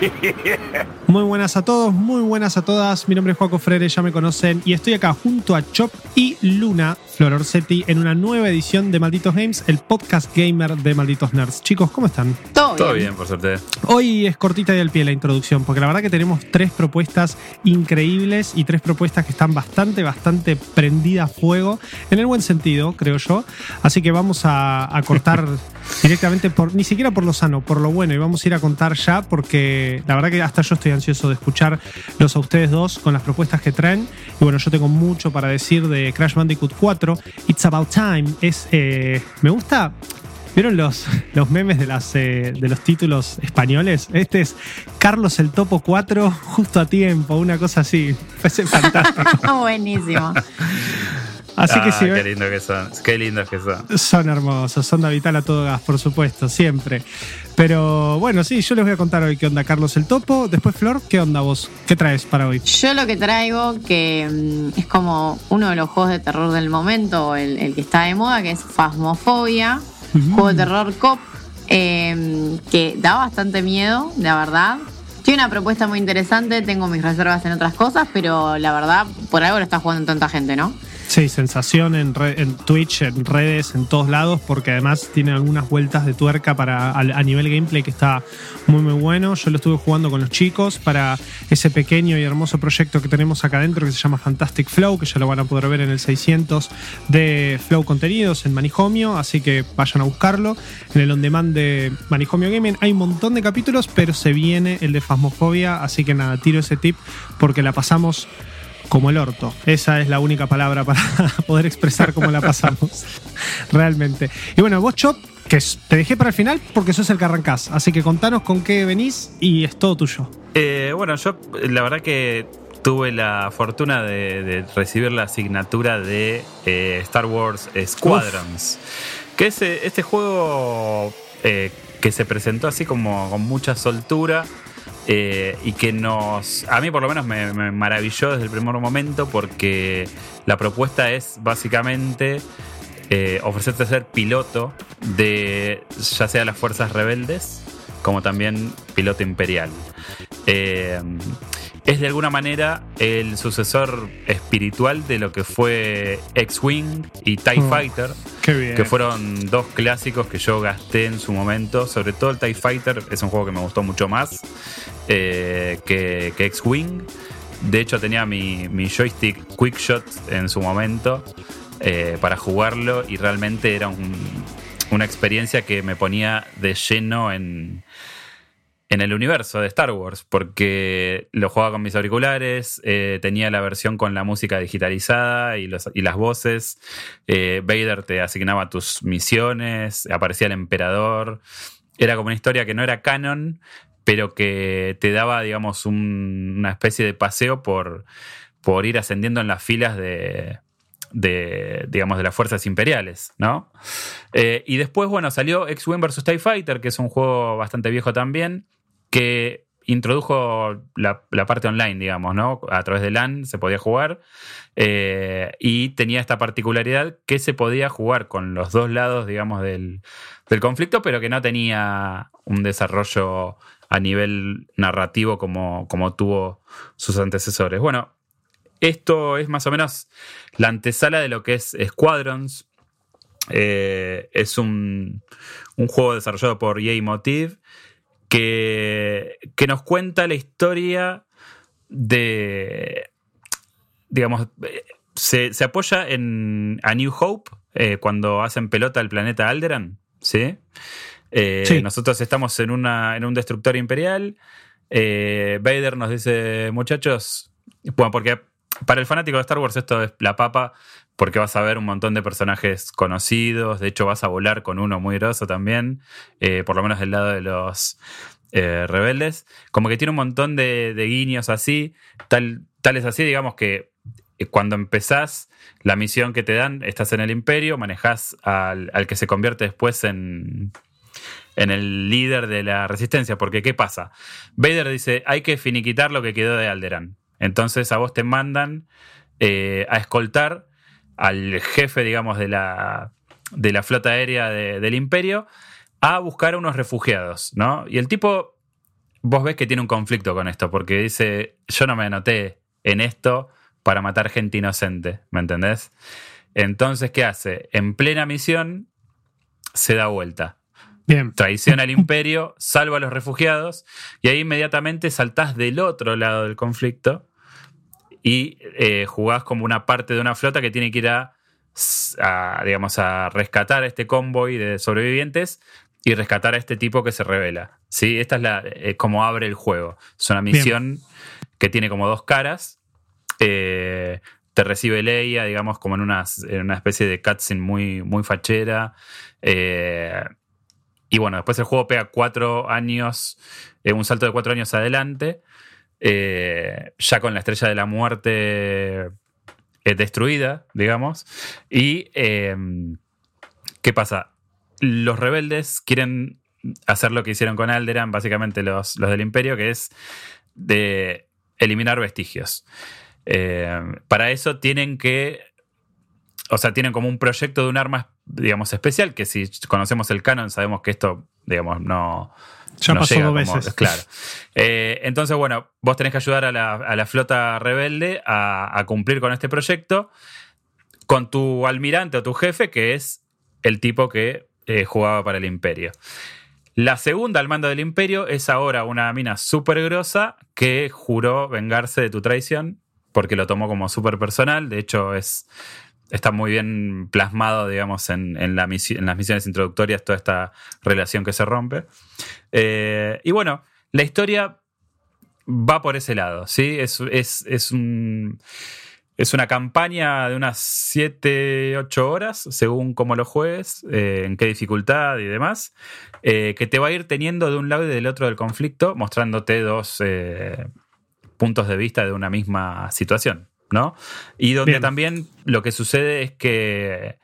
Muy buenas a todos, muy buenas a todas. Mi nombre es Juaco Freire, ya me conocen, y estoy acá junto a Chop y Luna Flor Orsetti en una nueva edición de Malditos Games, el podcast gamer de Malditos Nerds. Chicos, ¿cómo están? Todo bien. Todo bien, por suerte. Hoy es cortita y al pie la introducción, porque la verdad que tenemos tres propuestas increíbles y tres propuestas que están bastante, bastante prendidas a fuego, en el buen sentido, creo yo. Así que vamos a, a cortar directamente por, ni siquiera por lo sano, por lo bueno, y vamos a ir a contar ya, porque la verdad que hasta yo estoy ansioso de escucharlos a ustedes dos con las propuestas que traen. Y bueno, yo tengo mucho para decir de Crash Bandicoot 4. It's About Time es, eh, me gusta ¿Vieron los, los memes de, las, eh, de los títulos españoles? Este es Carlos el Topo 4, justo a tiempo, una cosa así. Parece fantástico. Buenísimo. Así que Ah, sí, qué lindo que son. Qué lindos que son. son hermosos, son de Vital a todo gas, por supuesto, siempre. Pero bueno, sí, yo les voy a contar hoy qué onda Carlos el Topo. Después, Flor, ¿qué onda vos? ¿Qué traes para hoy? Yo lo que traigo, que mm, es como uno de los juegos de terror del momento, el, el que está de moda, que es Phasmophobia, juego de terror cop, eh, que da bastante miedo, la verdad. Tiene una propuesta muy interesante, tengo mis reservas en otras cosas, pero la verdad, por algo lo está jugando tanta gente, ¿no? Sí, sensación en, re- en Twitch, en redes, en todos lados, porque además tiene algunas vueltas de tuerca para a, a nivel gameplay que está muy muy bueno. Yo lo estuve jugando con los chicos para ese pequeño y hermoso proyecto que tenemos acá adentro que se llama Fantastic Flow, que ya lo van a poder ver en el 600 de Flow Contenidos en Manijomio, así que vayan a buscarlo. En el on demand de Manijomio Gaming hay un montón de capítulos, pero se viene el de Fasmofobia, así que nada, tiro ese tip porque la pasamos como el orto. Esa es la única palabra para poder expresar cómo la pasamos. Realmente. Y bueno, vos, Chop, que te dejé para el final porque sos el que arrancás. Así que contanos con qué venís y es todo tuyo. Eh, bueno, yo la verdad que tuve la fortuna de, de recibir la asignatura de eh, Star Wars Squadrons. Que es eh, este juego eh, que se presentó así como con mucha soltura. Eh, y que nos, a mí por lo menos me, me maravilló desde el primer momento porque la propuesta es básicamente eh, ofrecerte ser piloto de ya sea las fuerzas rebeldes como también piloto imperial. Eh, es de alguna manera el sucesor espiritual de lo que fue X-Wing y TIE Mm. Fighter, Qué bien. que fueron dos clásicos que yo gasté en su momento. Sobre todo el TIE Fighter es un juego que me gustó mucho más eh, que, que X-Wing. De hecho, tenía mi, mi joystick Quickshot en su momento eh, para jugarlo y realmente era un- una experiencia que me ponía de lleno en, en el universo de Star Wars, porque lo jugaba con mis auriculares, eh, tenía la versión con la música digitalizada y, los- y las voces, Vader te asignaba tus misiones, aparecía el emperador, era como una historia que no era canon, pero que te daba, digamos, un- una especie de paseo por, por ir ascendiendo en las filas de, de, digamos, de las fuerzas imperiales, ¿no? Eh, y después, bueno, salió X-Wing vs. TIE Fighter, que es un juego bastante viejo también, que introdujo la, la parte online, digamos, ¿no? A través de LAN se podía jugar eh, y tenía esta particularidad que se podía jugar con los dos lados, digamos, del, del conflicto, pero que no tenía un desarrollo a nivel narrativo como, como tuvo sus antecesores. Bueno, esto es más o menos la antesala de lo que es Squadrons. Eh, es un, un juego desarrollado por EA Motive que, que nos cuenta la historia de. Digamos, se, se apoya en A New Hope eh, cuando hacen pelota al planeta Alderan. ¿Sí? Eh, Sí. Nosotros estamos en, una, en un destructor imperial. Eh, Vader nos dice, muchachos, bueno, porque para el fanático de Star Wars esto es la papa, porque vas a ver un montón de personajes conocidos, de hecho vas a volar con uno muy groso también, eh, por lo menos del lado de los eh, rebeldes, como que tiene un montón de, de guiños así, tal, tal es así, digamos que cuando empezás la misión que te dan, estás en el imperio, manejás al, al que se convierte después en, en el líder de la resistencia, porque ¿qué pasa? Vader dice, hay que finiquitar lo que quedó de Alderaan. Entonces a vos te mandan eh, a escoltar al jefe, digamos, de la, de la flota aérea del imperio a buscar a unos refugiados, ¿no? Y el tipo, vos ves que tiene un conflicto con esto, porque dice, yo no me anoté en esto para matar gente inocente, ¿me entendés? Entonces, ¿qué hace? En plena misión, se da vuelta. Bien. Traiciona al imperio, salva a los refugiados y ahí inmediatamente saltás del otro lado del conflicto y eh, jugás como una parte de una flota que tiene que ir a, digamos, a rescatar este convoy de sobrevivientes y rescatar a este tipo que se revela. ¿sí? Esta es la, eh, como abre el juego. Es una misión que tiene como dos caras. Eh, te recibe Leia, digamos, como en una, una especie de cutscene muy, muy fachera. Y bueno, después el juego pega cuatro años, un salto de cuatro años adelante. Eh, ya con la estrella de la muerte eh, destruida, digamos. Y, em, ¿qué pasa? Los rebeldes quieren hacer lo que hicieron con Alderan, básicamente los, del imperio, que es de eliminar vestigios. Para eso tienen que, o sea, tienen como un proyecto de un arma, digamos, especial, que si conocemos el canon sabemos que esto, digamos, no, ya pasó dos veces. Claro. Eh, entonces, bueno, vos tenés que ayudar a la, flota rebelde a, cumplir con este proyecto con tu almirante o tu jefe, que es el tipo que eh, jugaba para el imperio. La segunda al mando del imperio es ahora una mina súper grosa que juró vengarse de tu traición porque lo tomó como súper personal. De hecho, es está muy bien plasmado, digamos, en, en, las misiones introductorias, toda esta relación que se rompe. Eh, y bueno, la historia va por ese lado, ¿sí? Es, es, un, es una campaña de unas 7, 8 horas, según cómo lo juegues, eh, en qué dificultad y demás, eh, que te va a ir teniendo de un lado y del otro del conflicto, mostrándote dos puntos de vista de una misma situación. ¿No? Y donde también lo que sucede es que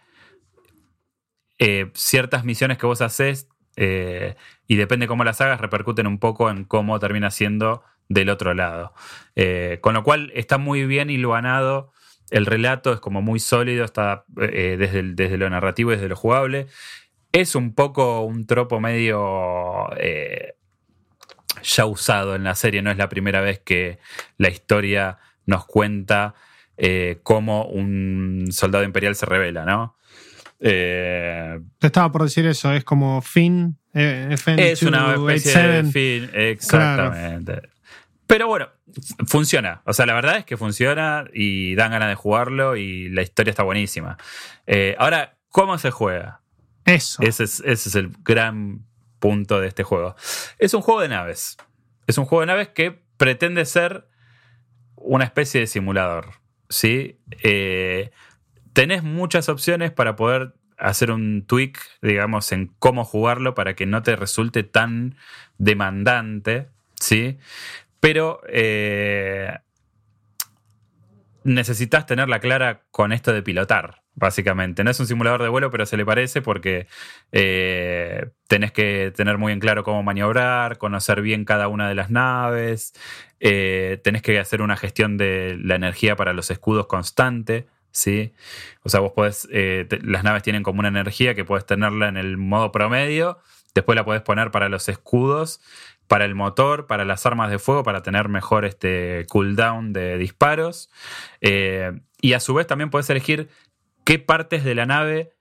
eh, ciertas misiones que vos haces, eh, y depende cómo las hagas, repercuten un poco en cómo termina siendo del otro lado. Eh, con lo cual está muy bien iluanado. El relato es como muy sólido, está desde, desde, lo narrativo y desde lo jugable. Es un poco un tropo medio ya usado en la serie, no es la primera vez que la historia nos cuenta eh, cómo un soldado imperial se revela, ¿no? Eh, Te estaba por decir eso, es como Finn, eh, Es una especie de Finn, exactamente. Pero bueno, funciona. O sea, la verdad es que funciona y dan ganas de jugarlo y la historia está buenísima. ahora, ¿cómo se juega? Eso. Ese es, ese es el gran punto de este juego. Es un juego de naves. Es un juego de naves que pretende ser una especie de simulador. ¿sí? Eh, tenés muchas opciones para poder hacer un tweak, digamos, en cómo jugarlo para que no te resulte tan demandante, ¿sí? Pero eh, necesitas tenerla clara con esto de pilotar básicamente. No es un simulador de vuelo, pero se le parece porque eh, tenés que tener muy en claro cómo maniobrar, conocer bien cada una de las naves, eh, tenés que hacer una gestión de la energía para los escudos constante. ¿sí? O sea, vos podés, eh, las naves tienen como una energía que puedes tenerla en el modo promedio, después la podés poner para los escudos, para el motor, para las armas de fuego, para tener mejor este cooldown de disparos. y a su vez también podés elegir qué partes de la nave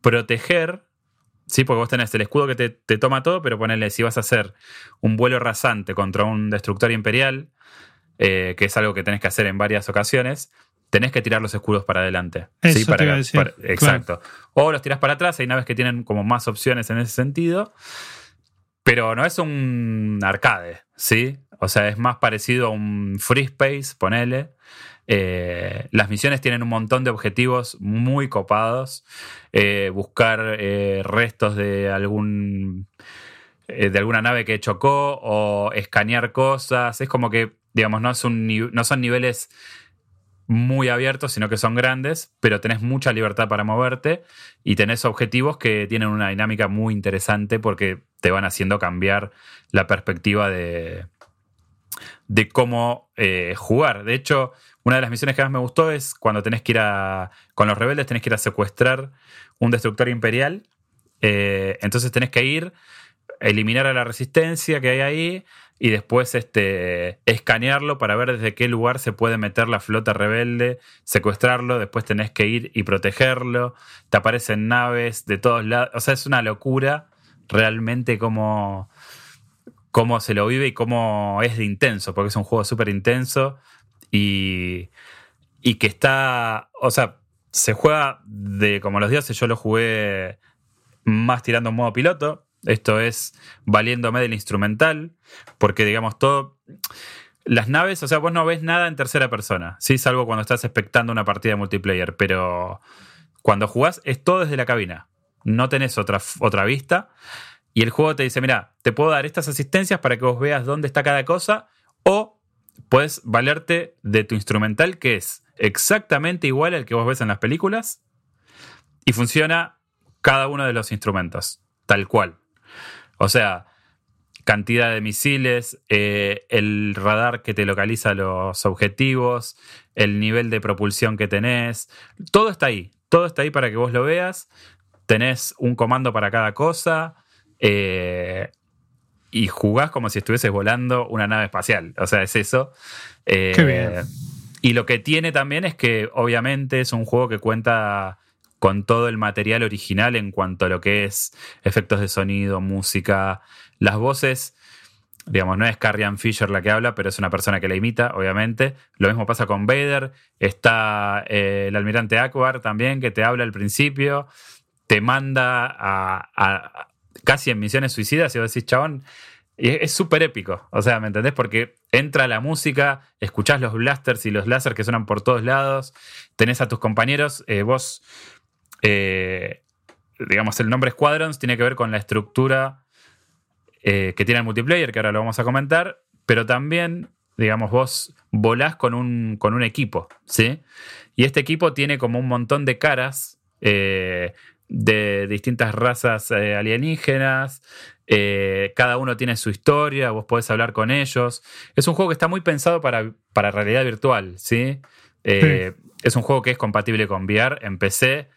proteger. Sí, porque vos tenés el escudo que te, toma todo, pero ponele, si vas a hacer un vuelo rasante contra un destructor imperial, eh, que es algo que tenés que hacer en varias ocasiones, tenés que tirar los escudos para adelante. ¿sí? Para, exacto. O los tirás para atrás, hay naves que tienen como más opciones en ese sentido. Pero no es un arcade, ¿sí? O sea, es más parecido a un free space, ponele. Eh, las misiones tienen un montón de objetivos muy copados. Eh, buscar eh, restos de algún. de alguna nave que chocó o escanear cosas. Es como que, digamos, no, son niveles muy abiertos, sino que son grandes, pero tenés mucha libertad para moverte y tenés objetivos que tienen una dinámica muy interesante porque te van haciendo cambiar la perspectiva de, de cómo jugar. De hecho, una de las misiones que más me gustó es cuando tenés que ir a. Con los rebeldes tenés que ir a secuestrar un destructor imperial. Eh, entonces tenés que ir, eliminar a la resistencia que hay ahí y después este, escanearlo para ver desde qué lugar se puede meter la flota rebelde, secuestrarlo, después tenés que ir y protegerlo, te aparecen naves de todos lados, o sea, es una locura realmente cómo, cómo se lo vive y cómo es de intenso, porque es un juego súper intenso y, y que está, o sea, se juega de como los dioses, yo lo jugué más tirando en modo piloto, esto es valiéndome del instrumental, porque digamos todo... Las naves, o sea, vos no ves nada en tercera persona, ¿sí? Salvo cuando estás expectando una partida de multiplayer, pero cuando jugás es todo desde la cabina. No tenés otra, otra vista. Y el juego te dice, mira, te puedo dar estas asistencias para que vos veas dónde está cada cosa, puedes valerte de tu instrumental, que es exactamente igual al que vos ves en las películas, y funciona cada uno de los instrumentos, tal cual. O sea, cantidad de misiles, eh, el radar que te localiza los objetivos, el nivel de propulsión que tenés, todo está ahí, todo está ahí para que vos lo veas, tenés un comando para cada cosa eh, y jugás como si estuvieses volando una nave espacial, o sea, es eso. Qué bien. Eh, y lo que tiene también es que obviamente es un juego que cuenta con todo el material original en cuanto a lo que es efectos de sonido, música, las voces. Digamos, no es Carrion Fisher la que habla, pero es una persona que la imita, obviamente. Lo mismo pasa con Vader. Está eh, el almirante Akbar también, que te habla al principio. Te manda a, casi en misiones suicidas y vos decís, chabón, es súper épico. O sea, ¿me entendés? Porque entra la música, escuchás los blasters y los láser que suenan por todos lados, tenés a tus compañeros, eh, vos eh, digamos, el nombre Squadrons tiene que ver con la estructura eh, que tiene el multiplayer, que ahora lo vamos a comentar, pero también, digamos, vos volás con un, con un equipo, ¿sí? Y este equipo tiene como un montón de caras de distintas razas alienígenas, cada uno tiene su historia, vos podés hablar con ellos. Es un juego que está muy pensado para, para realidad virtual, ¿sí? Es un juego que es compatible con VR en PC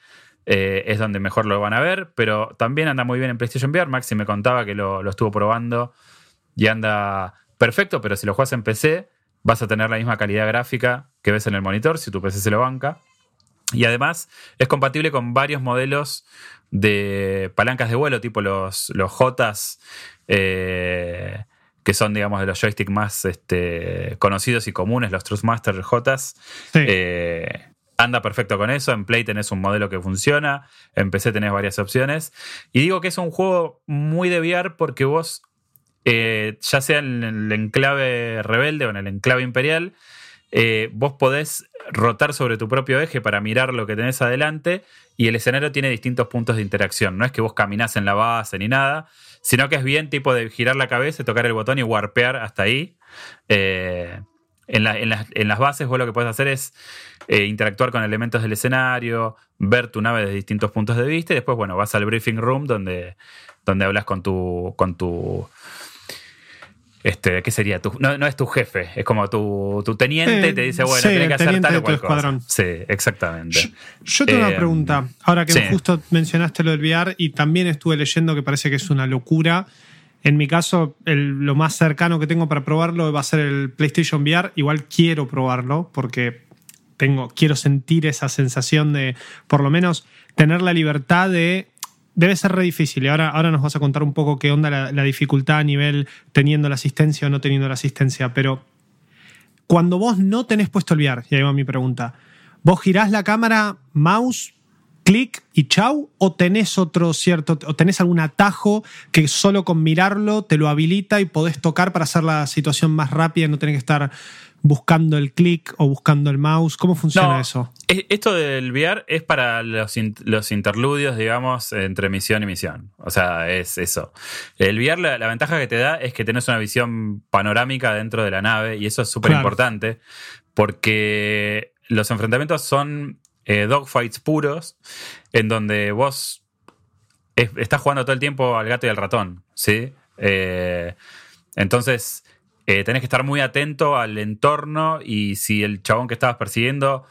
eh, es donde mejor lo van a ver, pero también anda muy bien en PlayStation VR. Maxi me contaba que lo, estuvo probando y anda perfecto, pero si lo juegas en PC vas a tener la misma calidad gráfica que ves en el monitor si tu PC se lo banca. Y además es compatible con varios modelos de palancas de vuelo, tipo los, los Jotas, eh, que son, digamos, de los joysticks más este, conocidos y comunes, los Trustmaster Jotas. Eh, anda perfecto con eso. En Play tenés un modelo que funciona. En PC tenés varias opciones. Y digo que es un juego muy de VR porque vos, eh, ya sea en el enclave rebelde o en el enclave imperial, eh, vos podés rotar sobre tu propio eje para mirar lo que tenés adelante y el escenario tiene distintos puntos de interacción. No es que vos caminás en la base ni nada, sino que es bien tipo de girar la cabeza, tocar el botón y warpear hasta ahí. Eh, en, las bases vos lo que puedes hacer es eh, interactuar con elementos del escenario, ver tu nave desde distintos puntos de vista y después, bueno, vas al briefing room donde, donde hablas con tu, con tu este, ¿qué sería? Tu, no, es tu jefe, es como tu, teniente, te dice, bueno, tiene que hacer tal o cual cosa. Sí, exactamente. Yo, tengo una Eh, pregunta. Ahora que sí. justo mencionaste lo del VR y también estuve leyendo que parece que es una locura. En mi caso, el- lo más cercano que tengo para probarlo va a ser el PlayStation VR. Igual quiero probarlo porque tengo, quiero sentir esa sensación de, por lo menos, tener la libertad de. Debe ser re difícil. Y ahora, ahora nos vas a contar un poco qué onda la, dificultad a nivel teniendo la asistencia o no teniendo la asistencia. Pero cuando vos no tenés puesto el VR, y ahí va mi pregunta, ¿vos girás la cámara, mouse, clic y chau? ¿O tenés otro cierto, o tenés algún atajo que solo con mirarlo te lo habilita y podés tocar para hacer la situación más rápida y no tener que estar buscando el clic o buscando el mouse? ¿Cómo funciona No, eso? es- Esto del VR es para los, los interludios, digamos, entre misión y misión. O sea, es eso. El VR, la, la ventaja que te da es que tenés una visión panorámica dentro de la nave y eso es súper Claro. importante porque los enfrentamientos son eh, dogfights puros en donde vos es- estás jugando todo el tiempo al gato y al ratón, ¿sí? Eh, entonces, eh, tenés que estar muy atento al entorno y si el chabón que estabas persiguiendo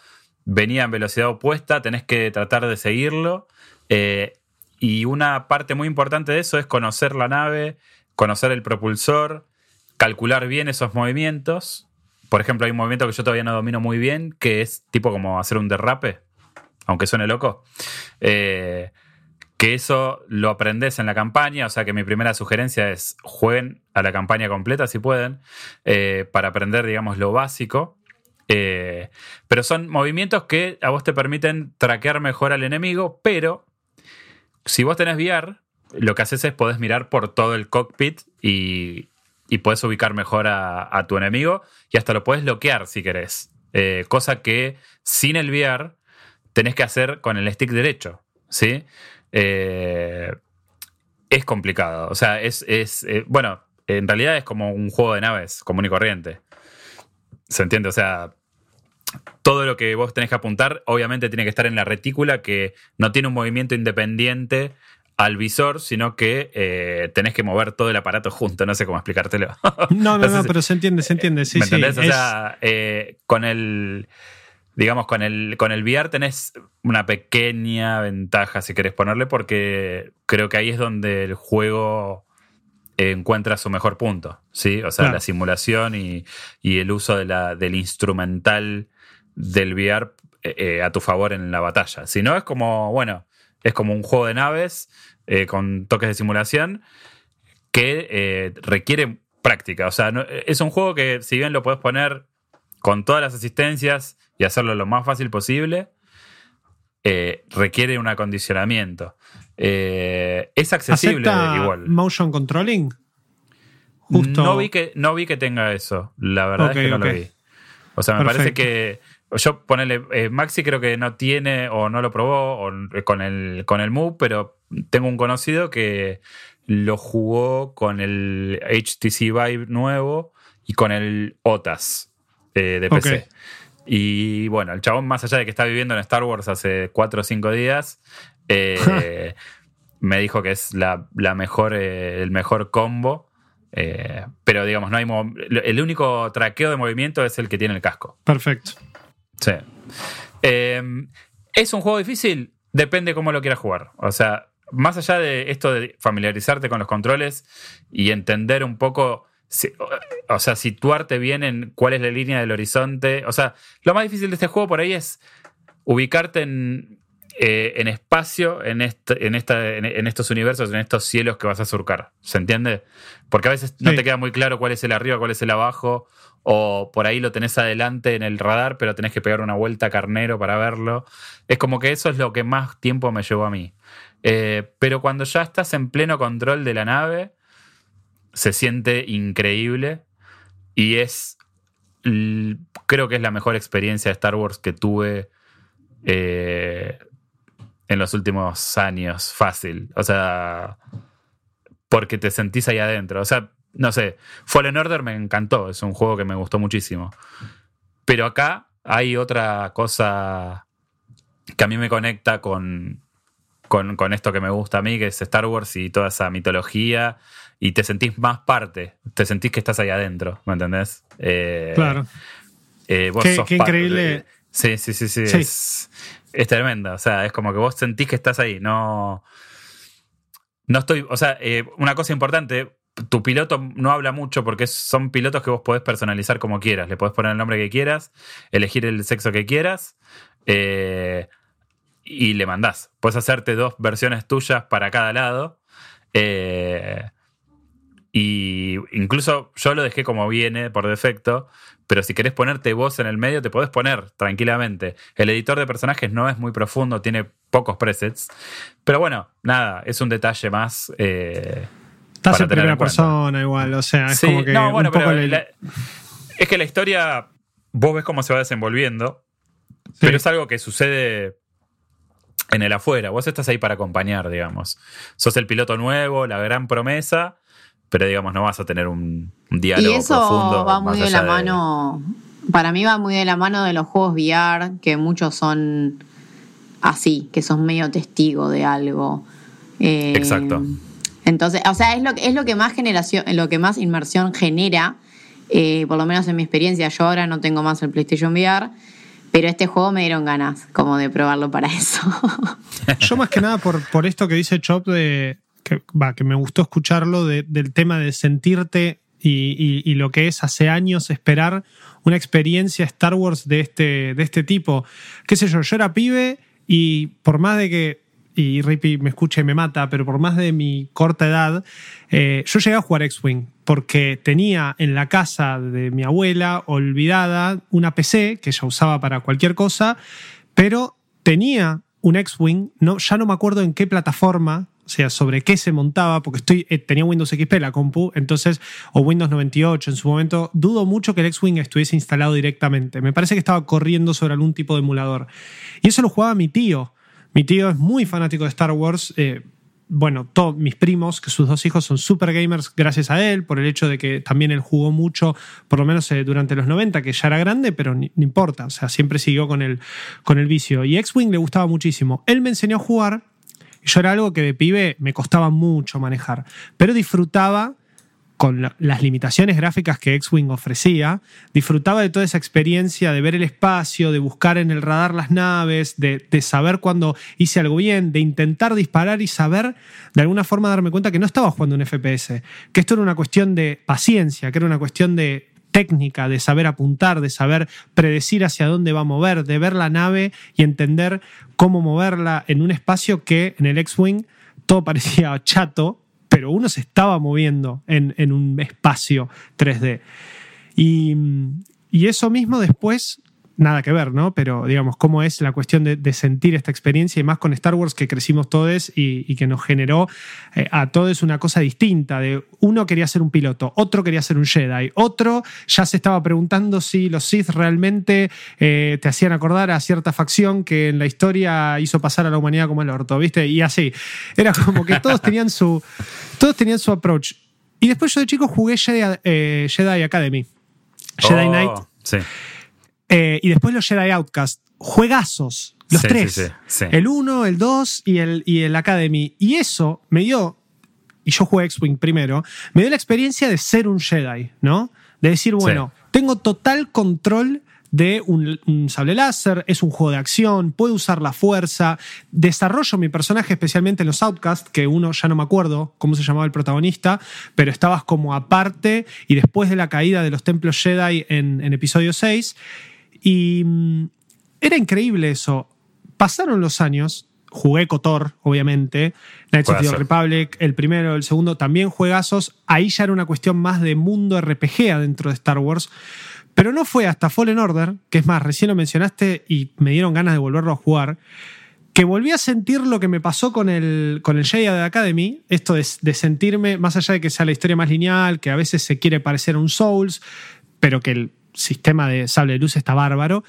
venía en velocidad opuesta, tenés que tratar de seguirlo. Eh, y una parte muy importante de eso es conocer la nave, conocer el propulsor, calcular bien esos movimientos. Por ejemplo, hay un movimiento que yo todavía no domino muy bien, que es tipo como hacer un derrape, aunque suene loco. Eh, que eso lo aprendes en la campaña, o sea que mi primera sugerencia es jueguen a la campaña completa si pueden, eh, para aprender, digamos, lo básico. Eh, pero son movimientos que a vos te permiten traquear mejor al enemigo, pero si vos tenés VR, lo que haces es podés mirar por todo el cockpit y, y podés ubicar mejor a, tu enemigo y hasta lo puedes bloquear si querés. Eh, cosa que sin el VR tenés que hacer con el stick derecho, ¿sí? Eh, es complicado. O sea, es, eh, bueno, en realidad es como un juego de naves común y corriente. ¿Se entiende? O sea, todo lo que vos tenés que apuntar, obviamente tiene que estar en la retícula, que no tiene un movimiento independiente al visor, sino que eh, tenés que mover todo el aparato junto. No sé cómo explicártelo. No, no, no, pero se entiende, se entiende. Sí, ¿Me entendés? o sea, con el digamos, con el, con el VR tenés una pequeña ventaja, si querés ponerle, porque creo que ahí es donde el juego encuentra su mejor punto, ¿sí? O sea, la simulación y, el uso de la, del instrumental del VR eh, eh, a tu favor en la batalla. Si no, es como, bueno, es como un juego de naves eh, con toques de simulación que requiere práctica. O sea, es un juego que si bien lo puedes poner con todas las asistencias y hacerlo lo más fácil posible, eh, requiere un acondicionamiento. Eh, es accesible igual. ¿Motion controlling? No, vi que, no vi que tenga eso. La verdad es que no lo vi. O sea, me parece que. Yo ponele. Eh, Maxi creo que no tiene o no lo probó con, el, con el Move, pero tengo un conocido que lo jugó con el HTC Vive nuevo y con el OTAS de PC. Y bueno, el chabón, más allá de que está viviendo en Star Wars hace cuatro o cinco días, eh, me dijo que es la, mejor, eh, el mejor combo. Eh, pero digamos, no hay el único traqueo de movimiento es el que tiene el casco. Perfecto. Sí. ¿Es un juego difícil? Depende cómo lo quieras jugar. O sea, más allá de esto de familiarizarte con los controles y entender un poco o sea, situarte bien en cuál es la línea del horizonte. O sea, lo más difícil de este juego por ahí es ubicarte en, eh, en espacio en, en, esta, en, estos universos, en estos cielos que vas a surcar. ¿Se entiende? Porque a veces no te queda muy claro cuál es el arriba, cuál es el abajo, o por ahí lo tenés adelante en el radar, pero tenés que pegar una vuelta a carnero para verlo. Es como que eso es lo que más tiempo me llevó a mí. Eh, pero cuando ya estás en pleno control de la nave se siente increíble y es, creo que es la mejor experiencia de Star Wars que tuve eh, en los últimos años, fácil. O sea, porque te sentís ahí adentro. O sea, no sé, Fallen Order me encantó, es un juego que me gustó muchísimo. Pero acá hay otra cosa que a mí me conecta con, con, con, esto que me gusta a mí, que es Star Wars y toda esa mitología y te sentís más parte, te sentís que estás ahí adentro, ¿me entendés? Eh, claro. Eh, vos qué, increíble. sí, sí, sí, sí. Es, es tremenda. O sea, es como que vos sentís que estás ahí. No. No estoy. O sea, eh, una cosa importante. Tu piloto no habla mucho porque son pilotos que vos podés personalizar como quieras. Le podés poner el nombre que quieras, elegir el sexo que quieras y le mandás. Puedes hacerte dos versiones tuyas para cada lado. Eh, y incluso yo lo dejé como viene por defecto, pero si querés ponerte voz en el medio, te podés poner tranquilamente. El editor de personajes no es muy profundo, tiene pocos presets. Pero bueno, nada, es un detalle más. Eh, Estás en primera persona igual, o sea, es como que. No, bueno, pero es que la historia, vos ves cómo se va desenvolviendo, pero es algo que sucede en el afuera. Vos estás ahí para acompañar, digamos. Sos el piloto nuevo, la gran promesa pero digamos, no vas a tener un, diálogo y eso profundo. va muy de la mano, para mí va muy de la mano de los juegos VR, que muchos son así, que son medio testigo de algo. Eh, Exacto. Entonces, o sea, es lo, es lo que más generación, lo que más inmersión genera. eh, por lo menos en mi experiencia, yo ahora no tengo más el PlayStation VR, pero este juego me dieron ganas como de probarlo para eso. yo más que nada por, por esto que dice Chop de que, va, que me gustó escucharlo del tema de sentirte y, y, lo que es hace años esperar una experiencia Star Wars de este, de este tipo. Qué sé yo, yo era pibe y por más de que y Rippy me escucha y me mata, pero por más de mi corta edad, eh, yo llegué a jugar X-Wing porque tenía en la casa de mi abuela olvidada una PC que ella usaba para cualquier cosa, pero tenía un X-Wing, no, ya no me acuerdo en qué plataforma, sea, sobre qué se montaba, porque estoy, eh, tenía Windows XP la compu, entonces, o Windows 98 en su momento, dudo mucho que el X-Wing estuviese instalado directamente. Me parece que estaba corriendo sobre algún tipo de emulador. Y eso lo jugaba mi tío. Mi tío es muy fanático de Star Wars. Eh, bueno, todos mis primos, que sus dos hijos son super gamers gracias a él, por el hecho de que también él jugó mucho, por lo menos eh, durante los 90, que ya era grande, pero no importa, o sea, siempre siguió con el, con el vicio. Y X-Wing le gustaba muchísimo. Él me enseñó a jugar, yo era algo que de pibe me costaba mucho manejar, pero disfrutaba con las limitaciones gráficas que X-Wing ofrecía, disfrutaba de toda esa experiencia de ver el espacio, de buscar en el radar las naves, de, saber cuando hice algo bien, de intentar disparar y saber de alguna forma darme cuenta que no estaba jugando un FPS, que esto era una cuestión de paciencia, que era una cuestión de técnica, de saber apuntar, de saber predecir hacia dónde va a mover, de ver la nave y entender cómo moverla en un espacio que en el X-Wing todo parecía chato pero uno se estaba moviendo en, un espacio 3D. Y, y, eso mismo después nada que ver, ¿no? Pero digamos, cómo es la cuestión de, sentir esta experiencia y más con Star Wars que crecimos todos y, que nos generó eh, a todos una cosa distinta. De uno quería ser un piloto, otro quería ser un Jedi, otro ya se estaba preguntando si los Sith realmente eh, te hacían acordar a cierta facción que en la historia hizo pasar a la humanidad como el orto, ¿viste? Y así. Era como que todos tenían su, todos tenían su approach. Y después yo de chico jugué Jedi, eh, Jedi Academy. Jedi oh, Knight. Sí. Eh, y después los Jedi Outcast. Juegazos. Los tres. el 1, el 2 y el, y el Academy. Y eso me dio, y yo jugué X-Wing primero, me dio la experiencia de ser un Jedi, ¿no? De decir, bueno, tengo total control de un, sable láser, es un juego de acción, puedo usar la fuerza, desarrollo mi personaje especialmente en los Outcast, que uno ya no me acuerdo cómo se llamaba el protagonista, pero estabas como aparte y después de la caída de los templos Jedi en, en episodio 6, y mm, era increíble eso. Pasaron los años, jugué Cotor, obviamente, Knights of the Republic, el primero, el segundo, también juegazos. Ahí ya era una cuestión más de mundo RPG adentro de Star Wars. Pero no fue hasta Fallen Order, que es más, recién lo mencionaste y me dieron ganas de volverlo a jugar, que volví a sentir lo que me pasó con el, con el Jedi Academy, esto de, de sentirme, más allá de que sea la historia más lineal, que a veces se quiere parecer a un Souls, pero que el, sistema de sable de luz está bárbaro.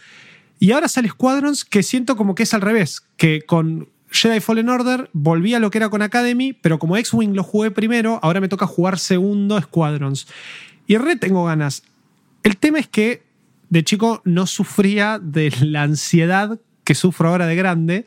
Y ahora sale Squadrons que siento como que es al revés, que con Jedi Fallen Order volví a lo que era con Academy, pero como X-Wing lo jugué primero, ahora me toca jugar segundo Squadrons. Y re tengo ganas. El tema es que de chico no sufría de la ansiedad que sufro ahora de grande.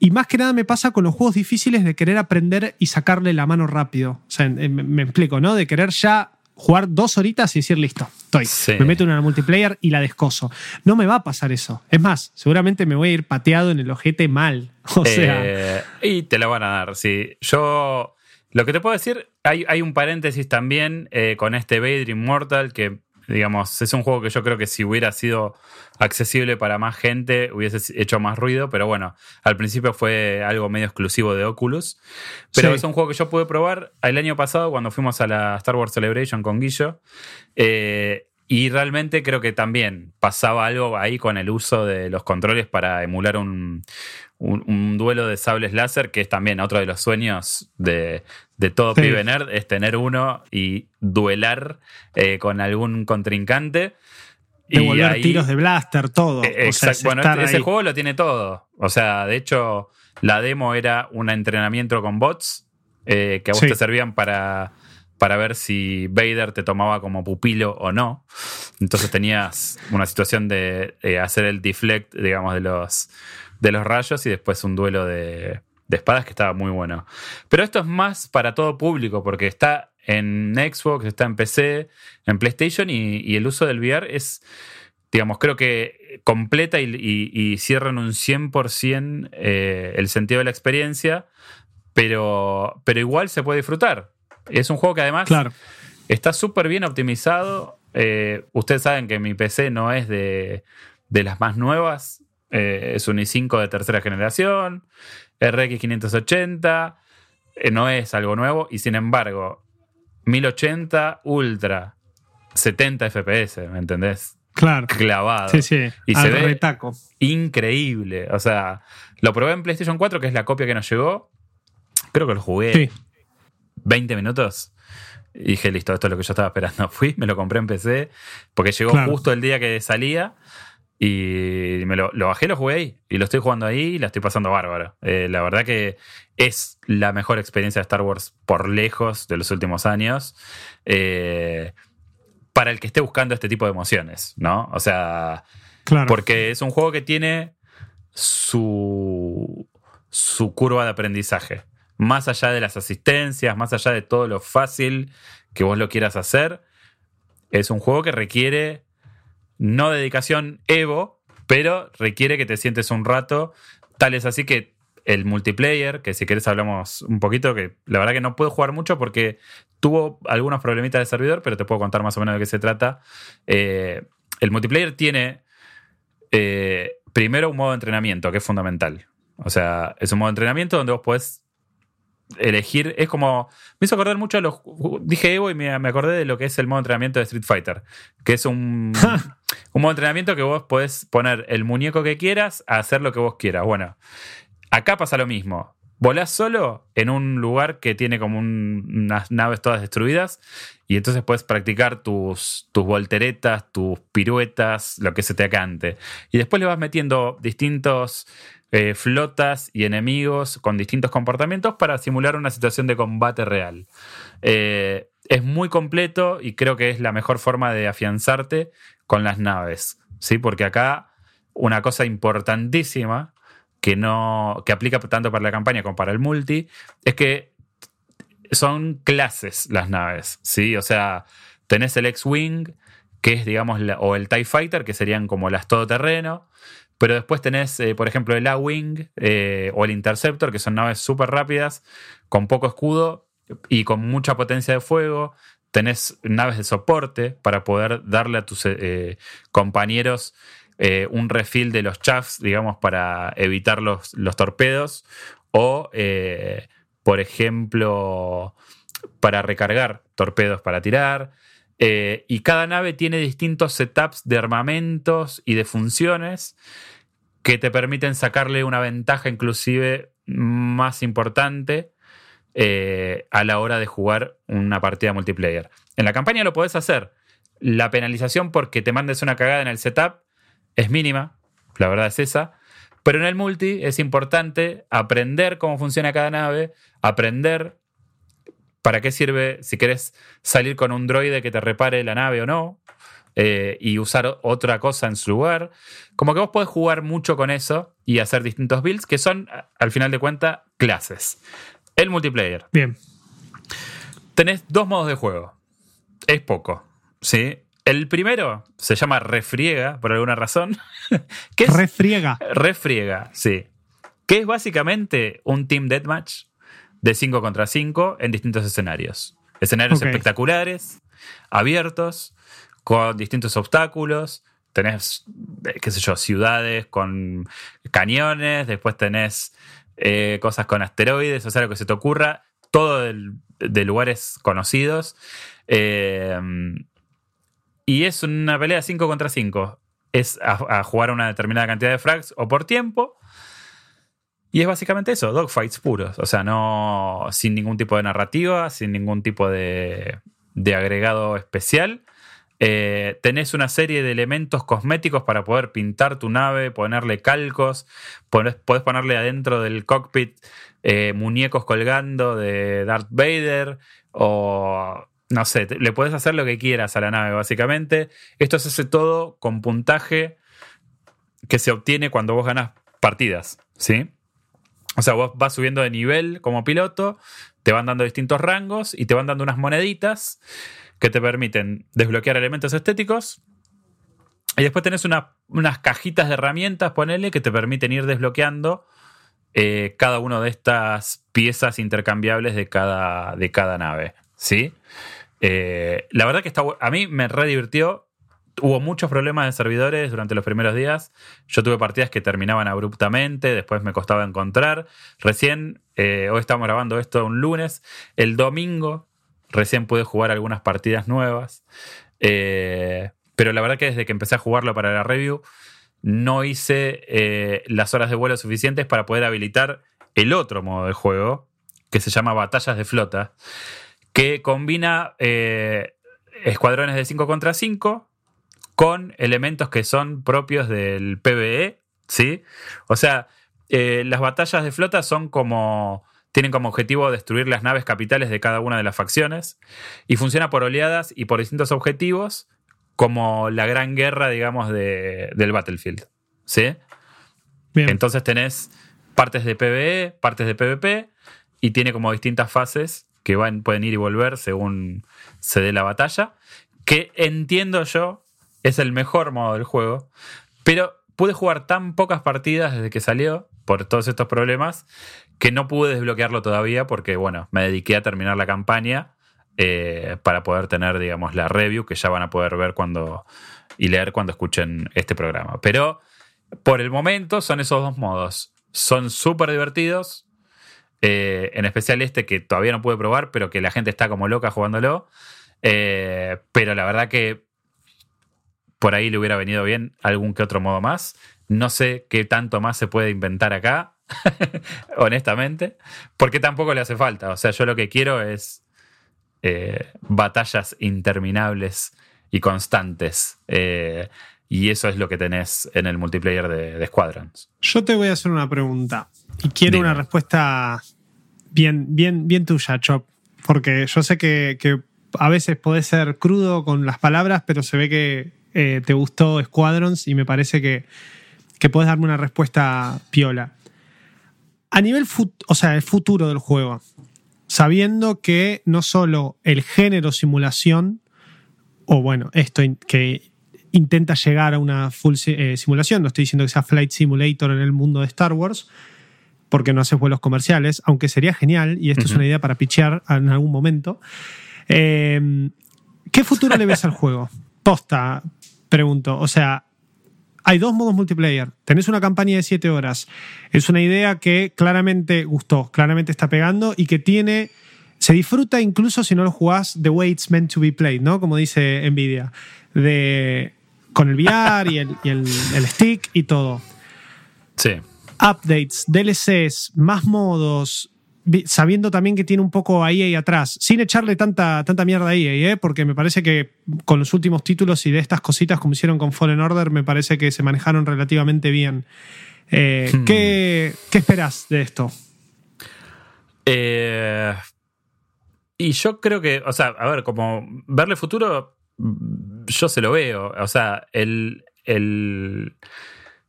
Y más que nada me pasa con los juegos difíciles de querer aprender y sacarle la mano rápido. O sea, me explico, ¿no? De querer ya jugar dos horitas y decir, listo, estoy. Me meto en una multiplayer y la descoso. No me va a pasar eso. Es más, seguramente me voy a ir pateado en el ojete mal. O sea. Eh, y te lo van a dar, sí. Yo. Lo que te puedo decir, hay, hay un paréntesis también eh, con este Vader Immortal que digamos, es un juego que yo creo que si hubiera sido accesible para más gente hubiese hecho más ruido, pero bueno, al principio fue algo medio exclusivo de Oculus. Pero es un juego que yo pude probar el año pasado cuando fuimos a la Star Wars Celebration con Guillo. Eh, y realmente creo que también pasaba algo ahí con el uso de los controles para emular un, un, duelo de sables láser, que es también otro de los sueños de, todo pibe nerd, es tener uno y duelar eh, con algún contrincante. Devolver y tiros de blaster, todo. Eh, bueno, este, ese juego lo tiene todo. O sea, de hecho, la demo era un entrenamiento con bots eh, que a vos te servían para, para ver si Vader te tomaba como pupilo o no. Entonces tenías una situación de hacer el deflect, digamos, de los de los rayos y después un duelo de, espadas que estaba muy bueno. Pero esto es más para todo público porque está en Xbox, está en PC, en PlayStation y, el uso del VR es, digamos, creo que completa y, y, cierra en un 100% eh, el sentido de la experiencia, pero, pero igual se puede disfrutar. Es un juego que además está súper bien optimizado. Eh, ustedes saben que mi PC no es de, de las más nuevas, eh, es un i5 de tercera generación, RX 580, eh, no es algo nuevo y sin embargo, 1080 Ultra, 70 FPS, ¿me entendés? Claro. Clavado. Sí, sí. Y se ve increíble. O sea, lo probé en PlayStation 4, que es la copia que nos llegó. Creo que lo jugué 20 minutos. Y dije, listo, esto es lo que yo estaba esperando. Fui, me lo compré en PC, porque llegó justo el día que salía. Y me lo, bajé, lo jugué ahí. Y lo estoy jugando ahí y la estoy pasando bárbaro. Eh, la verdad que es la mejor experiencia de Star Wars por lejos de los últimos años. Eh, para el que esté buscando este tipo de emociones, ¿no? O sea, porque es un juego que tiene su, su curva de aprendizaje. Más allá de las asistencias, más allá de todo lo fácil que vos lo quieras hacer, es un juego que requiere no dedicación Evo, pero requiere que te sientes un rato. Tal es así que el multiplayer, que si querés hablamos un poquito, que la verdad que no puedo jugar mucho porque tuvo algunos problemitas de servidor, pero te puedo contar más o menos de qué se trata. Eh, el multiplayer tiene eh, primero un modo de entrenamiento, que es fundamental. O sea, es un modo de entrenamiento donde vos podés elegir. Es como. Me hizo acordar mucho de los. Dije Evo y me, acordé de lo que es el modo de entrenamiento de Street Fighter. Que es un. un modo de entrenamiento que vos podés poner el muñeco que quieras a hacer lo que vos quieras. Bueno, acá pasa lo mismo. Volás solo en un lugar que tiene como unas naves todas destruidas y entonces puedes practicar tus, tus volteretas, tus piruetas, lo que se te acante. Y después le vas metiendo distintos eh, flotas y enemigos con distintos comportamientos para simular una situación de combate real. Eh, es muy completo y creo que es la mejor forma de afianzarte con las naves, ¿sí? Porque acá una cosa importantísima que no que aplica tanto para la campaña como para el multi es que son clases las naves, ¿sí? O sea, tenés el X-Wing, que es, digamos, o el TIE Fighter, que serían como las todoterreno. Pero después tenés, eh, por ejemplo, el A-Wing eh, o el Interceptor, que son naves súper rápidas, con poco escudo y con mucha potencia de fuego. Tenés naves de soporte para poder darle a tus eh, compañeros un refill de los chaffs, digamos, para evitar los, los torpedos. O, por ejemplo, para recargar torpedos para tirar. Y cada nave tiene distintos setups de armamentos y de funciones que te permiten sacarle una ventaja inclusive más importante eh, a la hora de jugar una partida multiplayer. En la campaña lo podés hacer. La penalización porque te mandes una cagada en el setup es mínima, la verdad es esa. Pero en el multi es importante aprender cómo funciona cada nave, aprender para qué sirve si querés salir con un droide que te repare la nave o no, eh, y usar otra cosa en su lugar. Como que vos podés jugar mucho con eso y hacer distintos builds que son, al final de cuentas, clases. El multiplayer. Bien. Tenés dos modos de juego. Es poco. ¿Sí? El primero se llama refriega, por alguna razón. ¿Qué es? Refriega. Refriega, sí. Que es básicamente un team deathmatch de 5 contra 5 en distintos escenarios. Escenarios espectaculares, abiertos, con distintos obstáculos. Tenés, eh, qué sé yo, ciudades con cañones, después tenés eh, cosas con asteroides, o sea, lo que se te ocurra, todo de, lugares conocidos. Eh, y es una pelea 5 contra 5. Es a, a, jugar una determinada cantidad de frags o por tiempo. Y es básicamente eso, dogfights puros. O sea, no. sin ningún tipo de narrativa, sin ningún tipo de agregado especial. Eh, tenés una serie de elementos cosméticos para poder pintar tu nave, ponerle calcos, podés, ponerle adentro del cockpit eh, muñecos colgando de Darth Vader o no sé, le puedes hacer lo que quieras a la nave básicamente. Esto se hace todo con puntaje que se obtiene cuando vos ganas partidas, ¿sí? O sea, vos vas subiendo de nivel como piloto, te van dando distintos rangos y te van dando unas moneditas que te permiten desbloquear elementos estéticos. Y después tenés unas cajitas de herramientas, ponele, que te permiten ir desbloqueando eh, cada una de estas piezas intercambiables de cada, de cada nave. ¿Sí? Eh, la verdad que está, a mí me re divirtió. Hubo muchos problemas de servidores durante los primeros días. Yo tuve partidas que terminaban abruptamente, después me costaba encontrar. Recién, eh, hoy estamos grabando esto un lunes, el domingo recién pude jugar algunas partidas nuevas. pero la verdad que desde que empecé a jugarlo para la review, no hice eh, las horas de vuelo suficientes para poder habilitar el otro modo de juego, que se llama Batallas de Flota, que combina eh, escuadrones de 5 contra 5 con elementos que son propios del PvE, ¿sí? O sea, eh, las batallas de flota son como tienen como objetivo destruir las naves capitales de cada una de las facciones y funciona por oleadas y por distintos objetivos como la gran guerra, digamos, del Battlefield. ¿Sí? Entonces tenés partes de PvE, partes de PvP, y tiene como distintas fases que van, pueden ir y volver según se dé la batalla, que entiendo yo es el mejor modo del juego, pero pude jugar tan pocas partidas desde que salió por todos estos problemas que no pude desbloquearlo todavía porque, bueno, me dediqué a terminar la campaña eh, para poder tener, digamos, la review que ya van a poder ver cuando y leer cuando escuchen este programa. Pero por el momento son esos dos modos. Son súper divertidos. Eh, en especial este que todavía no pude probar, pero que la gente está como loca jugándolo. Eh, pero la verdad que por ahí le hubiera venido bien algún que otro modo más. No sé qué tanto más se puede inventar acá, honestamente, porque tampoco le hace falta. O sea, yo lo que quiero es eh, batallas interminables y constantes. Eh, y eso es lo que tenés en el multiplayer de, Squadrons. Yo te voy a hacer una pregunta y quiero una respuesta bien, bien, bien tuya, Chop. Porque yo sé que, a veces podés ser crudo con las palabras, pero se ve que eh, te gustó Squadrons y me parece que, que podés darme una respuesta piola. A nivel, o sea, el futuro del juego, sabiendo que no solo el género simulación, o bueno, esto que intenta llegar a una full eh, simulación, no estoy diciendo que sea Flight Simulator en el mundo de Star Wars, porque no hace vuelos comerciales, aunque sería genial, y esto es una idea para pitchear en algún momento. Em, ¿Qué futuro le ves al juego? Posta, pregunto. O sea, hay dos modos multiplayer. Tenés una campaña de 7 horas. Es una idea que claramente gustó, claramente está pegando y que tiene. Se disfruta incluso si no lo jugás the way it's meant to be played, ¿no? Como dice Nvidia. De, con el VR y, el, y el, el stick y todo. Sí. Updates, DLCs, más modos, sabiendo también que tiene un poco a EA atrás, sin echarle tanta, tanta mierda a EA, ¿eh? porque me parece que con los últimos títulos y de estas cositas como hicieron con Fallen Order, me parece que se manejaron relativamente bien. Eh, hmm. ¿qué, ¿qué, esperas de esto? Eh, y yo creo que, o sea, a ver, como verle futuro, yo se lo veo. O sea, el, el,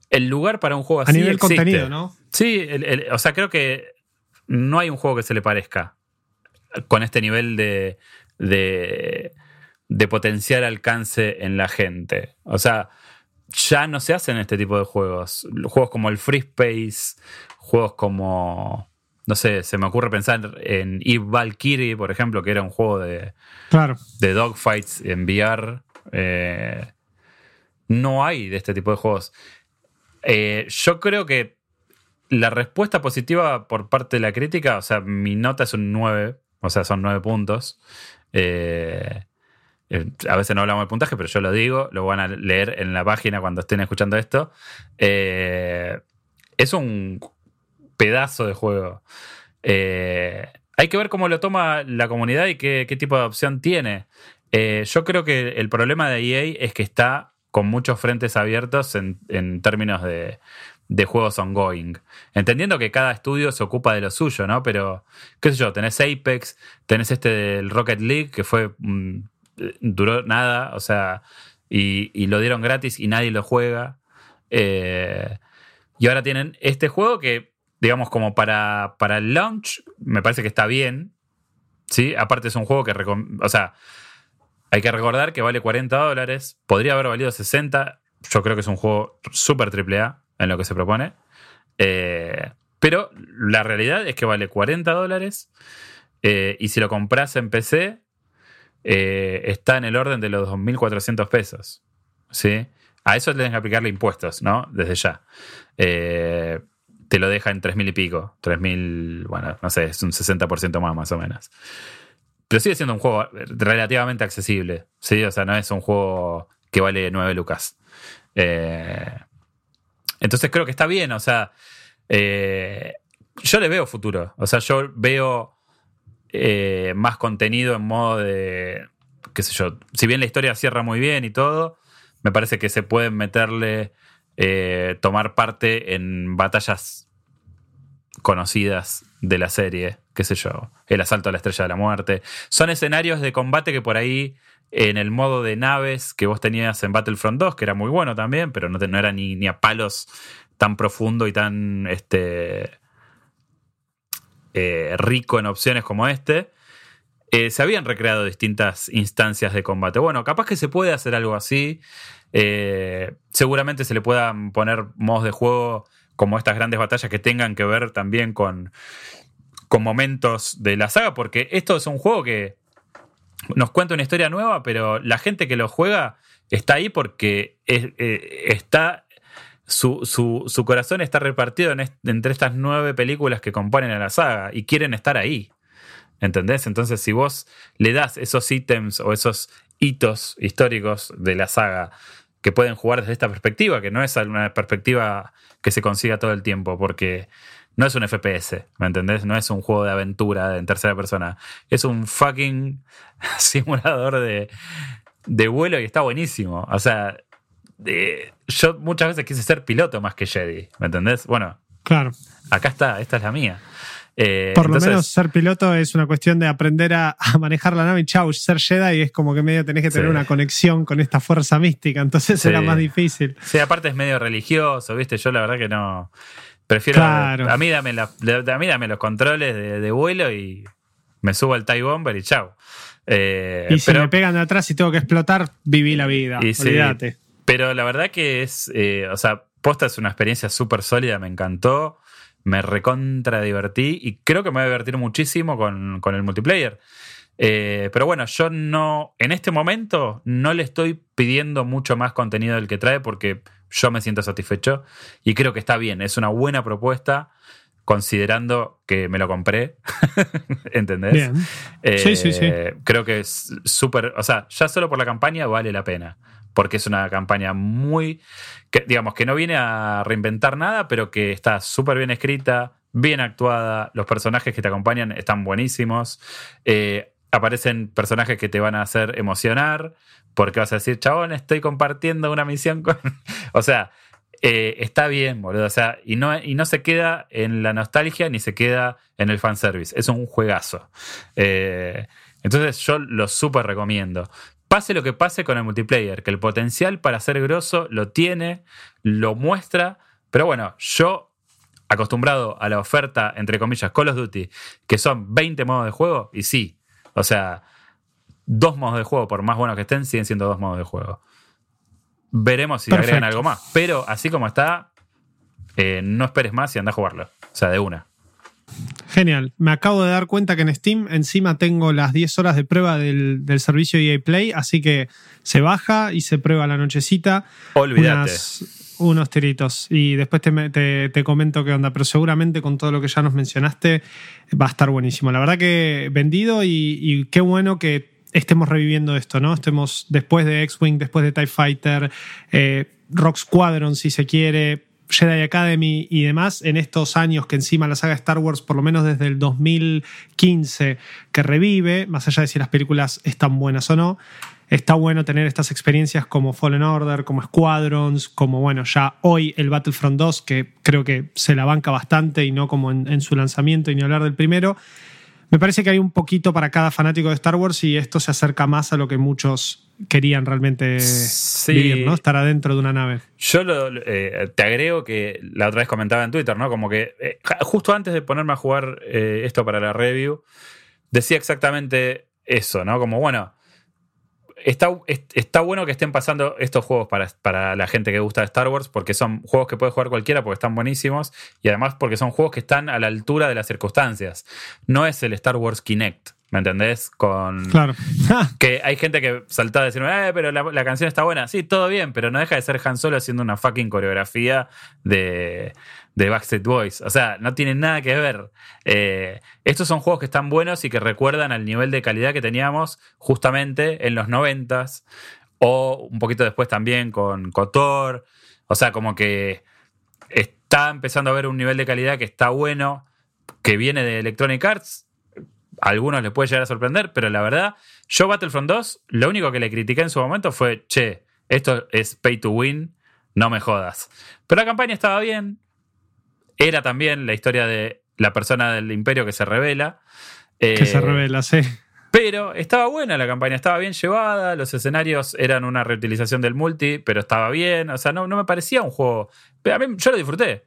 el lugar para un juego así. A nivel contenido, ¿no? Sí, o sea, creo que no hay un juego que se le parezca con este nivel de, de, de potencial alcance en la gente. O sea, ya no se hacen este tipo de juegos. Juegos como el Free Space, juegos como. No sé, se me ocurre pensar en Eve Valkyrie, por ejemplo, que era un juego de, claro. de dogfights en VR. Eh, no hay de este tipo de juegos. Eh, yo creo que la respuesta positiva por parte de la crítica, o sea, mi nota es un 9, o sea, son 9 puntos. Eh, eh, a veces no hablamos de puntaje, pero yo lo digo, lo van a leer en la página cuando estén escuchando esto. Eh, es un pedazo de juego. hay que ver cómo lo toma la comunidad y qué, tipo de opción tiene. yo creo que el problema de EA es que está con muchos frentes abiertos en términos de, de juegos ongoing. Entendiendo que cada estudio se ocupa de lo suyo, ¿no? Pero, qué sé yo, tenés Apex, tenés este del Rocket League, que fue. Mm, duró nada, o sea, y, lo dieron gratis y nadie lo juega. Eh, y ahora tienen este juego que digamos, como para, para el launch, me parece que está bien. ¿sí? Aparte es un juego que, o sea, hay que recordar que vale 40 dólares, podría haber valido 60. Yo creo que es un juego súper triple A en lo que se propone. Eh, pero la realidad es que vale 40 dólares eh, y si lo compras en PC eh, está en el orden de los 2.400 pesos. ¿sí? A eso tienes que aplicarle impuestos, ¿no? Desde ya. te lo deja en 3.000 y pico. 3.000, bueno, no sé, es un 60% más más o menos. Pero sigue siendo un juego relativamente accesible. ¿sí? O sea, no es un juego que vale 9 lucas. Entonces creo que está bien. O sea, eh, yo le veo futuro. O sea, yo veo eh, más contenido en modo de. qué sé yo. Si bien la historia cierra muy bien y todo, me parece que se pueden meterle. Eh, tomar parte en batallas conocidas de la serie, qué sé yo, el asalto a la estrella de la muerte. Son escenarios de combate que por ahí en el modo de naves que vos tenías en Battlefront 2, que era muy bueno también, pero no, no era ni, ni, a palos tan profundo y tan este, eh, rico en opciones como este, eh, se habían recreado distintas instancias de combate. Bueno, capaz que se puede hacer algo así. Eh, seguramente se le puedan poner modos de juego como estas grandes batallas que tengan que ver también con, con momentos de la saga, porque esto es un juego que nos cuenta una historia nueva, pero la gente que lo juega está ahí porque está su, corazón está repartido entre estas nueve películas que componen a la saga y quieren estar ahí. ¿Entendés? Entonces, si vos le das esos ítems o esos hitos históricos de la saga que pueden jugar desde esta perspectiva, que no es una perspectiva que se consiga todo el tiempo, porque no es un FPS, ¿me entendés? No es un juego de aventura en tercera persona. Es un fucking simulador de, de vuelo y está buenísimo. O sea, yo muchas veces quise ser piloto más que Jedi, ¿me entendés? Bueno, claro. acá está, esta es la mía. Eh, Por lo menos ser piloto es una cuestión de aprender a, manejar la nave y chau, ser Jedi es como que medio tenés que tener una conexión con esta fuerza mística, entonces será más difícil. Sí, aparte es medio religioso, ¿viste? Yo la verdad que no. Prefiero. A, mí dame a mí dame los controles de, vuelo y me subo al TIE Bomber y chau. Eh, y si me pegan de atrás y tengo que explotar, viví la vida. Y olvídate. Pero la verdad que es, eh, o sea, posta es una experiencia súper sólida, me encantó, me recontra divertí y creo que me voy a divertir muchísimo con, el multiplayer. Eh, pero bueno, yo no, en este momento no le estoy pidiendo mucho más contenido del que trae porque yo me siento satisfecho y creo que está bien, es una buena propuesta considerando que me lo compré, ¿entendés? Bien. sí, sí, sí. Eh, creo que es súper, o sea, ya solo por la campaña vale la pena porque es una campaña muy, que, digamos, que no viene a reinventar nada, pero que está súper bien escrita, bien actuada, los personajes que te acompañan están buenísimos, eh, aparecen personajes que te van a hacer emocionar, porque vas a decir, chabón, estoy compartiendo una misión con... o sea, eh, está bien, boludo. O sea, y no, y no se queda en la nostalgia ni se queda en el fanservice. Es un juegazo. Eh, entonces yo lo súper recomiendo pase lo que pase con el multiplayer, que el potencial para ser grosso lo tiene, lo muestra, pero bueno, yo acostumbrado a la oferta, entre comillas, Call of Duty, que son 20 modos de juego, y sí, o sea, dos modos de juego, por más buenos que estén, siguen siendo dos modos de juego. Veremos si agregan algo más, pero así como está, eh, no esperes más y anda a jugarlo, o sea, de una. Genial. Me acabo de dar cuenta que en Steam encima tengo las 10 horas de prueba del, servicio EA Play, así que se baja y se prueba la nochecita. Olvídate. unos tiritos. Y después te, comento qué onda, pero seguramente con todo lo que ya nos mencionaste va a estar buenísimo. La verdad que vendido y, qué bueno que estemos reviviendo esto, ¿no? Estemos después de X-Wing, después de TIE Fighter, eh, Rock Squadron, si se quiere Jedi Academy y demás en estos años que encima la saga Star Wars, por lo menos desde el 2015, que revive, más allá de si las películas están buenas o no, está bueno tener estas experiencias como Fallen Order, como Squadrons, como bueno, ya hoy el Battlefront 2, que creo que se la banca bastante y no como en, su lanzamiento y ni hablar del primero. Me parece que hay un poquito para cada fanático de Star Wars y esto se acerca más a lo que muchos querían realmente vivir, ¿no? Estar adentro de una nave. Yo eh, te agrego que la otra vez comentaba en Twitter, ¿no? Como que eh, justo antes de ponerme a jugar eh, esto para la review, decía exactamente eso, ¿no? Como, bueno, está, está bueno que estén pasando estos juegos para, para, la gente que gusta de Star Wars, porque son juegos que puede jugar cualquiera, porque están buenísimos, y además porque son juegos que están a la altura de las circunstancias. No es el Star Wars Kinect. ¿Me entendés? Con. Claro. que hay gente que salta a decirme, eh, pero la, canción está buena. Sí, todo bien, pero no deja de ser Han Solo haciendo una fucking coreografía de, de Backstreet Boys. O sea, no tiene nada que ver. Eh, estos son juegos que están buenos y que recuerdan al nivel de calidad que teníamos justamente en los noventas. O un poquito después también con Kotor. O sea, como que está empezando a ver un nivel de calidad que está bueno, que viene de Electronic Arts a algunos les puede llegar a sorprender, pero la verdad, yo Battlefront 2, lo único que le critiqué en su momento fue, che, esto es pay to win, no me jodas. Pero la campaña estaba bien, era también la historia de la persona del imperio que se revela. que se eh, revela, sí. Pero estaba buena la campaña, estaba bien llevada, los escenarios eran una reutilización del multi, pero estaba bien, o sea, no, no me parecía un juego... A mí, yo lo disfruté.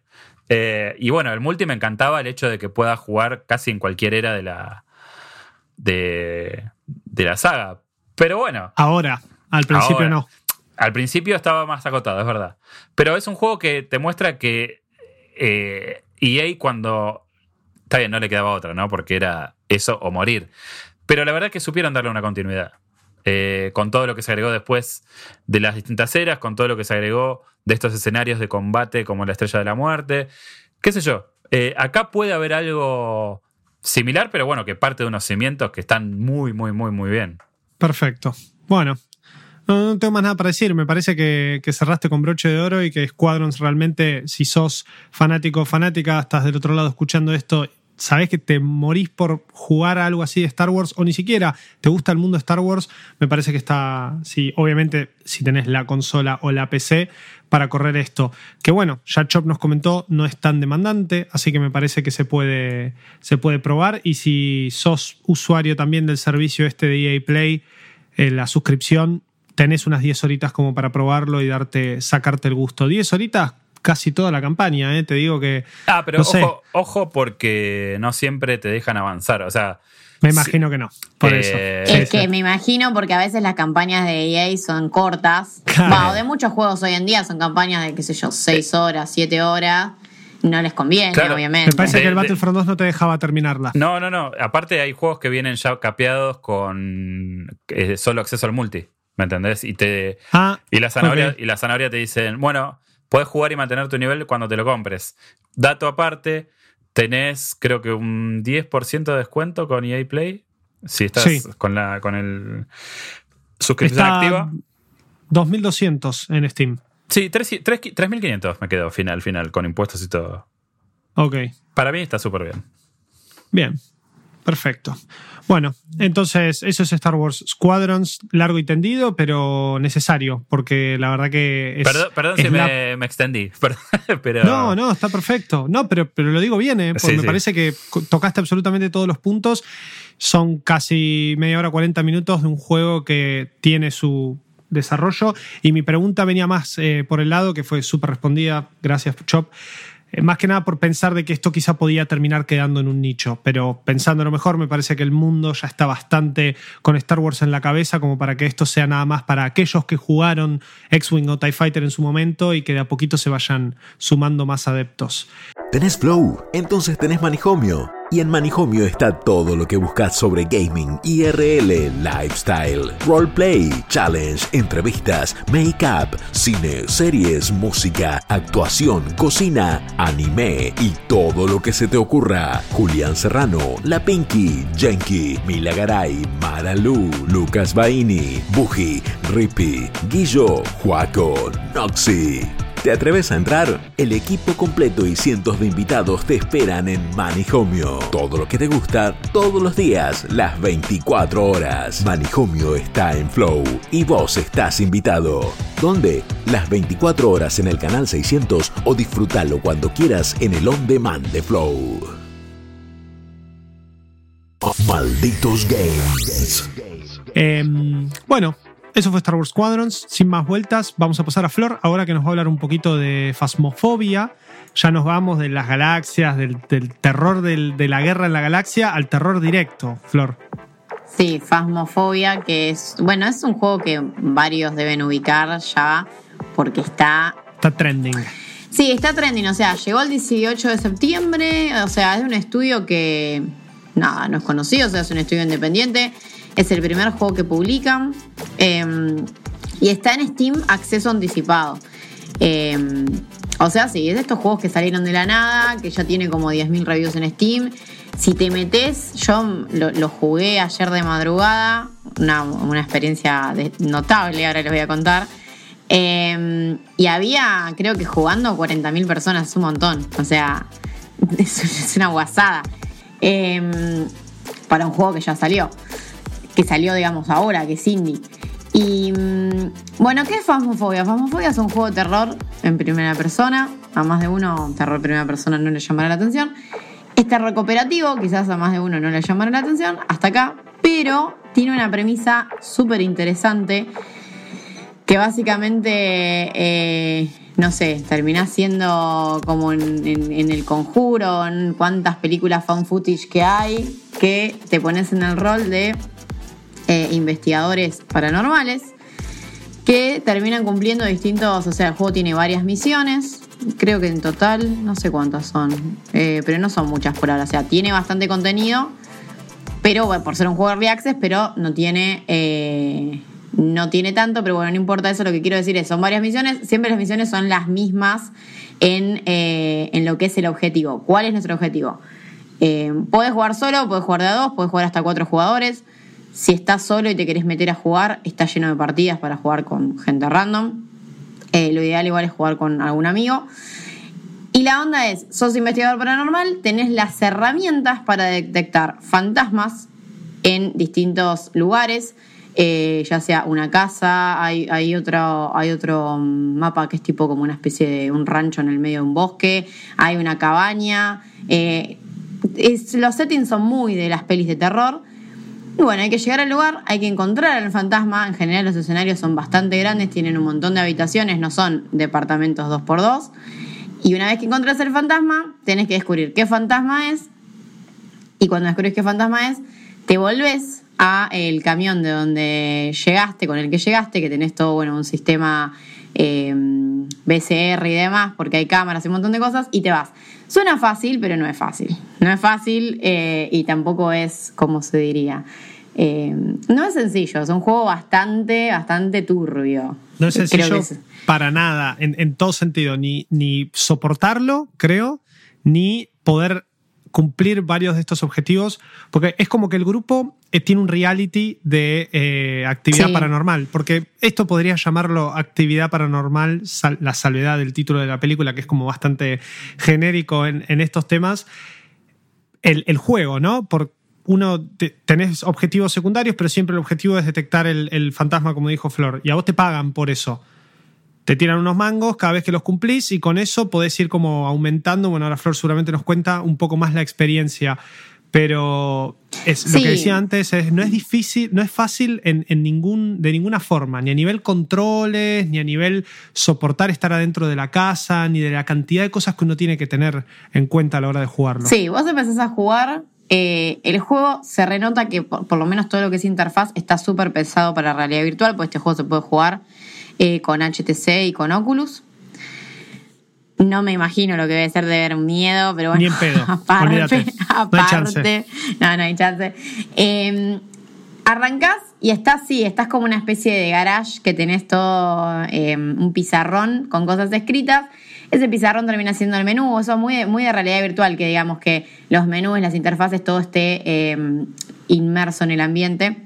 Eh, y bueno, el multi me encantaba el hecho de que pueda jugar casi en cualquier era de la, de, la saga. Pero bueno. Ahora, al principio no. Al principio estaba más acotado, es verdad. Pero es un juego que te muestra que EA e cuando... Está bien, no le quedaba otra, ¿no? Porque era eso o morir. Pero la verdad es que supieron darle una continuidad. Eh, con todo lo que se agregó después de las distintas eras, con todo lo que se agregó de estos escenarios de combate como la Estrella de la Muerte. ¿Qué sé yo? Eh, acá puede haber algo similar, pero bueno, que parte de unos cimientos que están muy, muy, muy, muy bien. Perfecto. Bueno, no, tengo más nada para decir. Me parece que, cerraste con broche de oro y que Squadrons realmente, si sos fanático o fanática, estás del otro lado escuchando esto sabes que te morís por jugar a algo así de Star Wars o ni siquiera te gusta el mundo de Star Wars, me parece que está, sí, obviamente si tenés la consola o la PC para correr esto. Que bueno, ya Chop nos comentó, no es tan demandante, así que me parece que se puede, se puede probar y si sos usuario también del servicio este de EA Play, eh, la suscripción, tenés unas 10 horitas como para probarlo y darte, sacarte el gusto. 10 horitas casi toda la campaña, ¿eh? te digo que. Ah, pero ojo, ojo, porque no siempre te dejan avanzar. O sea. Me imagino que no, por eh, eso. Es que me imagino porque a veces las campañas de EA son cortas. Claro. de muchos juegos hoy en día son campañas de, qué sé yo, 6 horas, 7 horas. No les conviene, obviamente. Me parece que el Battlefront 2 no te dejaba terminarla. No, no, no. Aparte hay juegos que vienen ya capeados con eh, solo acceso al multi. ¿Me entendés? Y te. Ah, y la zanahoria, y la zanahoria te dicen, bueno, Puedes jugar y mantener tu nivel cuando te lo compres. Dato aparte, tenés creo que un 10% de descuento con EA Play. Si estás con, la, con el suscripción activa. 2200 en Steam. Sí, 3500 me quedo final, final, con impuestos y todo. Ok. Para mí está súper bien. Bien, perfecto. Bueno, entonces eso es Star Wars Squadrons, largo y tendido, pero necesario, porque la verdad que... perdón, si me, extendí, pero... No, no, está perfecto. No, pero, pero lo digo bien, ¿eh? porque me parece que tocaste absolutamente todos los puntos. Son casi media hora, 40 minutos de un juego que tiene su desarrollo. Y mi pregunta venía más eh, por el lado, que fue súper respondida, gracias Chop más que nada por pensar de que esto quizá podía terminar quedando en un nicho, pero pensando lo mejor, me parece que el mundo ya está bastante con Star Wars en la cabeza como para que esto sea nada más para aquellos que jugaron X-Wing o TIE Fighter en su momento y que de a poquito se vayan sumando más adeptos. ¿Tenés Flow? Entonces tenés Manijomio. Y en Manijomio está todo lo que buscas sobre gaming, IRL, lifestyle, roleplay, challenge, entrevistas, make-up, cine, series, música, actuación, cocina, anime y todo lo que se te ocurra. Julián Serrano, La Pinky, Jenky, Mila Garay, Maralu, Lucas Baini, Buji, Rippy, Guillo, Juaco, Noxy. ¿Te atreves a entrar? El equipo completo y cientos de invitados te esperan en Manijomio. Todo lo que te gusta, todos los días, las 24 horas. Manijomio está en Flow y vos estás invitado. ¿Dónde? Las 24 horas en el canal 600 o disfrútalo cuando quieras en el on demand de Flow. Malditos Games. Em, bueno, eso fue Star Wars Squadrons. Sin más vueltas, vamos a pasar a Flor, ahora que nos va a hablar un poquito de Fasmofobia. Ya nos vamos de las galaxias, del, terror de la guerra en la galaxia al terror directo, Flor. Sí, Fasmofobia, que es, bueno, es un juego que varios deben ubicar ya porque está... Está trending. Sí, está trending, o sea, llegó el 18 de septiembre, o sea, es un estudio que, nada, no es conocido, o sea, es un estudio independiente, es el primer juego que publican em, y está en Steam acceso anticipado. Em, o sea, sí, es de estos juegos que salieron de la nada, que ya tiene como 10.000 reviews en Steam. Si te metes, yo lo, jugué ayer de madrugada, una, una experiencia notable, ahora les voy a contar. Em, y había, creo que jugando 40.000 personas, es un montón. O sea, es, una guasada. Para un juego que ya salió. Que salió, digamos, ahora, que es indie. Y mm, bueno, ¿qué es Fasmofobia? Fasmofobia es un juego de terror en primera persona. A más de uno, terror en primera persona no le llamará la atención. Es terror cooperativo, quizás a más de uno no le llamará la atención, hasta acá. Pero tiene una premisa súper interesante que básicamente, eh, no sé, termina siendo como en, el conjuro, en cuántas películas fan footage que hay, que te pones en el rol de eh, investigadores paranormales que terminan cumpliendo distintos, o sea, el juego tiene varias misiones, creo que en total, no sé cuántas son, eh, pero no son muchas por ahora, o sea, tiene bastante contenido, pero bueno, por ser un juego de Early Access, pero no tiene no tiene tanto, pero bueno, no importa eso, lo que quiero decir es, son varias misiones, siempre las misiones son las mismas en, eh, lo que es el objetivo. ¿Cuál es nuestro objetivo? Eh, puedes jugar solo, puedes jugar de a dos, puedes jugar hasta cuatro jugadores. Si estás solo y te querés meter a jugar, está lleno de partidas para jugar con gente random. Eh, lo ideal igual es jugar con algún amigo. Y la onda es, sos investigador paranormal, tenés las herramientas para detectar fantasmas en distintos lugares. Eh, ya sea una casa, hay, otro, hay otro mapa que es tipo como una especie de un rancho en el medio de un bosque, hay una cabaña. Eh, los settings son muy de las pelis de terror. Y bueno, hay que llegar al lugar, hay que encontrar al fantasma. En general los escenarios son bastante grandes, tienen un montón de habitaciones, no son departamentos 2x2. Y una vez que encuentras el fantasma, tenés que descubrir qué fantasma es. Y cuando descubrís qué fantasma es, te volvés a el camión de donde llegaste, con el que llegaste, que tenés todo, bueno, un sistema eh, BCR y demás, porque hay cámaras y un montón de cosas, y te vas. Suena fácil, pero no es fácil. No es fácil eh, y tampoco es, como se diría, eh, no es sencillo, es un juego bastante, bastante turbio. No es sencillo para nada, en, en, todo sentido, ni, ni soportarlo, creo, ni poder cumplir varios de estos objetivos, porque es como que el grupo eh, tiene un reality de eh, actividad paranormal, porque esto podría llamarlo actividad paranormal, la salvedad del título de la película, que es como bastante genérico en, estos temas. El, juego, ¿no? Por, uno tenés objetivos secundarios, pero siempre el objetivo es detectar el, el fantasma, como dijo Flor, y a vos te pagan por eso te tiran unos mangos cada vez que los cumplís y con eso podés ir como aumentando. Bueno, ahora Flor seguramente nos cuenta un poco más la experiencia. Pero es, lo que decía antes, es, no es difícil, no es fácil en, ningún, de ninguna forma, ni a nivel controles, ni a nivel soportar estar adentro de la casa, ni de la cantidad de cosas que uno tiene que tener en cuenta a la hora de jugarlo. Sí, vos empezás a jugar, eh, el juego se renota que por, por, lo menos todo lo que es interfaz está súper pesado para realidad virtual, pues este juego se puede jugar eh, con HTC y con Oculus. No me imagino lo que debe ser de ver miedo, pero bueno. Ni en pedo. Aparte, aparte. No, no hay chance. Eh, arrancás y estás, sí, estás como una especie de garage que tenés todo em, un pizarrón con cosas escritas. Ese pizarrón termina siendo el menú, eso es muy, muy de realidad virtual, que digamos que los menús, las interfaces, todo esté em, inmerso en el ambiente.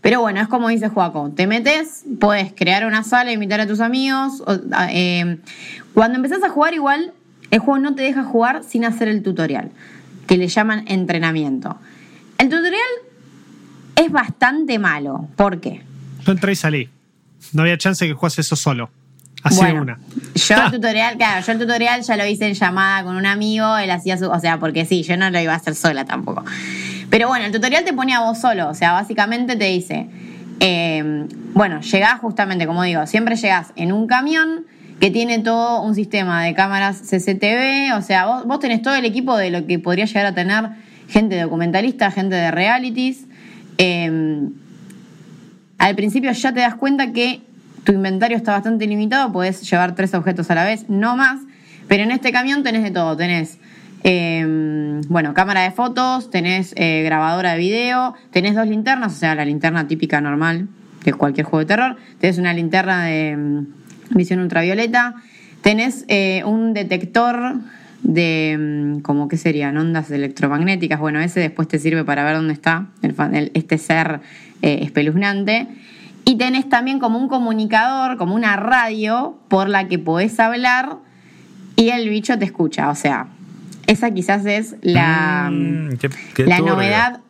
Pero bueno, es como dice Joaco, te metes, puedes crear una sala, invitar a tus amigos. Eh, cuando empezás a jugar igual, el juego no te deja jugar sin hacer el tutorial, que le llaman entrenamiento. El tutorial es bastante malo. ¿Por qué? Yo entré y salí. No había chance de que juegues eso solo. Así una. Yo el tutorial, claro, yo el tutorial ya lo hice en llamada con un amigo, él hacía su, o sea, porque sí, yo no lo iba a hacer sola tampoco. Pero bueno, el tutorial te pone a vos solo, o sea, básicamente te dice, Eh, bueno, llegás justamente, como digo, siempre llegás en un camión que tiene todo un sistema de cámaras CCTV, o sea, vos, vos tenés todo el equipo de lo que podría llegar a tener gente documentalista, gente de realities. Eh, al principio ya te das cuenta que tu inventario está bastante limitado, podés llevar tres objetos a la vez, no más, pero en este camión tenés de todo, tenés eh, bueno, cámara de fotos, tenés eh, grabadora de video, tenés dos linternas, o sea, la linterna típica normal de cualquier juego de terror, tenés una linterna de mm, visión ultravioleta, tenés eh, un detector de, mm, como que serían ondas electromagnéticas, bueno, ese después te sirve para ver dónde está el, este ser espeluznante. Y tenés también como un comunicador, como una radio por la que podés hablar y el bicho te escucha. O sea, esa quizás es la, Mm, qué- qué la novedad.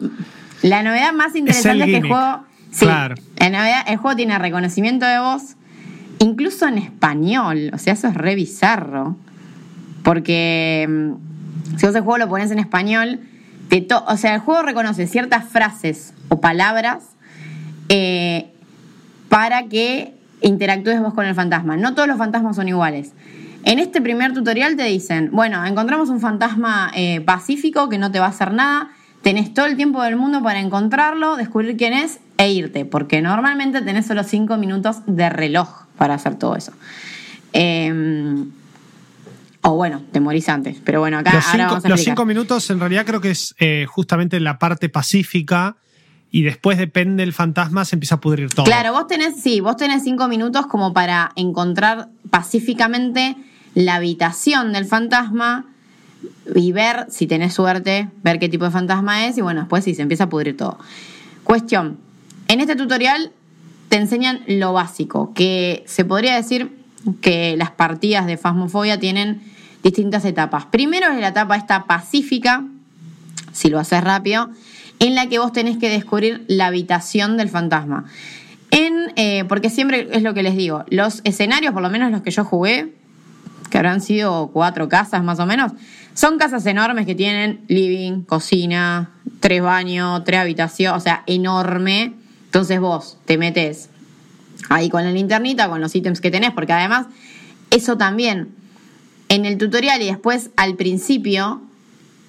La novedad más interesante es, que el juego. Sí, Claro. la novedad- el juego tiene reconocimiento de voz, incluso en español. O sea, eso es re bizarro. Porque mm, si vos el juego lo pones en español, te to- o sea, el juego reconoce ciertas frases o palabras eh, para que interactúes vos con el fantasma. No todos los fantasmas son iguales. En este primer tutorial te dicen, bueno, encontramos un fantasma eh, pacífico que no te va a hacer nada, tenés todo el tiempo del mundo para encontrarlo, descubrir quién es e irte, porque normalmente tenés solo 5 minutos de reloj para hacer todo eso. Eh, o bueno, te morís antes, pero bueno, acá Los ahora cinco, vamos a los cinco minutos en realidad creo que es eh, justamente la parte pacífica y después depende del fantasma, se empieza a pudrir todo. Claro, vos tenés, sí, vos tenés cinco minutos como para encontrar pacíficamente la habitación del fantasma y ver, si tenés suerte, ver qué tipo de fantasma es y bueno, después sí, se empieza a pudrir todo. Cuestión, en este tutorial te enseñan lo básico, que se podría decir que las partidas de Phasmophobia tienen distintas etapas. Primero es la etapa esta pacífica, si lo haces rápido, en la que vos tenés que descubrir la habitación del fantasma. En, eh, porque siempre es lo que les digo, los escenarios, por lo menos los que yo jugué, que habrán sido cuatro casas más o menos, son casas enormes que tienen living, cocina, tres baños, tres habitaciones, o sea, enorme. Entonces vos te metes ahí con la linternita, con los ítems que tenés, porque además eso también en el tutorial y después al principio,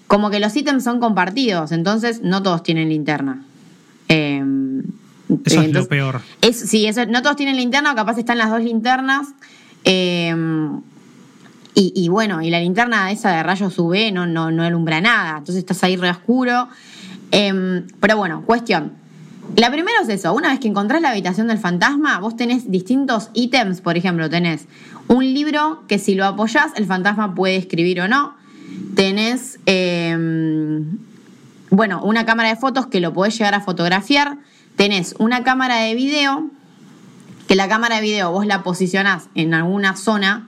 como que los ítems son compartidos, entonces no todos tienen linterna. Eh, Eso es lo peor. es, sí, eso, no todos tienen linterna, o capaz están las dos linternas. eh, y, bueno, y la linterna esa de rayos UV no, no, no alumbra nada. Entonces estás ahí re oscuro. Eh, pero bueno, cuestión. La primera es eso. Una vez que encontrás la habitación del fantasma, vos tenés distintos ítems. Por ejemplo, tenés un libro que si lo apoyás, el fantasma puede escribir o no. Tenés. eh, bueno, una cámara de fotos que lo podés llegar a fotografiar. Tenés una cámara de video, que la cámara de video vos la posicionás en alguna zona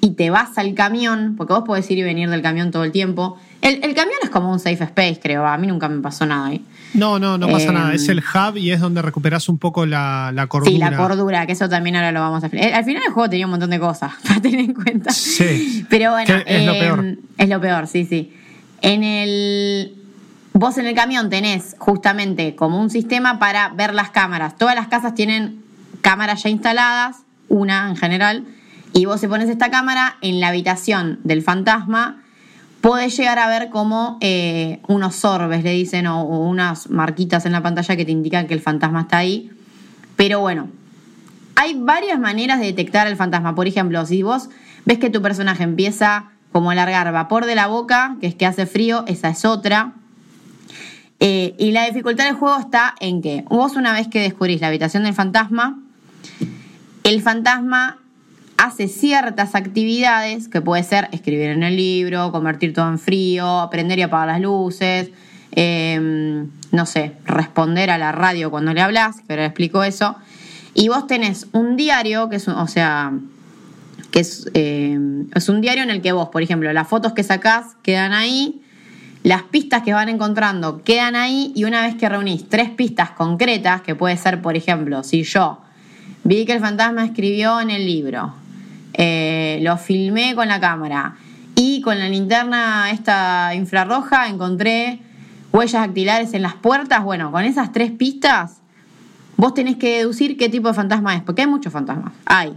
y te vas al camión, porque vos podés ir y venir del camión todo el tiempo. El, el camión es como un safe space, creo. A mí nunca me pasó nada ahí. No, no, no pasa Eh, nada. Es el hub y es donde recuperas un poco la, la cordura. Sí, la cordura, que eso también ahora lo vamos a explicar. Al final el juego tenía un montón de cosas para tener en cuenta. Sí. Pero bueno, es lo eh, peor. Es lo peor, sí, sí. En el. Vos en el camión tenés justamente como un sistema para ver las cámaras. Todas las casas tienen cámaras ya instaladas, una en general, y vos se pones esta cámara en la habitación del fantasma. Podés llegar a ver como eh, unos orbes, le dicen, o, o unas marquitas en la pantalla que te indican que el fantasma está ahí. Pero bueno, hay varias maneras de detectar al fantasma. Por ejemplo, si vos ves que tu personaje empieza como a largar vapor de la boca, que es que hace frío, esa es otra. Eh, y la dificultad del juego está en que vos una vez que descubrís la habitación del fantasma, el fantasma hace ciertas actividades, que puede ser escribir en el libro, convertir todo en frío, aprender y apagar las luces, eh, no sé, responder a la radio cuando le hablas, que ahora explico eso. Y vos tenés un diario, que es, un- o sea, que es, eh, es un diario en el que vos, por ejemplo, las fotos que sacás quedan ahí, las pistas que van encontrando quedan ahí y una vez que reunís tres pistas concretas, que puede ser, por ejemplo, si yo vi que el fantasma escribió en el libro, eh, lo filmé con la cámara y con la linterna esta infrarroja encontré huellas dactilares en las puertas, bueno, con esas tres pistas vos tenés que deducir qué tipo de fantasma es, porque hay muchos fantasmas. Hay,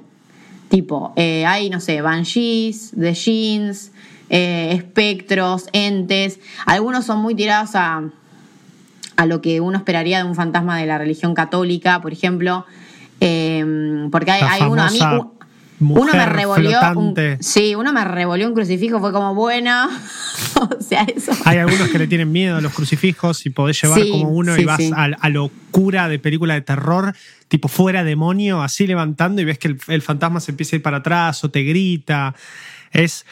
tipo, eh, hay, no sé, banshees, de jeans, eh, espectros, entes. Algunos son muy tirados a, a lo que uno esperaría de un fantasma de la religión católica, por ejemplo. Eh, porque hay, hay uno, a mí, u- uno me mujer revolvió. Un, sí, uno me revolvió un crucifijo, fue como buena. o sea, eso. Hay algunos que le tienen miedo a los crucifijos y podés llevar Sí, como uno sí, y vas sí. a, a locura de película de terror, tipo fuera demonio, así levantando y ves que el, el fantasma se empieza a ir para atrás o te grita. Es.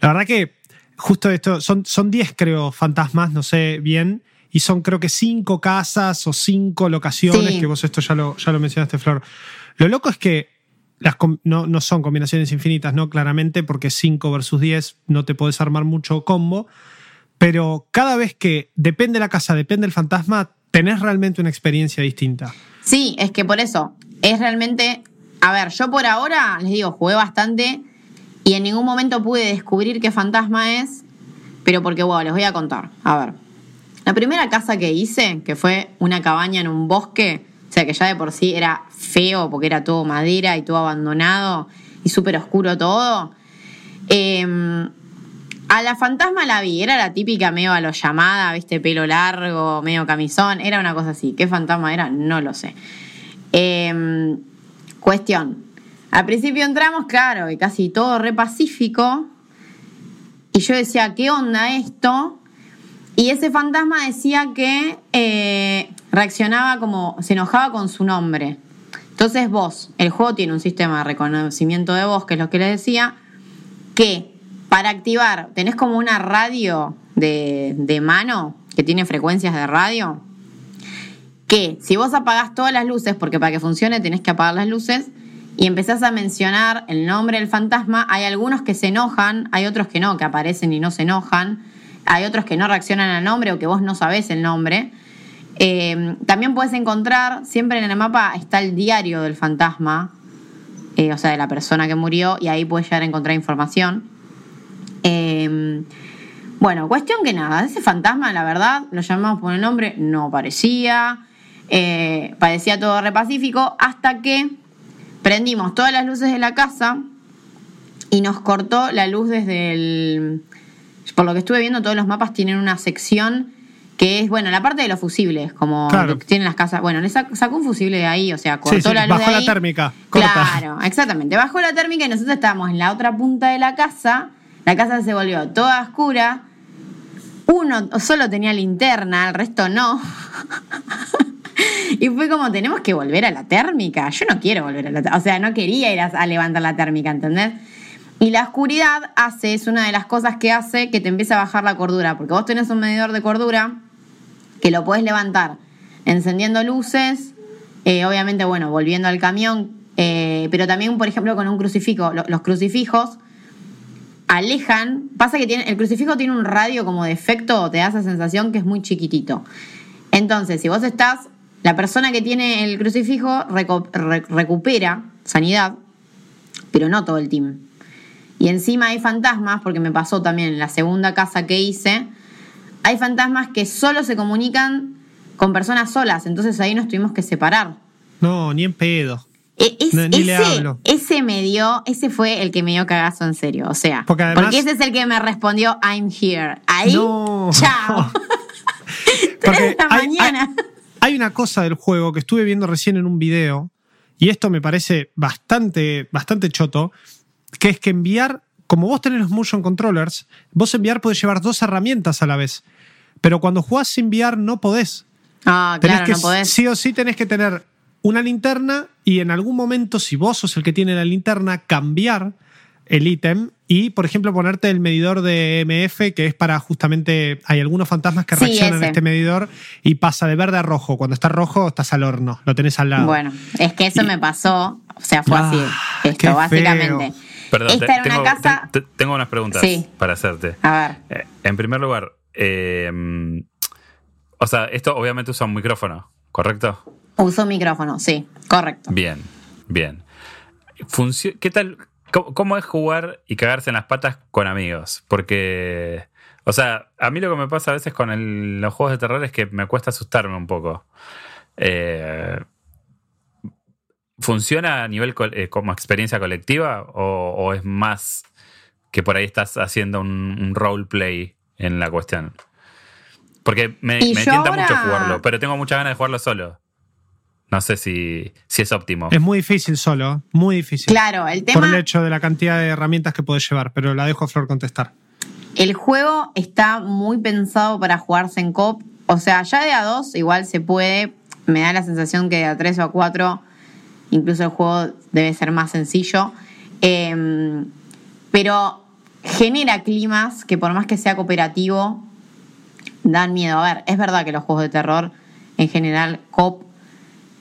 La verdad que justo esto, son, son 10 creo fantasmas, no sé bien, y son creo que 5 casas o 5 locaciones, que vos esto ya lo, ya lo mencionaste, Flor. Lo loco es que las no, no son combinaciones infinitas, ¿no? Claramente, porque 5 versus 10 no te podés armar mucho combo, pero cada vez que depende la casa, depende el fantasma, tenés realmente una experiencia distinta. Sí, es que por eso, es realmente. A ver, yo por ahora, les digo, jugué bastante y en ningún momento pude descubrir qué fantasma es, pero porque, bueno, les voy a contar. A ver, la primera casa que hice, que fue una cabaña en un bosque, o sea que ya de por sí era feo porque era todo madera y todo abandonado y súper oscuro todo. eh, a la fantasma la vi, era la típica medio a lo llamada, viste, pelo largo, medio camisón, era una cosa así. ¿Qué fantasma era? No lo sé. Eh, cuestión. Al principio entramos, claro, y casi todo re pacífico. Y yo decía, ¿qué onda esto? Y ese fantasma decía que eh, reaccionaba como, se enojaba con su nombre. Entonces vos, el juego tiene un sistema de reconocimiento de voz, que es lo que les decía, que para activar tenés como una radio de, de mano que tiene frecuencias de radio, que si vos apagás todas las luces, porque para que funcione tenés que apagar las luces, y empezás a mencionar el nombre del fantasma, hay algunos que se enojan, hay otros que no, que aparecen y no se enojan, hay otros que no reaccionan al nombre o que vos no sabés el nombre. Eh, también puedes encontrar, siempre en el mapa está el diario del fantasma, eh, o sea, de la persona que murió, y ahí puedes llegar a encontrar información. Eh, bueno, cuestión que nada, ese fantasma, la verdad, lo llamamos por el nombre, no parecía, parecía todo re pacífico, hasta que prendimos todas las luces de la casa y nos cortó la luz desde el... Por lo que estuve viendo, todos los mapas tienen una sección que es, bueno, la parte de los fusibles, como Claro. que tienen las casas. Bueno, le sac- sacó un fusible de ahí, o sea, cortó Sí, sí, la luz bajó de la ahí. térmica, corta. Claro, exactamente. Bajó la térmica y nosotros estábamos en la otra punta de la casa. La casa se volvió toda oscura. Uno solo tenía linterna, el resto no. y fue como, tenemos que volver a la térmica. Yo no quiero volver a la térmica. O sea, no quería ir a, a levantar la térmica, ¿entendés? Y la oscuridad hace, es una de las cosas que hace que te empiece a bajar la cordura. Porque vos tenés un medidor de cordura que lo podés levantar encendiendo luces, eh, obviamente, bueno, volviendo al camión, eh, pero también, por ejemplo, con un crucifijo. Lo- los crucifijos alejan, pasa que tiene, el crucifijo tiene un radio como de efecto, te da esa sensación que es muy chiquitito. Entonces, si vos estás, la persona que tiene el crucifijo recupera sanidad, pero no todo el team. Y encima hay fantasmas, porque me pasó también en la segunda casa que hice, hay fantasmas que solo se comunican con personas solas, entonces ahí nos tuvimos que separar. No, ni en pedo. E- es- No, ni le ese, hablo. ese me dio, ese fue el que me dio cagazo en serio, o sea, Porque además- ese es el que me respondió I'm here. Ahí, No. chao. Porque hay- mañana. Hay, hay una cosa del juego que estuve viendo recién en un video, y esto me parece bastante, bastante choto, que es que enviar, como vos tenés los motion controllers, vos enviar podés llevar dos herramientas a la vez. Pero cuando jugás sin enviar no podés. Ah, Tenés claro, que, no podés. Sí o sí tenés que tener una linterna y en algún momento, si vos sos el que tiene la linterna, cambiar el ítem y, por ejemplo, ponerte el medidor de MF, que es para justamente. Hay algunos fantasmas que Sí, reaccionan a este medidor y pasa de verde a rojo. Cuando está rojo, estás al horno, lo tenés al lado. Bueno, es que eso me pasó, o sea, fue Ah, así, esto, básicamente. Perdón, Esta te- era tengo, una casa. te- te- tengo unas preguntas Sí. para hacerte. A ver. Eh, en primer lugar, eh, o sea, esto obviamente usa un micrófono, ¿correcto? Uso micrófono, sí, correcto. Bien, bien. Funcio- ¿Qué tal? ¿Cómo, cómo es jugar y cagarse en las patas con amigos? Porque, o sea, a mí lo que me pasa a veces con el- los juegos de terror es que me cuesta asustarme un poco. Eh, ¿funciona a nivel eh, como experiencia colectiva o, es más que por ahí estás haciendo un, roleplay en la cuestión? Porque me, me tienta mucho jugarlo, pero tengo muchas ganas de jugarlo solo. No sé si, si es óptimo. Es muy difícil solo, muy difícil. Claro, el tema. Por el hecho de la cantidad de herramientas que puedes llevar, pero la dejo a Flor contestar. El juego está muy pensado para jugarse en cop. O sea, ya de a dos igual se puede. Me da la sensación que de a tres o a cuatro, incluso el juego debe ser más sencillo. Em, pero genera climas que por más que sea cooperativo, dan miedo. A ver, es verdad que los juegos de terror en general, cop,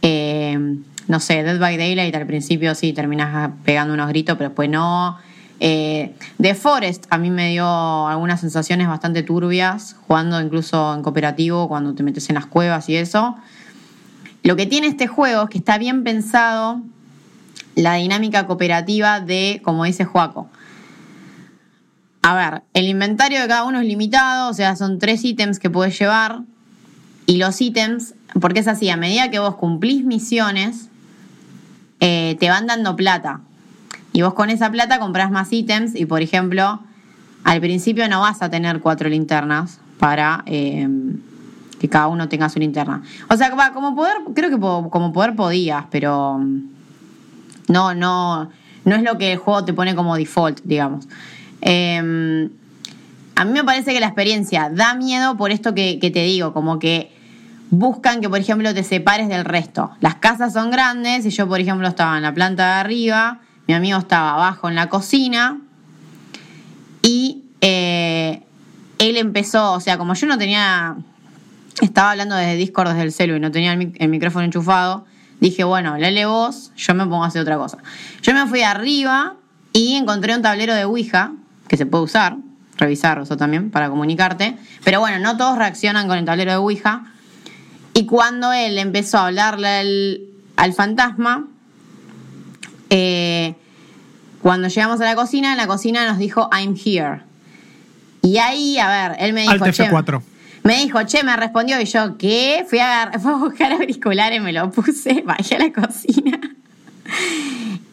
em, no sé, Dead by Daylight al principio sí terminas pegando unos gritos, pero después no. Eh, The Forest a mí me dio algunas sensaciones bastante turbias, jugando incluso en cooperativo, cuando te metes en las cuevas y eso. Lo que tiene este juego es que está bien pensado la dinámica cooperativa de, como dice Joaco. A ver, el inventario de cada uno es limitado, o sea, son tres ítems que puedes llevar. Y los ítems, porque es así, a medida que vos cumplís misiones, eh, te van dando plata. Y vos con esa plata compras más ítems y, por ejemplo, al principio no vas a tener cuatro linternas para eh, que cada uno tenga su linterna. O sea, como poder, creo que como poder podías, pero no, no, no es lo que el juego te pone como default, digamos. Em, a mí me parece que la experiencia da miedo por esto que, que te digo, como que buscan que, por ejemplo, te separes del resto. Las casas son grandes y yo, por ejemplo, estaba en la planta de arriba mi amigo estaba abajo en la cocina y eh, él empezó, o sea, como yo no tenía, estaba hablando desde Discord, desde el celu y no tenía el, micrófono enchufado, dije, bueno, lele vos, yo me pongo a hacer otra cosa. Yo me fui arriba y encontré un tablero de Ouija que se puede usar, revisar eso también para comunicarte, pero bueno, no todos reaccionan con el tablero de Ouija. Y cuando él empezó a hablarle al fantasma, eh, cuando llegamos a la cocina, en la cocina nos dijo I'm here. Y ahí, a ver, él me dijo, che, me dijo, che, me respondió y yo, ¿qué? Fui a, fui a buscar auriculares, me lo puse, bajé a la cocina.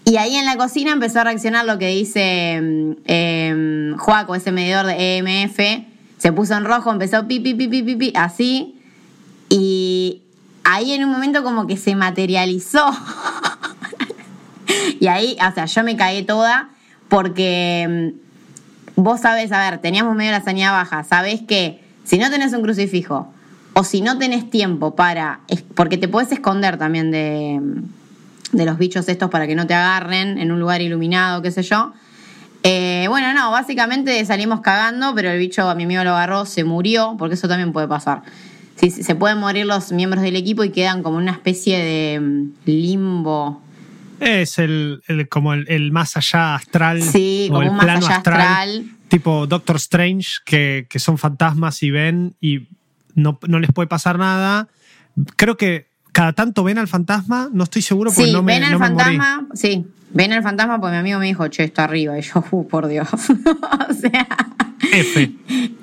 Y ahí en la cocina empezó a reaccionar lo que dice eh, Joaco, ese medidor de EMF. Se puso en rojo, empezó pi, pi, pi, pi, pi, así. Y ahí en un momento como que se materializó y ahí, o sea, yo me caí toda porque mm, vos sabés, a ver, teníamos medio la sanidad baja, sabés que si no tenés un crucifijo o si no tenés tiempo para, porque te puedes esconder también de, de los bichos estos para que no te agarren en un lugar iluminado, qué sé yo. Eh, bueno, no, básicamente salimos cagando, pero el bicho a mi amigo lo agarró, se murió, porque eso también puede pasar. Sí, se pueden morir los miembros del equipo y quedan como una especie de mm, limbo es el, como el, más allá astral. Sí, como el plano astral, Tipo Doctor Strange, que, son fantasmas y ven y no, les puede pasar nada. Creo que cada tanto ven al fantasma, no estoy seguro porque no me ven al fantasma, sí, ven al fantasma porque mi amigo me dijo, che, está arriba. Y yo, uh, por Dios. o sea. F.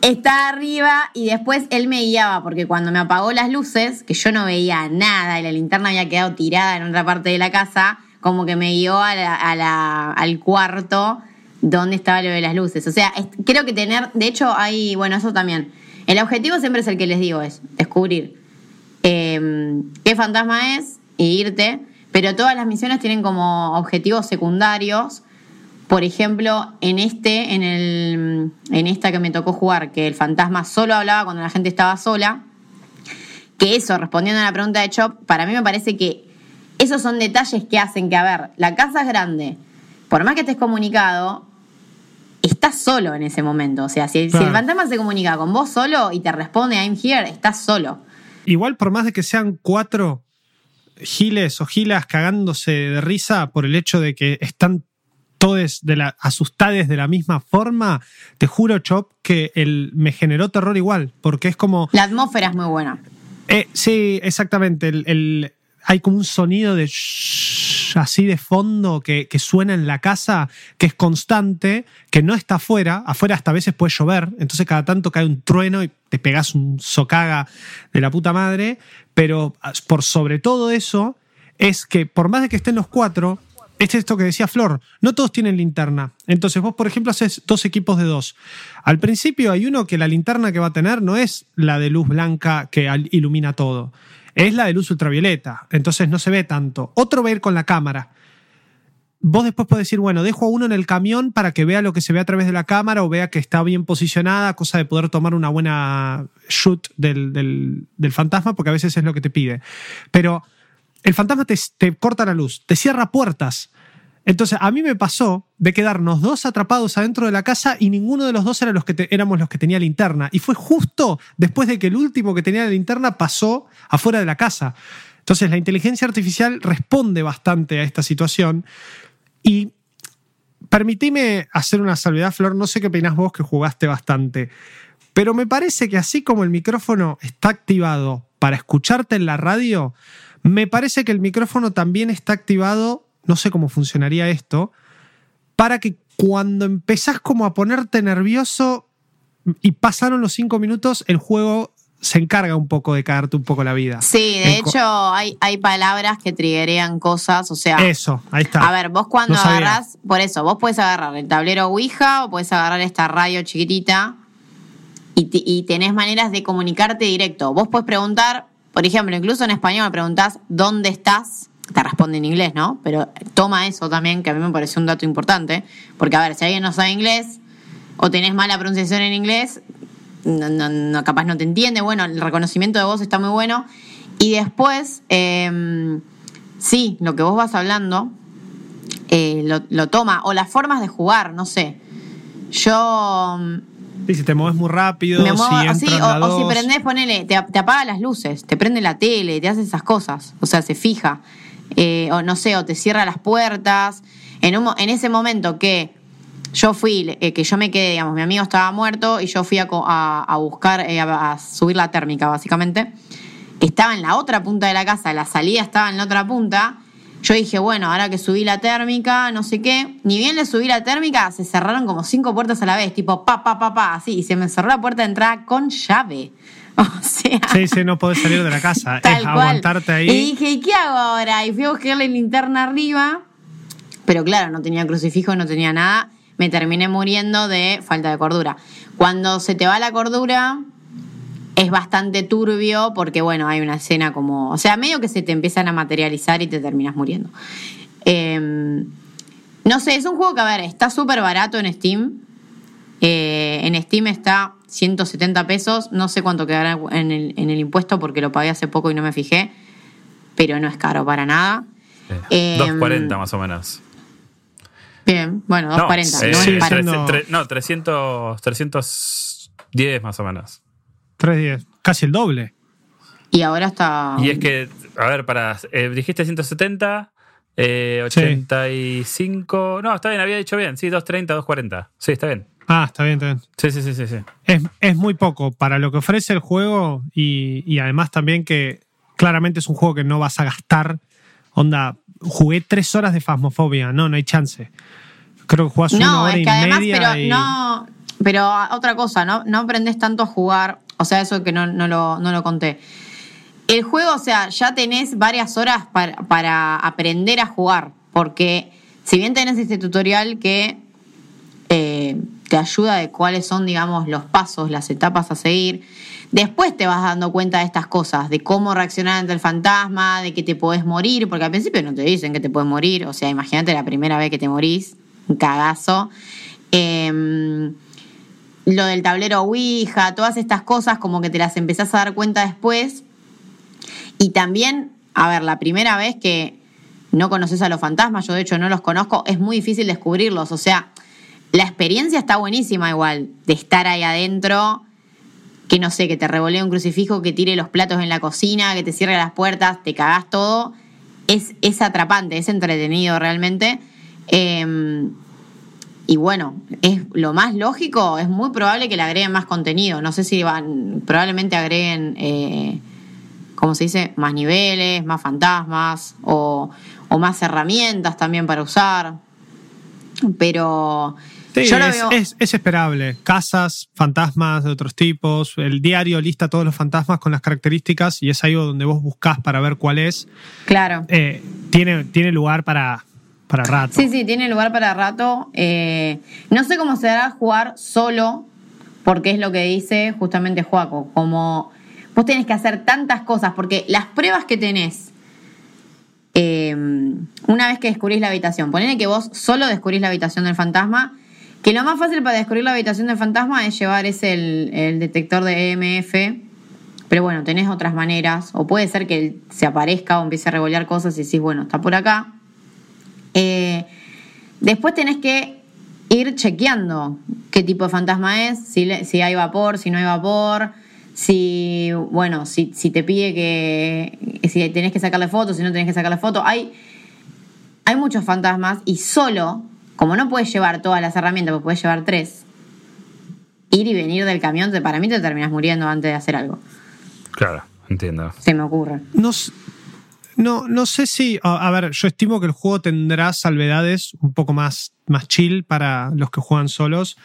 Está arriba y después él me guiaba porque cuando me apagó las luces, que yo no veía nada y la linterna había quedado tirada en otra parte de la casa, como que me guió a al cuarto donde estaba lo de las luces. O sea, creo que tener, de hecho hay, bueno, eso también. El objetivo siempre es el que les digo, es descubrir em, qué fantasma es e irte, pero todas las misiones tienen como objetivos secundarios. Por ejemplo, en este, en, el, en esta que me tocó jugar, que el fantasma solo hablaba cuando la gente estaba sola, que eso, respondiendo a la pregunta de Chop, para mí me parece que esos son detalles que hacen que, a ver, la casa es grande, por más que estés comunicado, estás solo en ese momento. O sea, si, el fantasma se comunica con vos solo y te responde I'm here, estás solo. Igual, por más de que sean cuatro giles o gilas cagándose de risa por el hecho de que están todos de la, asustades de la misma forma, te juro, Chop, que el, me generó terror igual, porque es como... La atmósfera es muy buena. Eh, sí, exactamente. el, hay como un sonido de así de fondo que, suena en la casa, que es constante, que no está afuera. Afuera hasta a veces puede llover, entonces cada tanto cae un trueno y te pegas un socaga de la puta madre. Pero por sobre todo eso, es que por más de que estén los cuatro, es esto que decía Flor, no todos tienen linterna. Entonces vos, por ejemplo, haces dos equipos de dos. Al principio hay uno que la linterna que va a tener no es la de luz blanca que ilumina todo, es la de luz ultravioleta, entonces no se ve tanto. Otro va a ir con la cámara. Vos después podés decir, bueno, dejo a uno en el camión para que vea lo que se ve a través de la cámara o vea que está bien posicionada, cosa de poder tomar una buena shoot del, del fantasma, porque a veces es lo que te pide. Pero el fantasma te, corta la luz, te cierra puertas. Entonces, a mí me pasó de quedarnos dos atrapados adentro de la casa y ninguno de los dos era los que éramos los que tenía linterna. Y fue justo después de que el último que tenía la linterna pasó afuera de la casa. Entonces, la inteligencia artificial responde bastante a esta situación. Y permitime hacer una salvedad, Flor. No sé qué opinas vos que jugaste bastante. Pero me parece que así como el micrófono está activado para escucharte en la radio, me parece que el micrófono también está activado, no sé cómo funcionaría esto, para que cuando empezás como a ponerte nervioso y pasaron los cinco minutos, el juego se encarga un poco de cagarte un poco la vida. Sí, de hecho hay, hay palabras que triggerean cosas, o sea... Eso, ahí está. A ver, vos cuando agarras, por eso, vos puedes agarrar el tablero Ouija o puedes agarrar esta radio chiquitita y, y tenés maneras de comunicarte directo. Vos puedes preguntar, por ejemplo, incluso en español me preguntas ¿dónde estás? Te responde en inglés, ¿no? Pero toma eso también, que a mí me parece un dato importante. Porque, a ver, si alguien no sabe inglés o tenés mala pronunciación en inglés, no, capaz no te entiende. Bueno, el reconocimiento de voz está muy bueno. Y después, em, sí, lo que vos vas hablando, eh, lo, lo, toma. O las formas de jugar, no sé. Yo si te mueves muy rápido, si o, si prendés, ponele, te, apaga las luces, te prende la tele, te hace esas cosas. O sea, se fija. Eh, o no sé, o te cierra las puertas. En, un, en ese momento que yo fui, eh, que yo me quedé, digamos, mi amigo estaba muerto y yo fui a, a, buscar, eh, a, subir la térmica, básicamente. Estaba en la otra punta de la casa, la salida estaba en la otra punta yo dije, bueno, ahora que subí la térmica, no sé qué, ni bien le subí la térmica, se cerraron como cinco puertas a la vez, tipo pa, pa, pa, pa, así, y se me cerró la puerta de entrada con llave. O sea. Sí, sí, no podés salir de la casa, es aguantarte ahí. Y dije, ¿y qué hago ahora? Y fui a buscarle linterna arriba, pero claro, no tenía crucifijo, no tenía nada. Me terminé muriendo de falta de cordura. Cuando se te va la cordura, es bastante turbio porque, bueno, hay una escena como. O sea, medio que se te empiezan a materializar y te terminas muriendo. Em, no sé, es un juego que, a ver, está súper barato en Steam. Eh, en Steam está 170 pesos. No sé cuánto quedará en el, en el, impuesto porque lo pagué hace poco y no me fijé. Pero no es caro para nada. 240 em, más o menos. Bien, bueno, 240. No, eh, no, 300, 310 más o menos. 310, casi el doble. Y ahora está. Y es que, a ver, para. Eh, dijiste 170, 85. Eh, no, está bien, había dicho bien. Sí, 230, 240. Sí, está bien. Ah, está bien, está bien. Sí, sí, sí, sí. sí. Es, muy poco para lo que ofrece el juego y, además también que claramente es un juego que no vas a gastar. Onda, jugué tres horas de Fasmofobia. No, no hay chance. Creo que jugás una hora y media. Pero, no, pero otra cosa, ¿no? No aprendes tanto a jugar o sea, eso que no, lo, no lo conté. El juego, o sea, ya tenés varias horas para, aprender a jugar, porque si bien tenés este tutorial que eh, te ayuda de cuáles son, digamos, los pasos, las etapas a seguir, después te vas dando cuenta de estas cosas, de cómo reaccionar ante el fantasma, de que te podés morir, porque al principio no te dicen que te puedes morir, o sea, imagínate la primera vez que te morís, un cagazo. Eh, lo del tablero Ouija, todas estas cosas como que te las empezás a dar cuenta después. Y también, a ver, la primera vez que no conoces a los fantasmas, yo de hecho no los conozco, es muy difícil descubrirlos. O sea, la experiencia está buenísima igual, de estar ahí adentro, que no sé, que te revolea un crucifijo, que tire los platos en la cocina, que te cierre las puertas, te cagás todo. Es, es atrapante, es entretenido realmente. Eh, y bueno, es lo más lógico, es muy probable que le agreguen más contenido. No sé si van, probablemente agreguen, eh, ¿cómo se dice? Más niveles, más fantasmas o, más herramientas también para usar. Pero Sí, yo lo es, veo. es- es esperable. Casas, fantasmas de otros tipos. El diario lista todos los fantasmas con las características y es algo donde vos buscás para ver cuál es. Claro. Eh, tiene, tiene lugar para, para rato. Sí, sí, tiene lugar para rato. Eh, no sé cómo se dará jugar solo, porque es lo que dice justamente Juaco. Como vos tenés que hacer tantas cosas, porque las pruebas que tenés, eh, una vez que descubrís la habitación, ponele que vos solo descubrís la habitación del fantasma, que lo más fácil para descubrir la habitación del fantasma es llevar ese el, detector de EMF. Pero bueno, tenés otras maneras. O puede ser que se aparezca o empiece a revolear cosas y decís, bueno, está por acá. Eh, después tenés que ir chequeando qué tipo de fantasma es, si, si hay vapor, si no hay vapor, si, bueno, si, si te pide que, si tenés que sacarle fotos, si no tenés que sacarle fotos. Hay, hay muchos fantasmas y solo, como no puedes llevar todas las herramientas, porque puedes llevar tres, ir y venir del camión, para mí te terminas muriendo antes de hacer algo. Claro, entiendo. Se me ocurre. No, no, no sé si. A, a ver, yo estimo que el juego tendrá salvedades un poco más, más chill para los que juegan solos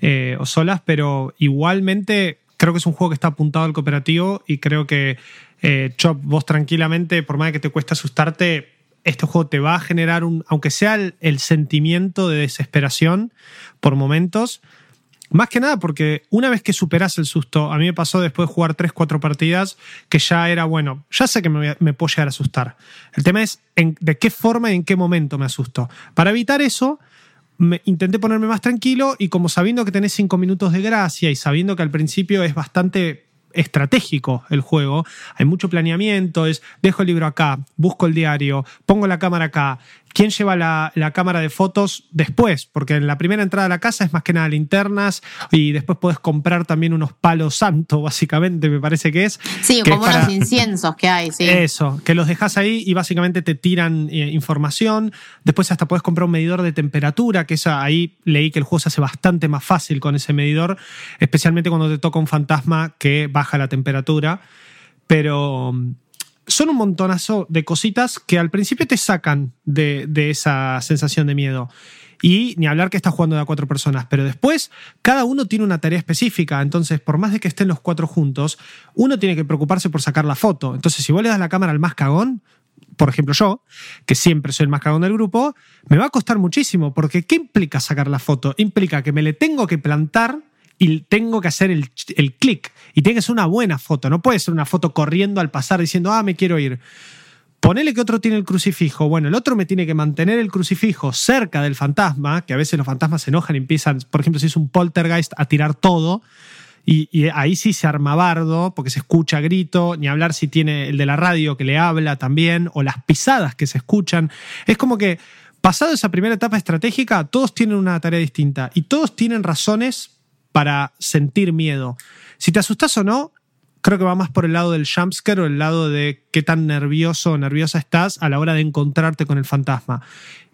eh, o solas, pero igualmente creo que es un juego que está apuntado al cooperativo y creo que eh, Chop, vos tranquilamente, por más que te cueste asustarte, este juego te va a generar un, aunque sea el, sentimiento de desesperación por momentos. Más que nada porque una vez que superas el susto, a mí me pasó después de jugar 3-4 partidas que ya era, bueno, ya sé que me, me puedo llegar a asustar. El tema es de qué forma y en qué momento me asusto. Para evitar eso, intenté ponerme más tranquilo y como sabiendo que tenés 5 minutos de gracia y sabiendo que al principio es bastante estratégico el juego, hay mucho planeamiento, es dejo el libro acá, busco el diario, pongo la cámara acá, ¿quién lleva la, la cámara de fotos después? Porque en la primera entrada a la casa es más que nada linternas y después podés comprar también unos palos santos, básicamente me parece que es. Sí, que como es para- unos inciensos que hay, sí. eso, que los dejas ahí y básicamente te tiran eh, información. Después hasta puedes comprar un medidor de temperatura, que esa, ahí leí que el juego se hace bastante más fácil con ese medidor, especialmente cuando te toca un fantasma que baja la temperatura. Pero son un montonazo de cositas que al principio te sacan de, de esa sensación de miedo. Y ni hablar que estás jugando de a cuatro personas, pero después cada uno tiene una tarea específica, entonces por más de que estén los cuatro juntos, uno tiene que preocuparse por sacar la foto. Entonces si vos le das la cámara al más cagón, por ejemplo yo, que siempre soy el más cagón del grupo, me va a costar muchísimo, porque ¿qué implica sacar la foto? Implica que me le tengo que plantar y tengo que hacer el, el clic. Y tiene que ser una buena foto, no puede ser una foto corriendo al pasar diciendo, ah, me quiero ir. Ponele que otro tiene el crucifijo. Bueno, el otro me tiene que mantener el crucifijo cerca del fantasma, que a veces los fantasmas se enojan y empiezan, por ejemplo, si es un poltergeist, a tirar todo. Y, y ahí sí se arma bardo, porque se escucha grito, ni hablar si tiene el de la radio que le habla también, o las pisadas que se escuchan. Es como que, pasado esa primera etapa estratégica, todos tienen una tarea distinta y todos tienen razones para sentir miedo. Si te asustas o no, creo que va más por el lado del jumpscare o el lado de qué tan nervioso o nerviosa estás a la hora de encontrarte con el fantasma.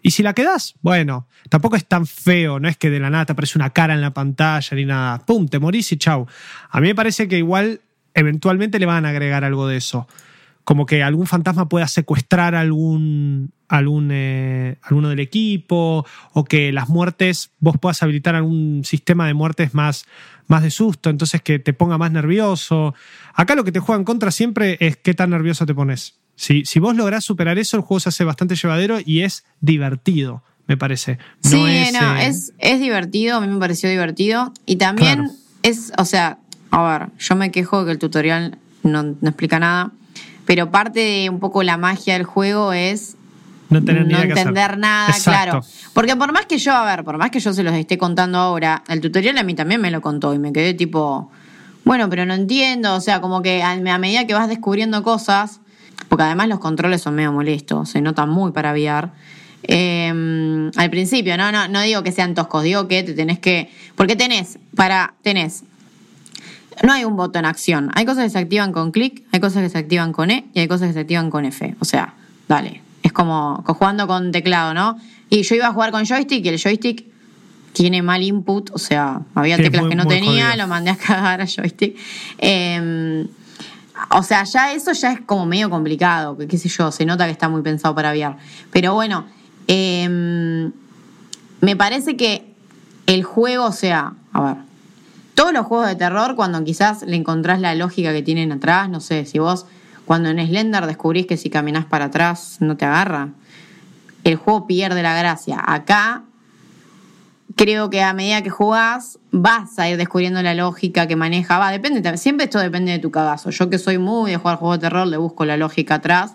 Y si la quedas, bueno, tampoco es tan feo, no es que de la nada te aparece una cara en la pantalla ni nada. ¡Pum! Te morís y chau. A mí me parece que igual eventualmente le van a agregar algo de eso. Como que algún fantasma pueda secuestrar a algún, algún, eh, alguno del equipo, o que las muertes, vos puedas habilitar algún sistema de muertes más, más de susto, entonces que te ponga más nervioso. Acá lo que te juega en contra siempre es qué tan nervioso te pones. Si, si vos lográs superar eso, el juego se hace bastante llevadero y es divertido, me parece. No sí, es, no, eh, es, es divertido, a mí me pareció divertido. Y también Claro. es, o sea, a ver, yo me quejo de que el tutorial no, no explica nada, pero parte de un poco la magia del juego es no tener no qué hacer. entender nada, Exacto. claro. Porque por más que yo, a ver, por más que yo se los esté contando ahora, el tutorial a mí también me lo contó y me quedé tipo, bueno, pero no entiendo, o sea, como que a, a medida que vas descubriendo cosas, porque además los controles son medio molestos, se notan muy para VR. eh, al principio, no, no, no digo que sean toscos, digo que te tenés que. Porque tenés, para, tenés. No hay un botón acción. Hay cosas que se activan con clic, hay cosas que se activan con E y hay cosas que se activan con F. O sea, dale. Es como co- jugando con teclado, ¿no? Y yo iba a jugar con joystick y el joystick tiene mal input, o sea, había teclas muy- que no tenía, jodido. lo mandé a cagar a joystick. Eh, o sea, ya eso ya es como medio complicado, que qué sé yo, se nota que está muy pensado para VR. Pero bueno, eh, me parece que el juego, o sea, a ver, todos los juegos de terror, cuando quizás le encontrás la lógica que tienen atrás, no sé, si vos cuando en Slender descubrís que si caminás para atrás no te agarra, el juego pierde la gracia. Acá creo que a medida que jugás vas a ir descubriendo la lógica que maneja. Va, depende, siempre esto depende de tu cagazo. Yo que soy muy de jugar juegos de terror, le busco la lógica atrás.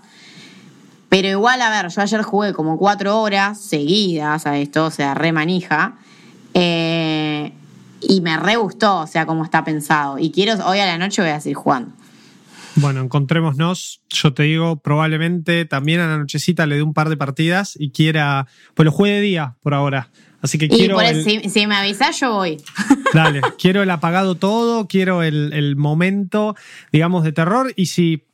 Pero igual, a ver, yo ayer jugué como cuatro horas seguidas a esto, o sea, re manija. Eh, y me re gustó, o sea, cómo está pensado. Y quiero, hoy a la noche voy a seguir jugando. Bueno, encontrémonos. Yo te digo, probablemente también a la nochecita le dé un par de partidas y quiera. Pues lo juegue de día por ahora. Así que quiero. si, me avisas, yo voy. Dale, quiero el apagado todo, quiero el, el momento, digamos, de terror. Y si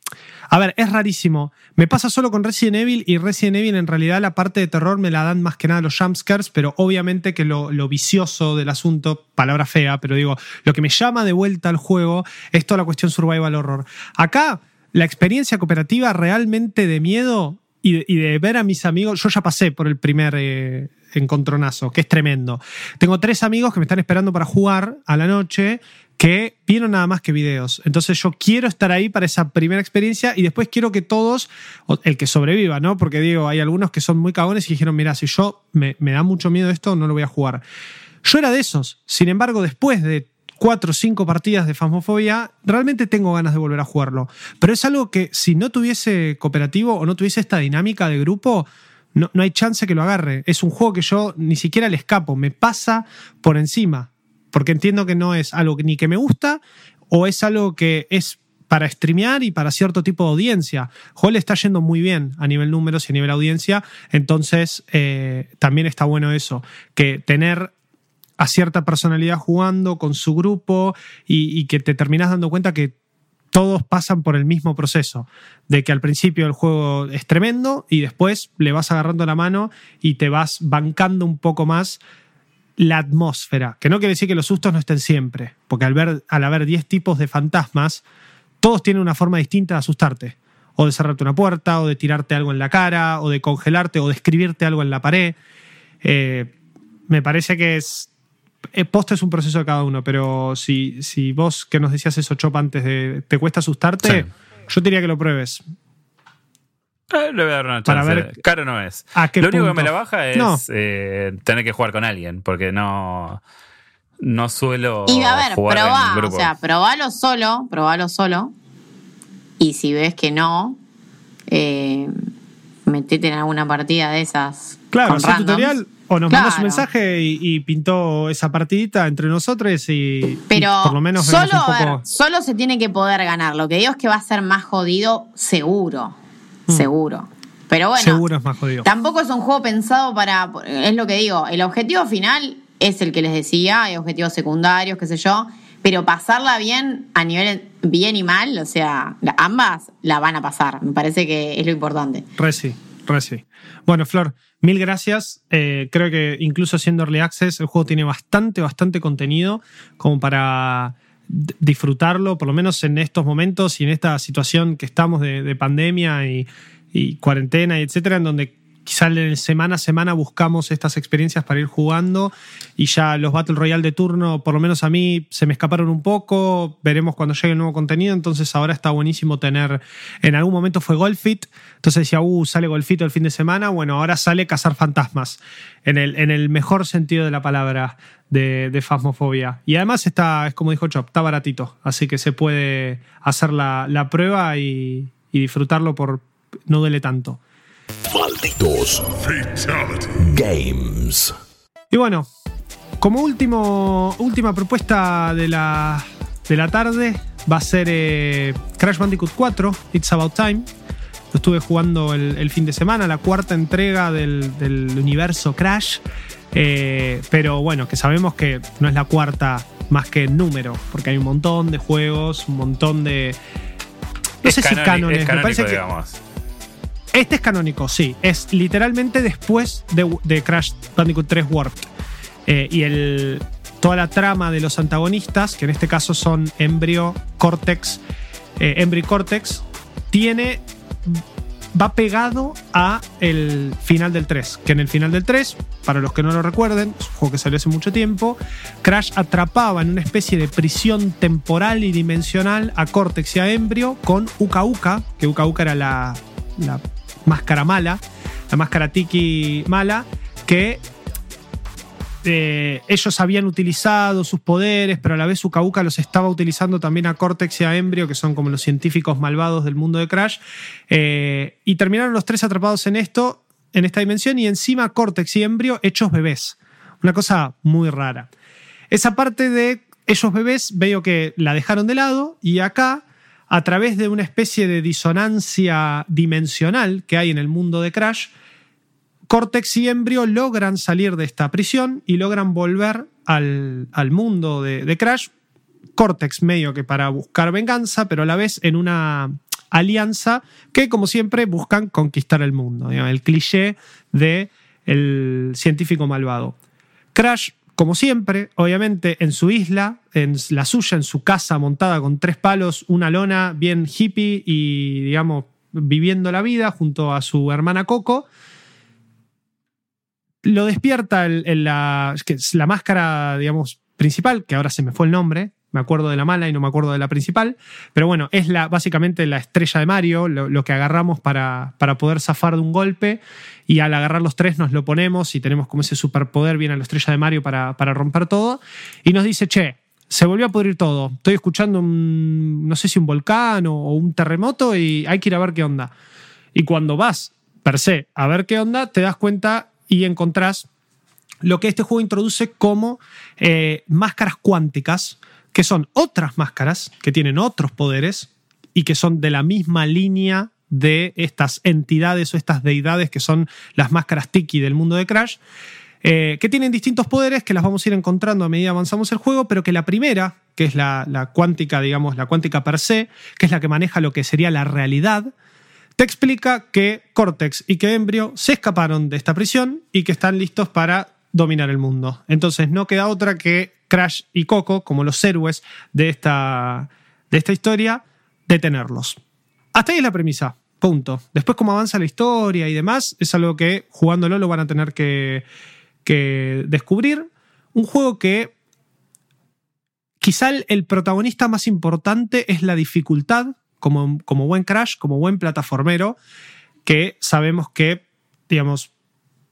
a ver, es rarísimo. Me pasa solo con Resident Evil y Resident Evil en realidad la parte de terror me la dan más que nada los jumpscares, pero obviamente que lo, vicioso del asunto, palabra fea, pero digo, lo que me llama de vuelta al juego es toda la cuestión survival horror. Acá, la experiencia cooperativa realmente de miedo y de, ver a mis amigos, yo ya pasé por el primer eh, encontronazo, que es tremendo. Tengo tres amigos que me están esperando para jugar a la noche que vieron nada más que videos. Entonces yo quiero estar ahí para esa primera experiencia y después quiero que todos, el que sobreviva, ¿no? Porque digo, hay algunos que son muy cagones y dijeron, mira, si yo me, da mucho miedo esto, no lo voy a jugar. Yo era de esos. Sin embargo, después de cuatro o cinco partidas de Fasmofobia, realmente tengo ganas de volver a jugarlo. Pero es algo que si no tuviese cooperativo o no tuviese esta dinámica de grupo, no, no hay chance que lo agarre. Es un juego que yo ni siquiera le escapo, me pasa por encima porque entiendo que no es algo ni que me gusta o es algo que es para streamear y para cierto tipo de audiencia. Joel está yendo muy bien a nivel números y a nivel audiencia, entonces eh, también está bueno eso, que tener a cierta personalidad jugando con su grupo y, que te terminas dando cuenta que todos pasan por el mismo proceso, de que al principio el juego es tremendo y después le vas agarrando la mano y te vas bancando un poco más la atmósfera, que no quiere decir que los sustos no estén siempre, porque al, ver, al haber 10 tipos de fantasmas, todos tienen una forma distinta de asustarte, o de cerrarte una puerta, o de tirarte algo en la cara, o de congelarte, o de escribirte algo en la pared. Eh, me parece que es... Eh, post es un proceso de cada uno, pero si, si vos que nos decías eso, Chop, antes de te cuesta asustarte, yo diría que lo pruebes. Eh, le voy a dar una chance. Caro no es. Lo único que me la baja es eh, tener que jugar con alguien, porque no, no suelo. Y a ver, probá, o sea, probalo solo, probalo solo. Y si ves que no, eh, metete en alguna partida de esas. Claro, hacer tutorial o nos claro. un mensaje y, pintó esa partidita entre nosotros y, Pero por lo menos solo, solo se tiene que poder ganar. Lo que digo es que va a ser más jodido seguro. Mm. seguro. Pero bueno, seguro es más jodido. tampoco es un juego pensado para, es lo que digo, el objetivo final es el que les decía, hay objetivos secundarios, qué sé yo, pero pasarla bien a nivel bien y mal, o sea, ambas la van a pasar, me parece que es lo importante. Reci, reci. Bueno, Flor, mil gracias. Eh, creo que incluso siendo Early Access, el juego tiene bastante, bastante contenido como para disfrutarlo, por lo menos en estos momentos y en esta situación que estamos de, pandemia y, y, cuarentena, y etcétera, en donde quizá semana a semana buscamos estas experiencias para ir jugando y ya los Battle Royale de turno, por lo menos a mí, se me escaparon un poco, veremos cuando llegue el nuevo contenido, entonces ahora está buenísimo tener, en algún momento fue Golfit, entonces decía, uh, sale Golfito el fin de semana, bueno, ahora sale Cazar Fantasmas, en el, en el mejor sentido de la palabra de, de Fasmofobia. Y además está, es como dijo Chop, está baratito, así que se puede hacer la, la prueba y, y disfrutarlo por no duele tanto. Malditos Games. Y bueno, como último, última propuesta de la, de la tarde va a ser eh, Crash Bandicoot 4, It's About Time. Lo estuve jugando el, fin de semana, la cuarta entrega del, universo Crash. Eh, pero bueno, que sabemos que no es la cuarta más que número, porque hay un montón de juegos, un montón de. No sé si cánones, me parece que. Este es canónico, sí. Es literalmente después de, Crash Bandicoot 3 Warped. Eh, y el, toda la trama de los antagonistas, que en este caso son Embryo, Cortex, eh, Cortex, tiene va pegado a el final del 3. Que en el final del 3, para los que no lo recuerden, es un juego que salió hace mucho tiempo, Crash atrapaba en una especie de prisión temporal y dimensional a Cortex y a Embryo con Uka Uka, que Uka Uka era la máscara mala, la máscara tiki mala, que eh, ellos habían utilizado sus poderes, pero a la vez Uka los estaba utilizando también a Cortex y a Embryo, que son como los científicos malvados del mundo de Crash. Eh, y terminaron los tres atrapados en esto, en esta dimensión, y encima Cortex y Embryo hechos bebés. Una cosa muy rara. Esa parte de ellos bebés veo que la dejaron de lado y acá, a través de una especie de disonancia dimensional que hay en el mundo de Crash, Cortex y Embryo logran salir de esta prisión y logran volver al, mundo de, Crash. Cortex medio que para buscar venganza, pero a la vez en una alianza que, como siempre, buscan conquistar el mundo. El cliché de el científico malvado. Crash, como siempre, obviamente en su isla, en la suya, en su casa montada con tres palos, una lona bien hippie y, digamos, viviendo la vida junto a su hermana Coco lo despierta la, la máscara, digamos, principal, que ahora se me fue el nombre, me acuerdo de la mala y no me acuerdo de la principal, pero bueno, es la, básicamente la estrella de Mario, lo, que agarramos para, para, poder zafar de un golpe. Y al agarrar los tres nos lo ponemos y tenemos como ese superpoder, viene a la estrella de Mario para, para romper todo. Y nos dice, che, se volvió a pudrir todo, estoy escuchando un, no sé si un volcán o, un terremoto y hay que ir a ver qué onda. Y cuando vas, per se, a ver qué onda, te das cuenta y encontrás lo que este juego introduce como eh, máscaras cuánticas, que son otras máscaras que tienen otros poderes y que son de la misma línea de estas entidades o estas deidades que son las máscaras Tiki del mundo de Crash, eh, que tienen distintos poderes que las vamos a ir encontrando a medida que avanzamos el juego, pero que la primera, que es la, la cuántica, digamos, la cuántica per se, que es la que maneja lo que sería la realidad, te explica que Cortex y que Embryo se escaparon de esta prisión y que están listos para dominar el mundo. Entonces no queda otra que Crash y Coco, como los héroes de esta, de esta historia, detenerlos. Hasta ahí es la premisa. Punto. Después, cómo avanza la historia y demás, es algo que jugándolo lo van a tener que, que descubrir. Un juego que quizá el protagonista más importante es la dificultad como, buen Crash, como buen plataformero, que sabemos que, digamos,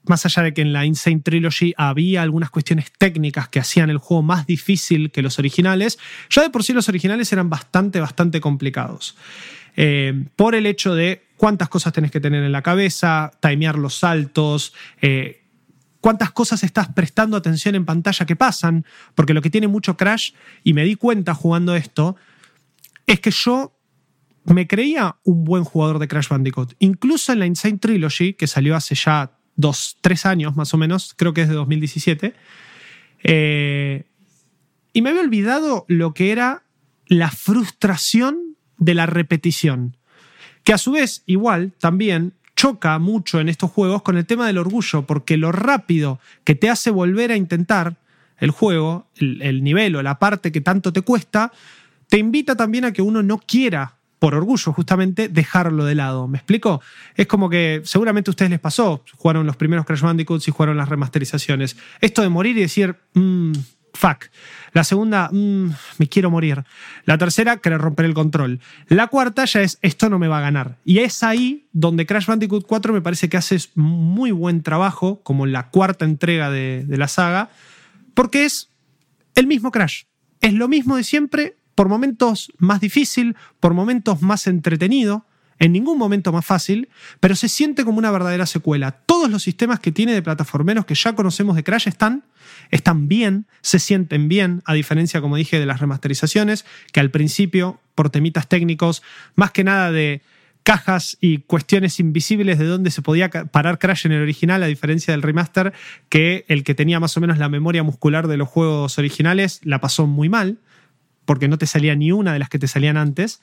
más allá de que en la Insane Trilogy había algunas cuestiones técnicas que hacían el juego más difícil que los originales, ya de por sí los originales eran bastante, bastante complicados. Eh, por el hecho de cuántas cosas tenés que tener en la cabeza, timear los saltos, eh, cuántas cosas estás prestando atención en pantalla que pasan, porque lo que tiene mucho Crash, y me di cuenta jugando esto, es que yo me creía un buen jugador de Crash Bandicoot. Incluso en la Insane Trilogy, que salió hace ya dos, tres años más o menos, creo que es de 2017. Eh, y me había olvidado lo que era la frustración de la repetición. Que a su vez, igual, también choca mucho en estos juegos con el tema del orgullo, porque lo rápido que te hace volver a intentar el juego, el, el nivel o la parte que tanto te cuesta, te invita también a que uno no quiera por orgullo, justamente, dejarlo de lado. ¿Me explico? Es como que seguramente a ustedes les pasó, jugaron los primeros Crash Bandicoots y jugaron las remasterizaciones. Esto de morir y decir, mmm, fuck. La segunda, mmm, me quiero morir. La tercera, querer romper el control. La cuarta ya es, esto no me va a ganar. Y es ahí donde Crash Bandicoot 4 me parece que hace muy buen trabajo, como la cuarta entrega de la saga, porque es el mismo Crash. Es lo mismo de siempre, por momentos más difícil, por momentos más entretenido, en ningún momento más fácil, pero se siente como una verdadera secuela. Todos los sistemas que tiene de plataformeros que ya conocemos de Crash están, están bien, se sienten bien, a diferencia, como dije, de las remasterizaciones, que al principio, por temitas técnicos, más que nada de cajas y cuestiones invisibles de dónde se podía parar Crash en el original, a diferencia del remaster, que el que tenía más o menos la memoria muscular de los juegos originales la pasó muy mal porque no te salía ni una de las que te salían antes.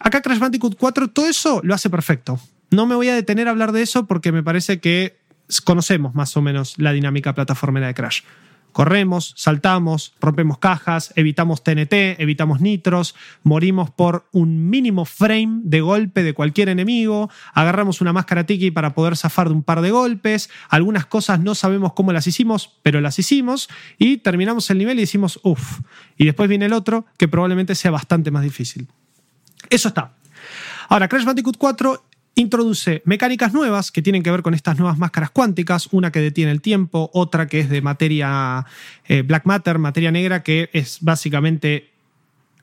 Acá Crash Bandicoot 4 todo eso lo hace perfecto. No me voy a detener a hablar de eso porque me parece que conocemos más o menos la dinámica plataformera de Crash. Corremos, saltamos, rompemos cajas, evitamos TNT, evitamos nitros, morimos por un mínimo frame de golpe de cualquier enemigo, agarramos una máscara tiki para poder zafar de un par de golpes, algunas cosas no sabemos cómo las hicimos, pero las hicimos y terminamos el nivel y decimos, uff, y después viene el otro que probablemente sea bastante más difícil. Eso está. Ahora, Crash Bandicoot 4 introduce mecánicas nuevas que tienen que ver con estas nuevas máscaras cuánticas, una que detiene el tiempo, otra que es de materia eh, black matter, materia negra, que es básicamente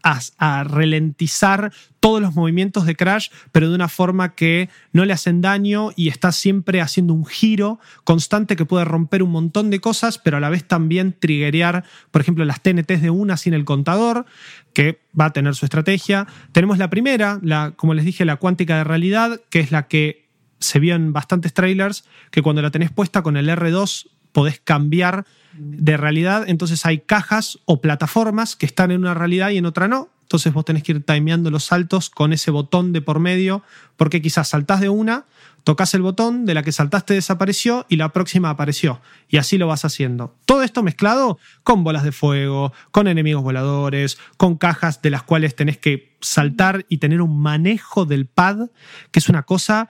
a, ralentizar todos los movimientos de Crash, pero de una forma que no le hacen daño y está siempre haciendo un giro constante que puede romper un montón de cosas, pero a la vez también triggerear, por ejemplo, las TNTs de una sin el contador, que va a tener su estrategia. Tenemos la primera, la, como les dije, la cuántica de realidad, que es la que se vio en bastantes trailers, que cuando la tenés puesta con el R2 podés cambiar de realidad, entonces hay cajas o plataformas que están en una realidad y en otra no. Entonces vos tenés que ir timeando los saltos con ese botón de por medio, porque quizás saltás de una, tocas el botón, de la que saltaste desapareció y la próxima apareció. Y así lo vas haciendo. Todo esto mezclado con bolas de fuego, con enemigos voladores, con cajas de las cuales tenés que saltar y tener un manejo del pad, que es una cosa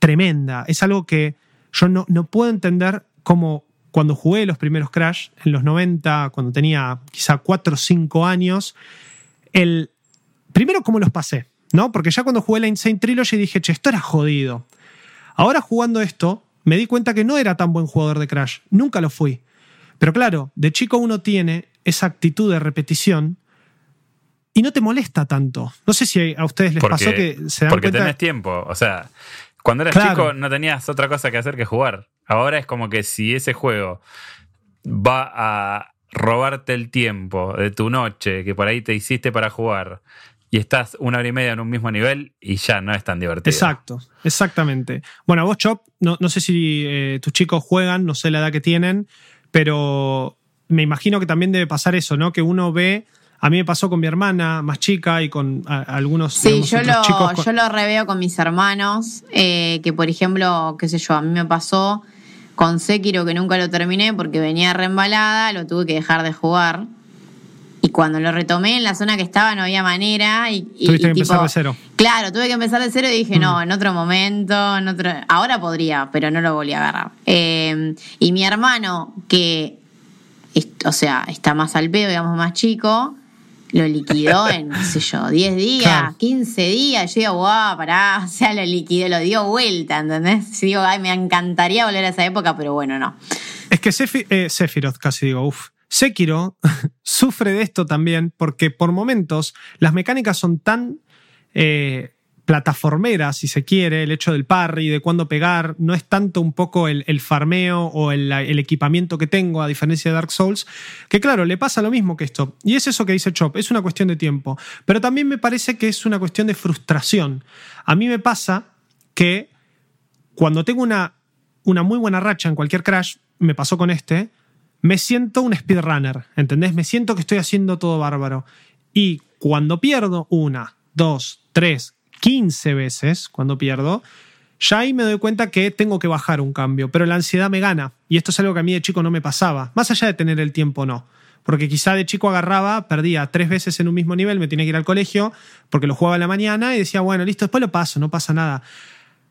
tremenda. Es algo que yo no, no puedo entender cómo cuando jugué los primeros Crash, en los 90, cuando tenía quizá 4 o 5 años, el... Primero, ¿cómo los pasé? ¿No? Porque ya cuando jugué la Insane Trilogy dije, che, esto era jodido. Ahora jugando esto, me di cuenta que no era tan buen jugador de Crash. Nunca lo fui. Pero claro, de chico uno tiene esa actitud de repetición y no te molesta tanto. No sé si a ustedes les pasó que se dan porque cuenta. tenés tiempo. O sea, cuando eras chico no tenías otra cosa que hacer que jugar. Ahora es como que si ese juego va a robarte el tiempo de tu noche que por ahí te hiciste para jugar y estás una hora y media en un mismo nivel y ya no es tan divertido. Exacto, exactamente. Bueno, vos, Chop, no, no sé si eh, tus chicos juegan, no sé la edad que tienen, pero me imagino que también debe pasar eso, ¿no? Que uno ve a mí me pasó con mi hermana más chica y con algunos sí, yo lo, chicos. yo lo reveo con mis hermanos, eh, que por ejemplo, qué sé yo, a mí me pasó con Sekiro que nunca lo terminé porque venía reembalada, lo tuve que dejar de jugar. Y cuando lo retomé en la zona que estaba no había manera. Y, Tuviste que empezar de cero. Claro, tuve que empezar de cero y dije, no, mm. en otro momento, en otro. Ahora podría, pero no lo volví a agarrar. Eh, y mi hermano, que, o sea, está más al pedo, digamos, más chico, lo liquidó en, no sé yo, 10 días, 15 días. Yo digo, guau, pará, o sea, lo liquidó, lo dio vuelta, ¿entendés? Yo digo, ay, me encantaría volver a esa época, pero bueno, no. Es que eh, Sephiroth, casi digo, uff. Sekiro sufre de esto también porque por momentos las mecánicas son tan eh, plataformera, si se quiere, el hecho del parry, de cuándo pegar, no es tanto un poco el, farmeo o el, equipamiento que tengo, a diferencia de Dark Souls, que claro, le pasa lo mismo que esto. Y es eso que dice Chop, es una cuestión de tiempo. Pero también me parece que es una cuestión de frustración. A mí me pasa que cuando tengo una, una muy buena racha en cualquier crash, me pasó con este, me siento un speedrunner, ¿entendés? Me siento que estoy haciendo todo bárbaro. Y cuando pierdo una, dos, tres, 15 veces cuando pierdo, ya ahí me doy cuenta que tengo que bajar un cambio, pero la ansiedad me gana. Y esto es algo que a mí de chico no me pasaba, más allá de tener el tiempo no. Porque quizá de chico agarraba, perdía tres veces en un mismo nivel, me tenía que ir al colegio, porque lo jugaba en la mañana y decía, bueno, listo, después lo paso, no pasa nada.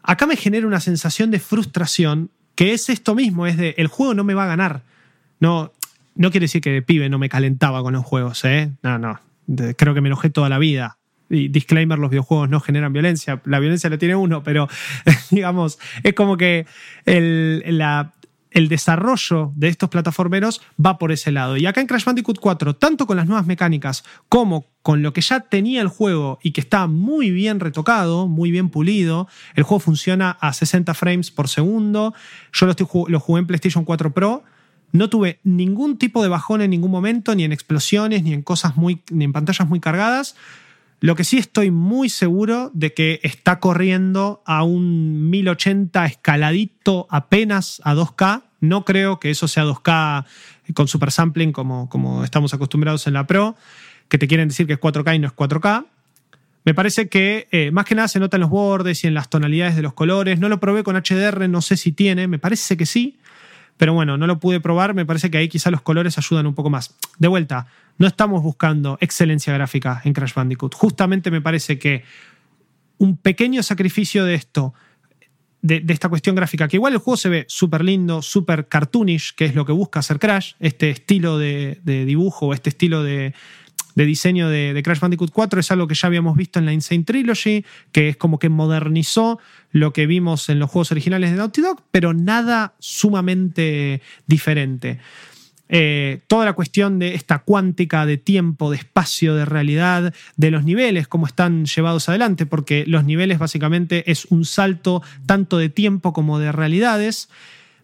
Acá me genera una sensación de frustración que es esto mismo, es de, el juego no me va a ganar. No, no quiere decir que de pibe no me calentaba con los juegos, ¿eh? No, no. creo que me enojé toda la vida y disclaimer, los videojuegos no generan violencia, la violencia la tiene uno, pero digamos, es como que el, el desarrollo de estos plataformeros va por ese lado. Y acá en Crash Bandicoot 4, tanto con las nuevas mecánicas como con lo que ya tenía el juego y que está muy bien retocado, muy bien pulido, el juego funciona a 60 frames por segundo. Yo lo, estoy, lo jugué en PlayStation 4 Pro. No tuve ningún tipo de bajón en ningún momento, ni en explosiones, ni en cosas muy, ni en pantallas muy cargadas. Lo que sí estoy muy seguro de que está corriendo a un 1080 escaladito apenas a 2K. No creo que eso sea 2K con super sampling como, como estamos acostumbrados en la Pro, que te quieren decir que es 4K y no es 4K. Me parece que eh, más que nada se nota en los bordes y en las tonalidades de los colores. No lo probé con HDR, no sé si tiene, me parece que sí. Pero bueno, no lo pude probar, me parece que ahí quizá los colores ayudan un poco más. De vuelta, no estamos buscando excelencia gráfica en Crash Bandicoot. Justamente me parece que un pequeño sacrificio de esto, de, esta cuestión gráfica, que igual el juego se ve súper lindo, súper cartoonish, que es lo que busca hacer Crash, este estilo de, de dibujo, este estilo de, de diseño de, Crash Bandicoot 4 es algo que ya habíamos visto en la Insane Trilogy, que es como que modernizó lo que vimos en los juegos originales de Naughty Dog, pero nada sumamente diferente. Eh, toda la cuestión de esta cuántica de tiempo, de espacio, de realidad, de los niveles, cómo están llevados adelante, porque los niveles básicamente es un salto tanto de tiempo como de realidades.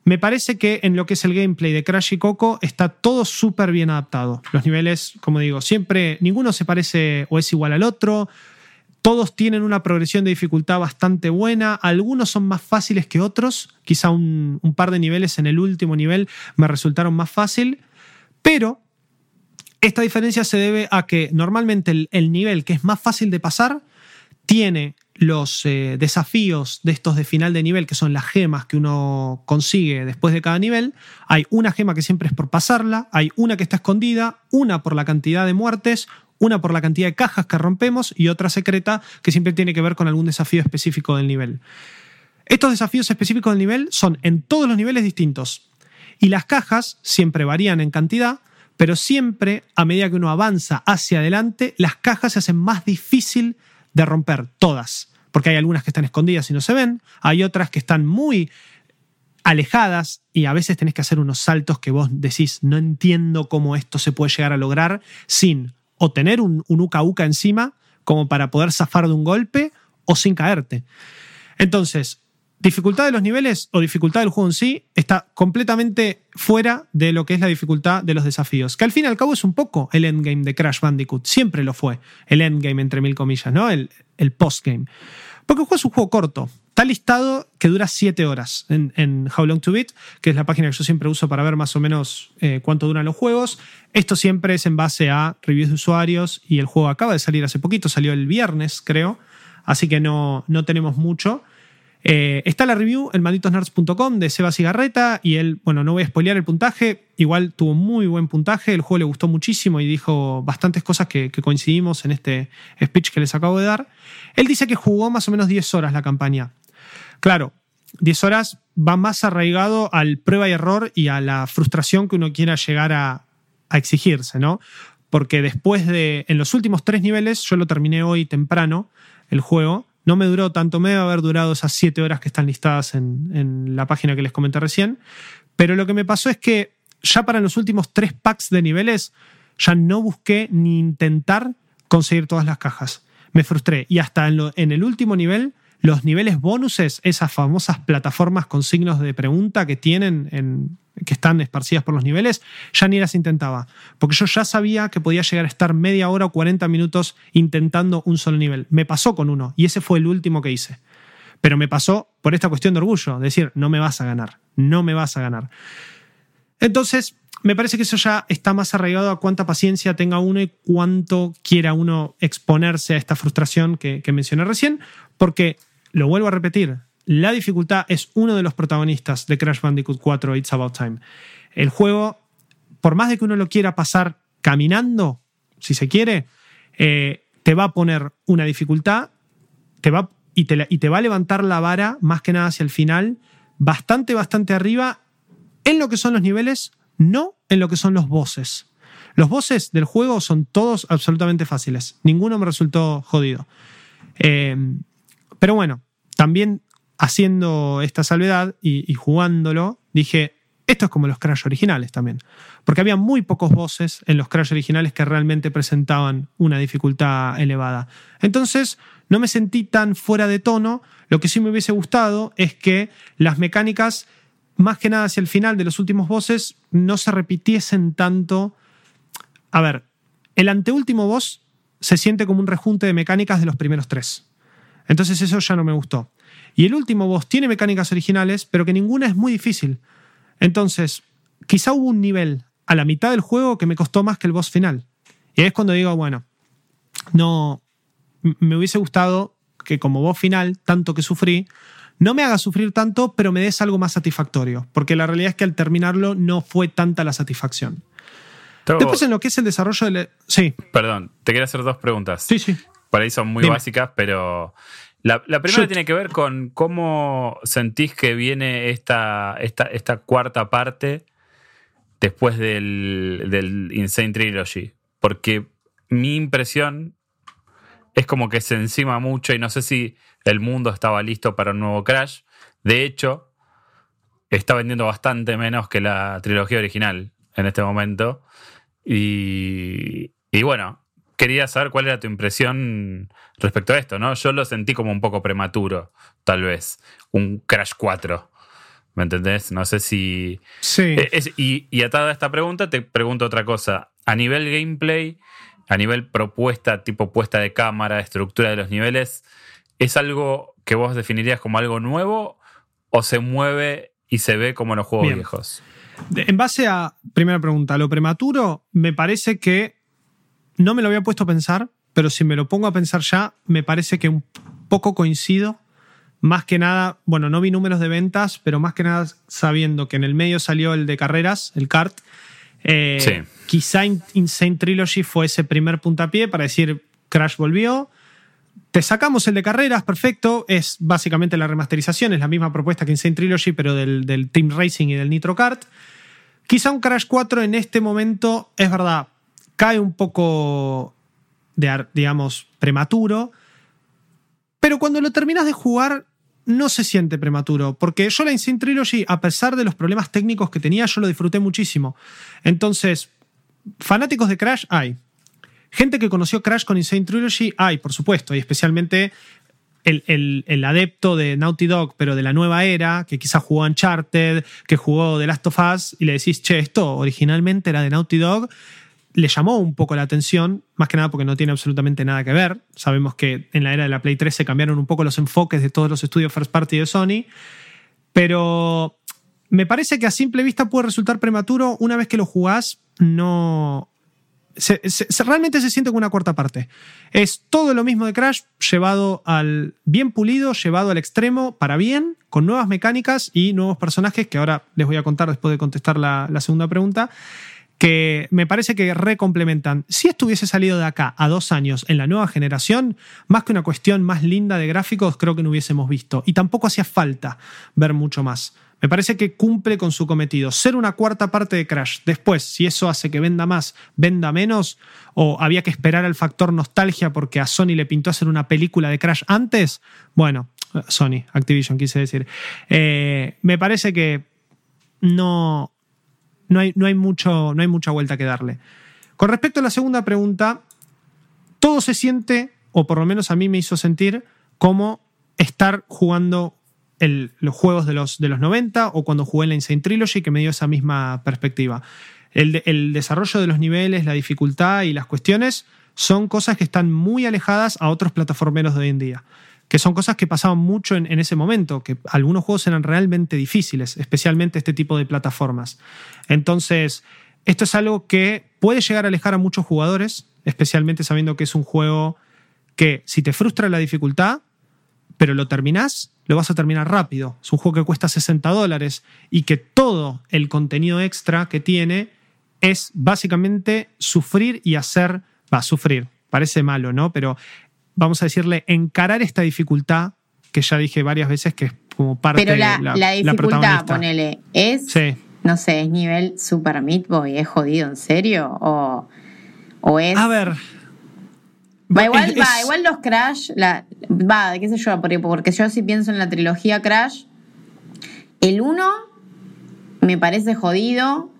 Me parece que en lo que es el gameplay de Crash y Coco está todo súper bien adaptado. Los niveles, como digo, siempre ninguno se parece o es igual al otro. Todos tienen una progresión de dificultad bastante buena. Algunos son más fáciles que otros. Quizá un, par de niveles en el último nivel me resultaron más fácil. Pero esta diferencia se debe a que normalmente el nivel que es más fácil de pasar tiene los eh, desafíos de estos de final de nivel, que son las gemas que uno consigue después de cada nivel, hay una gema que siempre es por pasarla, hay una que está escondida, una por la cantidad de muertes, una por la cantidad de cajas que rompemos y otra secreta que siempre tiene que ver con algún desafío específico del nivel. Estos desafíos específicos del nivel son en todos los niveles distintos y las cajas siempre varían en cantidad, pero siempre a medida que uno avanza hacia adelante, las cajas se hacen más difícil de romper todas, porque hay algunas que están escondidas y no se ven, hay otras que están muy alejadas y a veces tenés que hacer unos saltos que vos decís, no entiendo cómo esto se puede llegar a lograr sin o tener un, un uka uka encima como para poder zafar de un golpe o sin caerte. Entonces, dificultad de los niveles o dificultad del juego en sí está completamente fuera de lo que es la dificultad de los desafíos, que al fin y al cabo es un poco el endgame de Crash Bandicoot, siempre lo fue, el endgame entre mil comillas, ¿no? El, el postgame. Porque el juego es un juego corto, está listado que dura 7 horas en, en, How Long to Beat, que es la página que yo siempre uso para ver más o menos eh, cuánto duran los juegos. Esto siempre es en base a reviews de usuarios y el juego acaba de salir hace poquito, salió el viernes creo, así que no, no tenemos mucho. Eh, está la review en malditosnerds.com de Seba Cigarreta y él, bueno, no voy a spoilear el puntaje, igual tuvo muy buen puntaje, el juego le gustó muchísimo y dijo bastantes cosas que, coincidimos en este speech que les acabo de dar. Él dice que jugó más o menos 10 horas la campaña. Claro, 10 horas va más arraigado al prueba y error y a la frustración que uno quiera llegar a, a exigirse, ¿no? Porque después de, en los últimos tres niveles, yo lo terminé hoy temprano, el juego, no me duró tanto, me debe haber durado esas siete horas que están listadas en, la página que les comenté recién. Pero lo que me pasó es que ya para los últimos tres packs de niveles, ya no busqué ni intentar conseguir todas las cajas. Me frustré. Y hasta en, en el último nivel los niveles bonuses, esas famosas plataformas con signos de pregunta que tienen en, que están esparcidas por los niveles, ya ni las intentaba. Porque yo ya sabía que podía llegar a estar media hora o 40 minutos intentando un solo nivel. Me pasó con uno y ese fue el último que hice. Pero me pasó por esta cuestión de orgullo, decir, no me vas a ganar, no me vas a ganar. Entonces, me parece que eso ya está más arraigado a cuánta paciencia tenga uno y cuánto quiera uno exponerse a esta frustración que, que mencioné recién, porque lo vuelvo a repetir, la dificultad es uno de los protagonistas de Crash Bandicoot 4 It's About Time. El juego, por más de que uno lo quiera pasar caminando, si se quiere, eh, te va a poner una dificultad te va, y, te, va a levantar la vara más que nada hacia el final, bastante, bastante arriba en lo que son los niveles, no en lo que son los bosses. Los bosses del juego son todos absolutamente fáciles. Ninguno me resultó jodido. Eh, pero bueno, también haciendo esta salvedad y, jugándolo, dije, esto es como los Crash originales también. Porque había muy pocos voces en los Crash originales que realmente presentaban una dificultad elevada. Entonces, no me sentí tan fuera de tono. Lo que sí me hubiese gustado es que las mecánicas, más que nada hacia el final de los últimos voces, no se repitiesen tanto. A ver, el anteúltimo boss se siente como un rejunte de mecánicas de los primeros tres. Entonces eso ya no me gustó. Y el último boss tiene mecánicas originales, pero que ninguna es muy difícil. Entonces, quizá hubo un nivel a la mitad del juego que me costó más que el boss final. Y ahí es cuando digo, bueno, no, me hubiese gustado que como boss final, tanto que sufrí, no me haga sufrir tanto, pero me des algo más satisfactorio. Porque la realidad es que al terminarlo no fue tanta la satisfacción. Después, en lo que es el desarrollo del. Sí. Perdón, te quiero hacer dos preguntas. Sí, sí. Por ahí son muy básicas, pero. La, primera tiene que ver con cómo sentís que viene esta, esta, esta cuarta parte después del, del Insane Trilogy. Porque mi impresión es como que se encima mucho y no sé si el mundo estaba listo para un nuevo Crash. De hecho, está vendiendo bastante menos que la trilogía original en este momento. Y, y bueno, quería saber cuál era tu impresión respecto a esto, ¿no? Yo lo sentí como un poco prematuro, tal vez. Un Crash 4. ¿Me entendés? No sé si. Sí. Eh, y, y atada a esta pregunta, te pregunto otra cosa. A nivel gameplay, a nivel propuesta, tipo puesta de cámara, estructura de los niveles, ¿es algo que vos definirías como algo nuevo o se mueve y se ve como en los juegos viejos? En base a, primera pregunta, lo prematuro, me parece que no me lo había puesto a pensar, pero si me lo pongo a pensar ya, me parece que un poco coincido. Más que nada, bueno, no vi números de ventas, pero más que nada sabiendo que en el medio salió el de carreras, el kart. Eh, quizá Insane Trilogy fue ese primer puntapié para decir Crash volvió. Te sacamos el de carreras, perfecto. Es básicamente la remasterización, es la misma propuesta que Insane Trilogy, pero del, del Team Racing y del Nitro Kart. Quizá un Crash 4 en este momento, es verdad, cae un poco, de, digamos, prematuro. Pero cuando lo terminas de jugar, no se siente prematuro, porque yo la Insane Trilogy, a pesar de los problemas técnicos que tenía, yo lo disfruté muchísimo. Entonces, fanáticos de Crash hay. Gente que conoció Crash con Insane Trilogy hay, por supuesto, y especialmente el, el, adepto de Naughty Dog, pero de la nueva era, que quizás jugó Uncharted, que jugó The Last of Us, y le decís, che, esto originalmente era de Naughty Dog, le llamó un poco la atención, más que nada porque no tiene absolutamente nada que ver. Sabemos que en la era de la Play 3 se cambiaron un poco los enfoques de todos los estudios first party de Sony, pero me parece que a simple vista puede resultar prematuro una vez que lo jugás, no, realmente se siente como una cuarta parte. Es todo lo mismo de Crash, llevado al bien pulido, llevado al extremo para bien, con nuevas mecánicas y nuevos personajes que ahora les voy a contar después de contestar la, segunda pregunta que me parece que recomplementan. Si esto hubiese salido de acá a dos años en la nueva generación, más que una cuestión más linda de gráficos, creo que no hubiésemos visto. Y tampoco hacía falta ver mucho más. Me parece que cumple con su cometido. Ser una cuarta parte de Crash. Después, si eso hace que venda más, venda menos, o había que esperar al factor nostalgia porque a Sony le pintó hacer una película de Crash antes, bueno, Sony, Activision quise decir. Eh, me parece que no, no, hay, no, hay mucho, no hay mucha vuelta que darle. Con respecto a la segunda pregunta, todo se siente, o por lo menos a mí me hizo sentir, como estar jugando los juegos de los, de los 90 o cuando jugué en la Insane Trilogy que me dio esa misma perspectiva. El, desarrollo de los niveles, la dificultad y las cuestiones son cosas que están muy alejadas a otros plataformeros de hoy en día. Que son cosas que pasaban mucho en, ese momento, que algunos juegos eran realmente difíciles, especialmente este tipo de plataformas. Entonces, esto es algo que puede llegar a alejar a muchos jugadores, especialmente sabiendo que es un juego que si te frustra la dificultad, pero lo terminás, lo vas a terminar rápido. Es un juego que cuesta 60 dólares y que todo el contenido extra que tiene es básicamente sufrir y hacer, va, sufrir, parece malo, ¿no? Pero vamos a decirle, encarar esta dificultad, que ya dije varias veces que es como parte de la, la, la dificultad, ponele, es, no sé, es nivel Super Meat Boy, es jodido, ¿en serio? O, o es... A ver, Va, igual, va, igual los Crash, la, va, qué sé yo, porque, porque yo si pienso en la trilogía Crash, el 1 me parece jodido,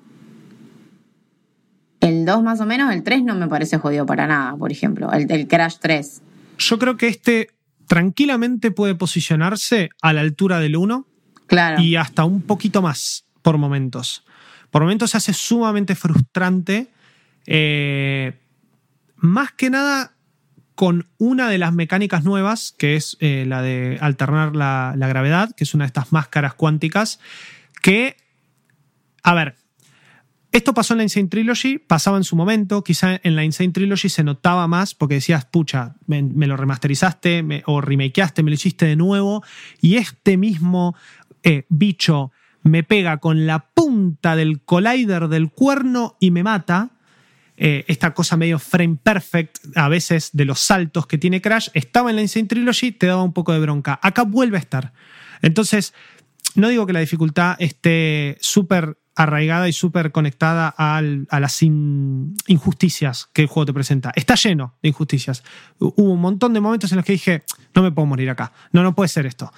el 2 más o menos, el 3 no me parece jodido para nada, por ejemplo, el, el Crash 3. Yo creo que este tranquilamente puede posicionarse a la altura del 1 claro. y hasta un poquito más por momentos. Por momentos se hace sumamente frustrante. Eh, más que nada con una de las mecánicas nuevas, que es eh, la de alternar la, gravedad, que es una de estas máscaras cuánticas, que, a ver, esto pasó en la Insane Trilogy, pasaba en su momento, quizá en la Insane Trilogy se notaba más porque decías, pucha, me, lo remasterizaste o remakeaste, me lo hiciste de nuevo, y este mismo eh, bicho me pega con la punta del collider del cuerno y me mata. Eh, esta cosa medio frame perfect a veces de los saltos que tiene Crash, estaba en la Insane Trilogy, te daba un poco de bronca. Acá vuelve a estar. Entonces, no digo que la dificultad esté súper arraigada y súper conectada a las injusticias que el juego te presenta. Está lleno de injusticias. Hubo un montón de momentos en los que dije, no me puedo morir acá. No, no puede ser esto.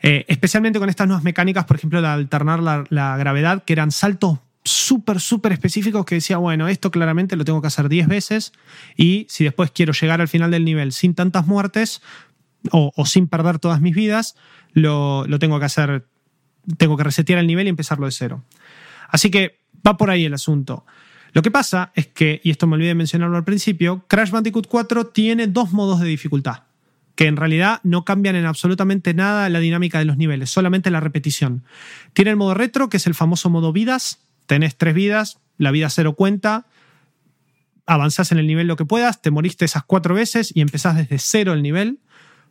Eh, especialmente con estas nuevas mecánicas, por ejemplo, de alternar la, gravedad, que eran saltos súper, súper específicos que decía, bueno, esto claramente lo tengo que hacer 10 veces y si después quiero llegar al final del nivel sin tantas muertes o, sin perder todas mis vidas, lo, lo, tengo que hacer, tengo que resetear el nivel y empezarlo de cero. Así que va por ahí el asunto. Lo que pasa es que, y esto me olvidé de mencionarlo al principio, Crash Bandicoot 4 tiene dos modos de dificultad que en realidad no cambian en absolutamente nada la dinámica de los niveles, solamente la repetición. Tiene el modo retro, que es el famoso modo vidas. Tenés tres vidas, la vida cero cuenta, avanzás en el nivel lo que puedas, te moriste esas cuatro veces y empezás desde cero el nivel.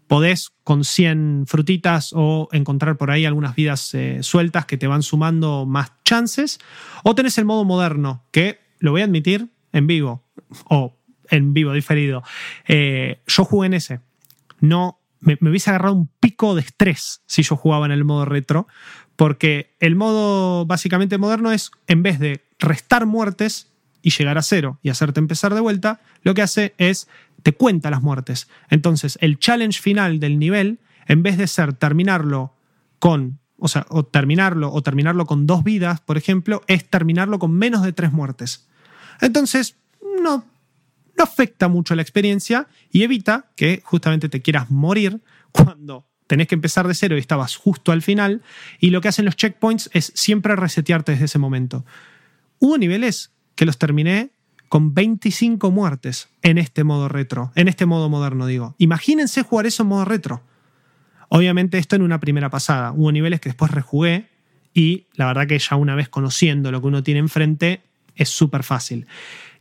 Podés con 100 frutitas o encontrar por ahí algunas vidas eh, sueltas que te van sumando más chances. O tenés el modo moderno, que lo voy a admitir en vivo, o en vivo diferido. Eh, yo jugué en ese no me, hubiese agarrado un pico de estrés si yo jugaba en el modo retro, porque el modo básicamente moderno es, en vez de restar muertes y llegar a cero y hacerte empezar de vuelta, lo que hace es te cuenta las muertes. Entonces, el challenge final del nivel, en vez de ser terminarlo con, o sea, terminarlo o terminarlo con dos vidas, por ejemplo, es terminarlo con menos de tres muertes. Entonces, no no afecta mucho la experiencia y evita que justamente te quieras morir cuando tenés que empezar de cero y estabas justo al final. Y lo que hacen los checkpoints es siempre resetearte desde ese momento. Hubo niveles que los terminé con 25 muertes en este modo retro, en este modo moderno, digo. Imagínense jugar eso en modo retro. Obviamente esto en una primera pasada. Hubo niveles que después rejugué y la verdad que ya una vez conociendo lo que uno tiene enfrente es súper fácil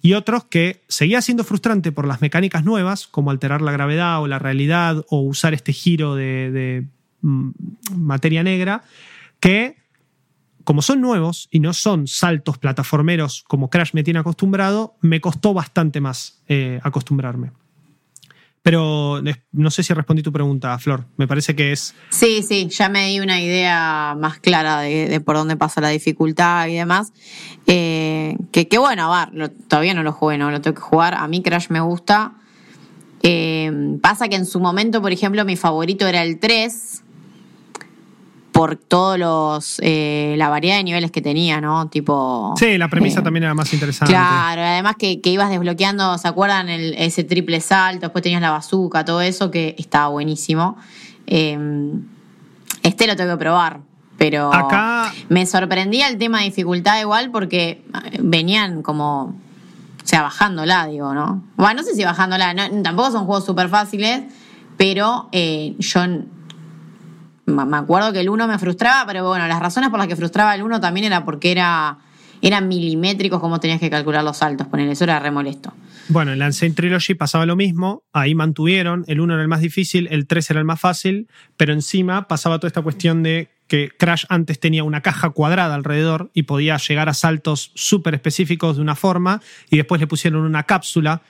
y otros que seguía siendo frustrante por las mecánicas nuevas, como alterar la gravedad o la realidad o usar este giro de, mm, materia negra, que como son nuevos y no son saltos plataformeros como Crash me tiene acostumbrado, me costó bastante más eh, acostumbrarme. Pero no sé si respondí tu pregunta, Flor. Me parece que es. Sí, sí, ya me di una idea más clara de, por dónde pasa la dificultad y demás. Eh, que, bueno, a ver, todavía no lo jugué, no lo tengo que jugar. A mí Crash me gusta. Eh, pasa que en su momento, por ejemplo, mi favorito era el 3 por todos los eh, la variedad de niveles que tenía, ¿no? Tipo. Sí, la premisa eh, también era más interesante. Claro, además que, ibas desbloqueando, ¿se acuerdan? ese triple salto, después tenías la bazooka, todo eso, que estaba buenísimo. Em, este lo tengo que probar. Pero Acá... me sorprendía el tema de dificultad igual porque eh, venían como o sea, bajándola, digo, ¿no? Bueno, no sé si bajándola, tampoco son juegos súper fáciles, pero yo me acuerdo que el 1 me frustraba, pero bueno, las razones por las que frustraba el 1 también era porque era eran milimétricos como tenías que calcular los saltos, poner eso era re molesto. Bueno, en la Insane Trilogy pasaba lo mismo, ahí mantuvieron, el 1 era el más difícil, el 3 era el más fácil, pero encima pasaba toda esta cuestión de que Crash antes tenía una caja cuadrada alrededor y podía llegar a saltos súper específicos de una forma, y después le pusieron una cápsula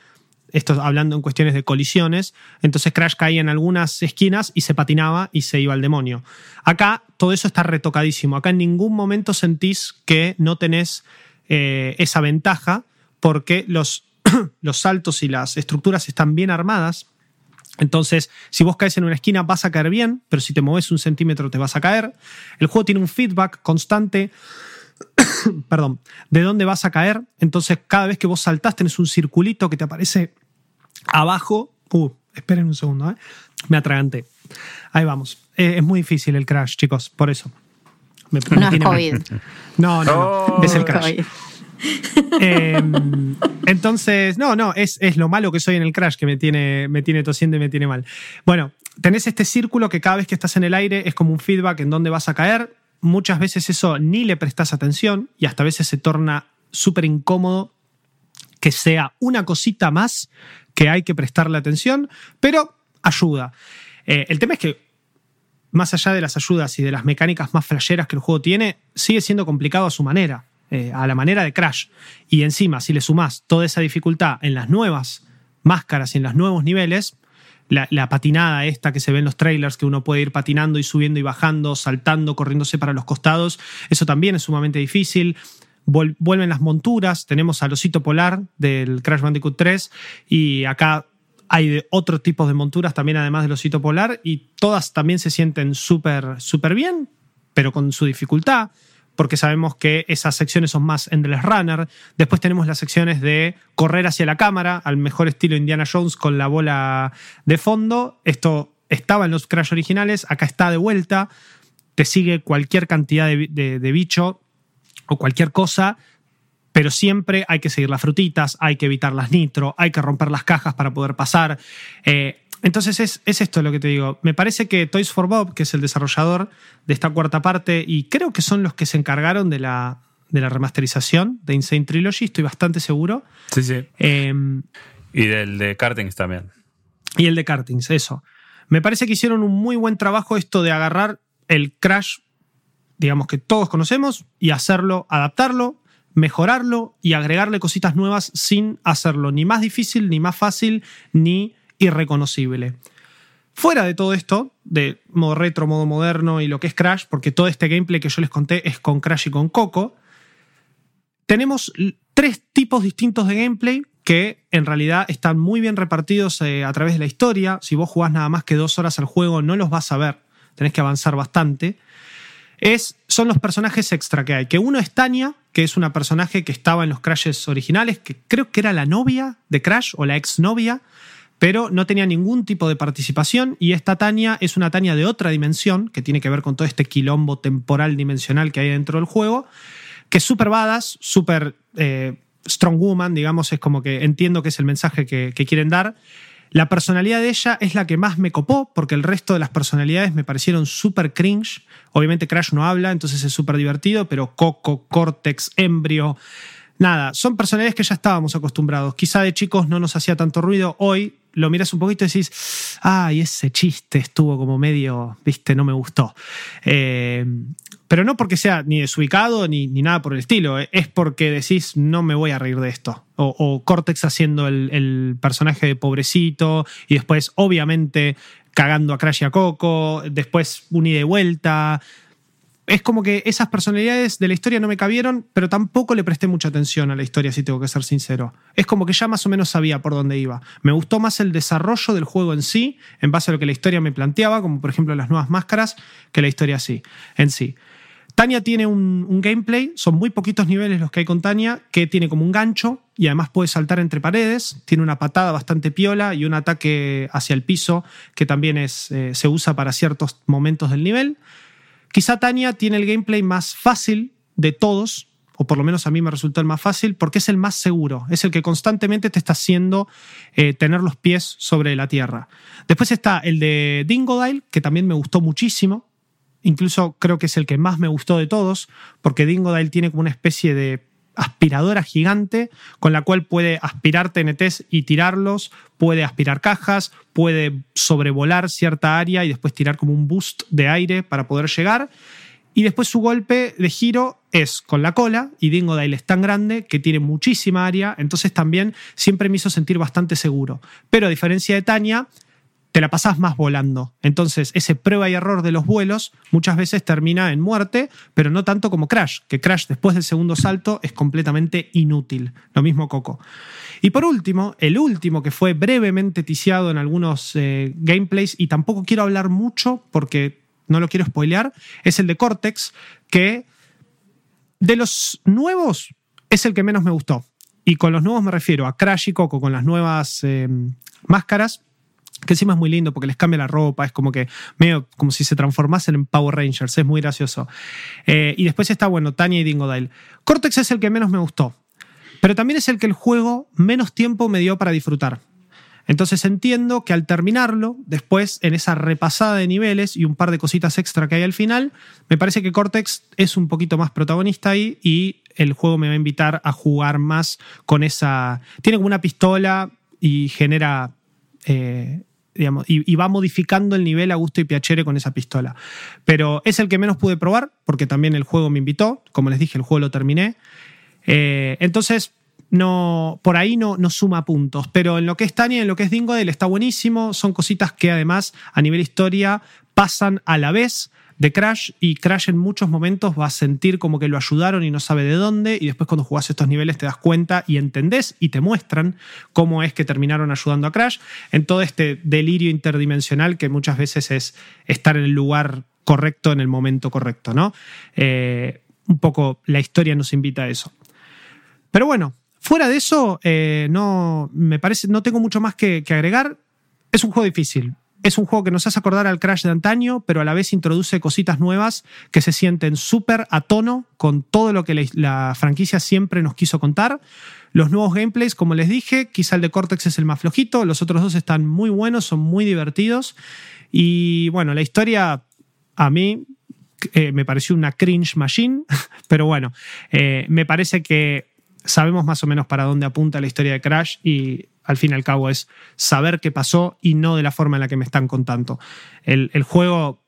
esto hablando en cuestiones de colisiones, entonces Crash caía en algunas esquinas y se patinaba y se iba al demonio. Acá todo eso está retocadísimo, acá en ningún momento sentís que no tenés eh, esa ventaja porque los, los saltos y las estructuras están bien armadas. Entonces, si vos caes en una esquina vas a caer bien, pero si te mueves un centímetro te vas a caer. El juego tiene un feedback constante perdón, de dónde vas a caer. Entonces, cada vez que vos saltás, tenés un circulito que te aparece abajo. Uh, esperen un segundo, ¿eh? Me atraganté. Ahí vamos. Eh, es muy difícil el crash, chicos, por eso. no es COVID. No, no, es el crash. Em, entonces, no, no, es, es, lo malo que soy en el crash que me tiene, me tiene tosiendo y me tiene mal. Bueno, tenés este círculo que cada vez que estás en el aire es como un feedback en dónde vas a caer muchas veces eso ni le prestas atención y hasta veces se torna súper incómodo que sea una cosita más que hay que prestarle atención, pero ayuda. Eh, el tema es que, más allá de las ayudas y de las mecánicas más flasheras que el juego tiene, sigue siendo complicado a su manera, eh, a la manera de Crash. Y encima, si le sumás toda esa dificultad en las nuevas máscaras y en los nuevos niveles, la, patinada esta que se ve en los trailers, que uno puede ir patinando y subiendo y bajando, saltando, corriéndose para los costados, eso también es sumamente difícil. vuelven las monturas, tenemos al osito polar del Crash Bandicoot 3 y acá hay de otro tipo de monturas también además del osito polar y todas también se sienten súper súper bien, pero con su dificultad porque sabemos que esas secciones son más Endless Runner. Después tenemos las secciones de correr hacia la cámara, al mejor estilo Indiana Jones con la bola de fondo. Esto estaba en los Crash originales, acá está de vuelta. Te sigue cualquier cantidad de, bicho o cualquier cosa, pero siempre hay que seguir las frutitas, hay que evitar las nitro, hay que romper las cajas para poder pasar. Eh, entonces es, esto lo que te digo. Me parece que Toys for Bob, que es el desarrollador de esta cuarta parte, y creo que son los que se encargaron de la, de la remasterización de Insane Trilogy, estoy bastante seguro. Sí, sí. Em, y del de Kartings también. Y el de Kartings, eso. Me parece que hicieron un muy buen trabajo esto de agarrar el Crash, digamos que todos conocemos, y hacerlo, adaptarlo, mejorarlo y agregarle cositas nuevas sin hacerlo ni más difícil, ni más fácil, ni irreconocible. Fuera de todo esto, de modo retro, modo moderno y lo que es Crash, porque todo este gameplay que yo les conté es con Crash y con Coco, tenemos tres tipos distintos de gameplay que en realidad están muy bien repartidos eh, a través de la historia. Si vos jugás nada más que dos horas al juego, no los vas a ver, tenés que avanzar bastante. Es, son los personajes extra que hay. Que uno es Tania, que es una personaje que estaba en los Crashes originales, que creo que era la novia de Crash o la exnovia pero no tenía ningún tipo de participación y esta Tania es una Tania de otra dimensión, que tiene que ver con todo este quilombo temporal dimensional que hay dentro del juego, que es súper badass, súper eh, strong woman, digamos, es como que entiendo que es el mensaje que, quieren dar. La personalidad de ella es la que más me copó, porque el resto de las personalidades me parecieron súper cringe. Obviamente Crash no habla, entonces es súper divertido, pero Coco, Cortex, Embrio, nada, son personalidades que ya estábamos acostumbrados. Quizá de chicos no nos hacía tanto ruido. Hoy lo miras un poquito y decís, ay, ese chiste estuvo como medio, viste, no me gustó. Eh, pero no porque sea ni desubicado ni, ni, nada por el estilo, eh, es porque decís, no me voy a reír de esto. O, Cortex haciendo el, el, personaje de pobrecito y después, obviamente, cagando a Crash y a Coco, después un ida y vuelta es como que esas personalidades de la historia no me cabieron, pero tampoco le presté mucha atención a la historia, si tengo que ser sincero. Es como que ya más o menos sabía por dónde iba. Me gustó más el desarrollo del juego en sí, en base a lo que la historia me planteaba, como por ejemplo las nuevas máscaras, que la historia sí, en sí. Tania tiene un, gameplay, son muy poquitos niveles los que hay con Tania, que tiene como un gancho y además puede saltar entre paredes, tiene una patada bastante piola y un ataque hacia el piso que también es, eh, se usa para ciertos momentos del nivel. Quizá Tania tiene el gameplay más fácil de todos, o por lo menos a mí me resultó el más fácil, porque es el más seguro, es el que constantemente te está haciendo eh, tener los pies sobre la tierra. Después está el de Dingodile, que también me gustó muchísimo, incluso creo que es el que más me gustó de todos, porque Dingodile tiene como una especie de aspiradora gigante con la cual puede aspirar TNTs y tirarlos, puede aspirar cajas, puede sobrevolar cierta área y después tirar como un boost de aire para poder llegar. Y después su golpe de giro es con la cola, y Dingodile es tan grande que tiene muchísima área, entonces también siempre me hizo sentir bastante seguro. Pero a diferencia de Tania, te la pasás más volando. Entonces, ese prueba y error de los vuelos muchas veces termina en muerte, pero no tanto como Crash, que Crash después del segundo salto es completamente inútil. Lo mismo Coco. Y por último, el último que fue brevemente ticiado en algunos eh, gameplays, y tampoco quiero hablar mucho porque no lo quiero spoilear, es el de Cortex, que de los nuevos es el que menos me gustó. Y con los nuevos me refiero a Crash y Coco con las nuevas eh, máscaras que encima es muy lindo porque les cambia la ropa, es como que medio como si se transformasen en Power Rangers, es muy gracioso. Eh, y después está, bueno, Tanya y Dingodile. Cortex es el que menos me gustó, pero también es el que el juego menos tiempo me dio para disfrutar. Entonces entiendo que al terminarlo, después en esa repasada de niveles y un par de cositas extra que hay al final, me parece que Cortex es un poquito más protagonista ahí y el juego me va a invitar a jugar más con esa... Tiene como una pistola y genera... Eh, y, va modificando el nivel a gusto y piacere con esa pistola. Pero es el que menos pude probar, porque también el juego me invitó. Como les dije, el juego lo terminé. Eh, entonces, no, por ahí no, no, suma puntos. Pero en lo que es Tania, en lo que es Dingodale, está buenísimo. Son cositas que además, a nivel historia, pasan a la vez de Crash y Crash en muchos momentos va a sentir como que lo ayudaron y no sabe de dónde y después cuando jugás estos niveles te das cuenta y entendés y te muestran cómo es que terminaron ayudando a Crash en todo este delirio interdimensional que muchas veces es estar en el lugar correcto en el momento correcto, ¿no? Eh, un poco la historia nos invita a eso. Pero bueno, fuera de eso, eh, no me parece, no tengo mucho más que agregar. Es un juego difícil es un juego que nos hace acordar al Crash de antaño, pero a la vez introduce cositas nuevas que se sienten súper a tono con todo lo que la, franquicia siempre nos quiso contar. Los nuevos gameplays, como les dije, quizá el de Cortex es el más flojito, los otros dos están muy buenos, son muy divertidos. Y bueno, la historia a mí eh, me pareció una cringe machine, pero bueno, eh, me parece que sabemos más o menos para dónde apunta la historia de Crash y al fin y al cabo es saber qué pasó y no de la forma en la que me están contando. El, juego,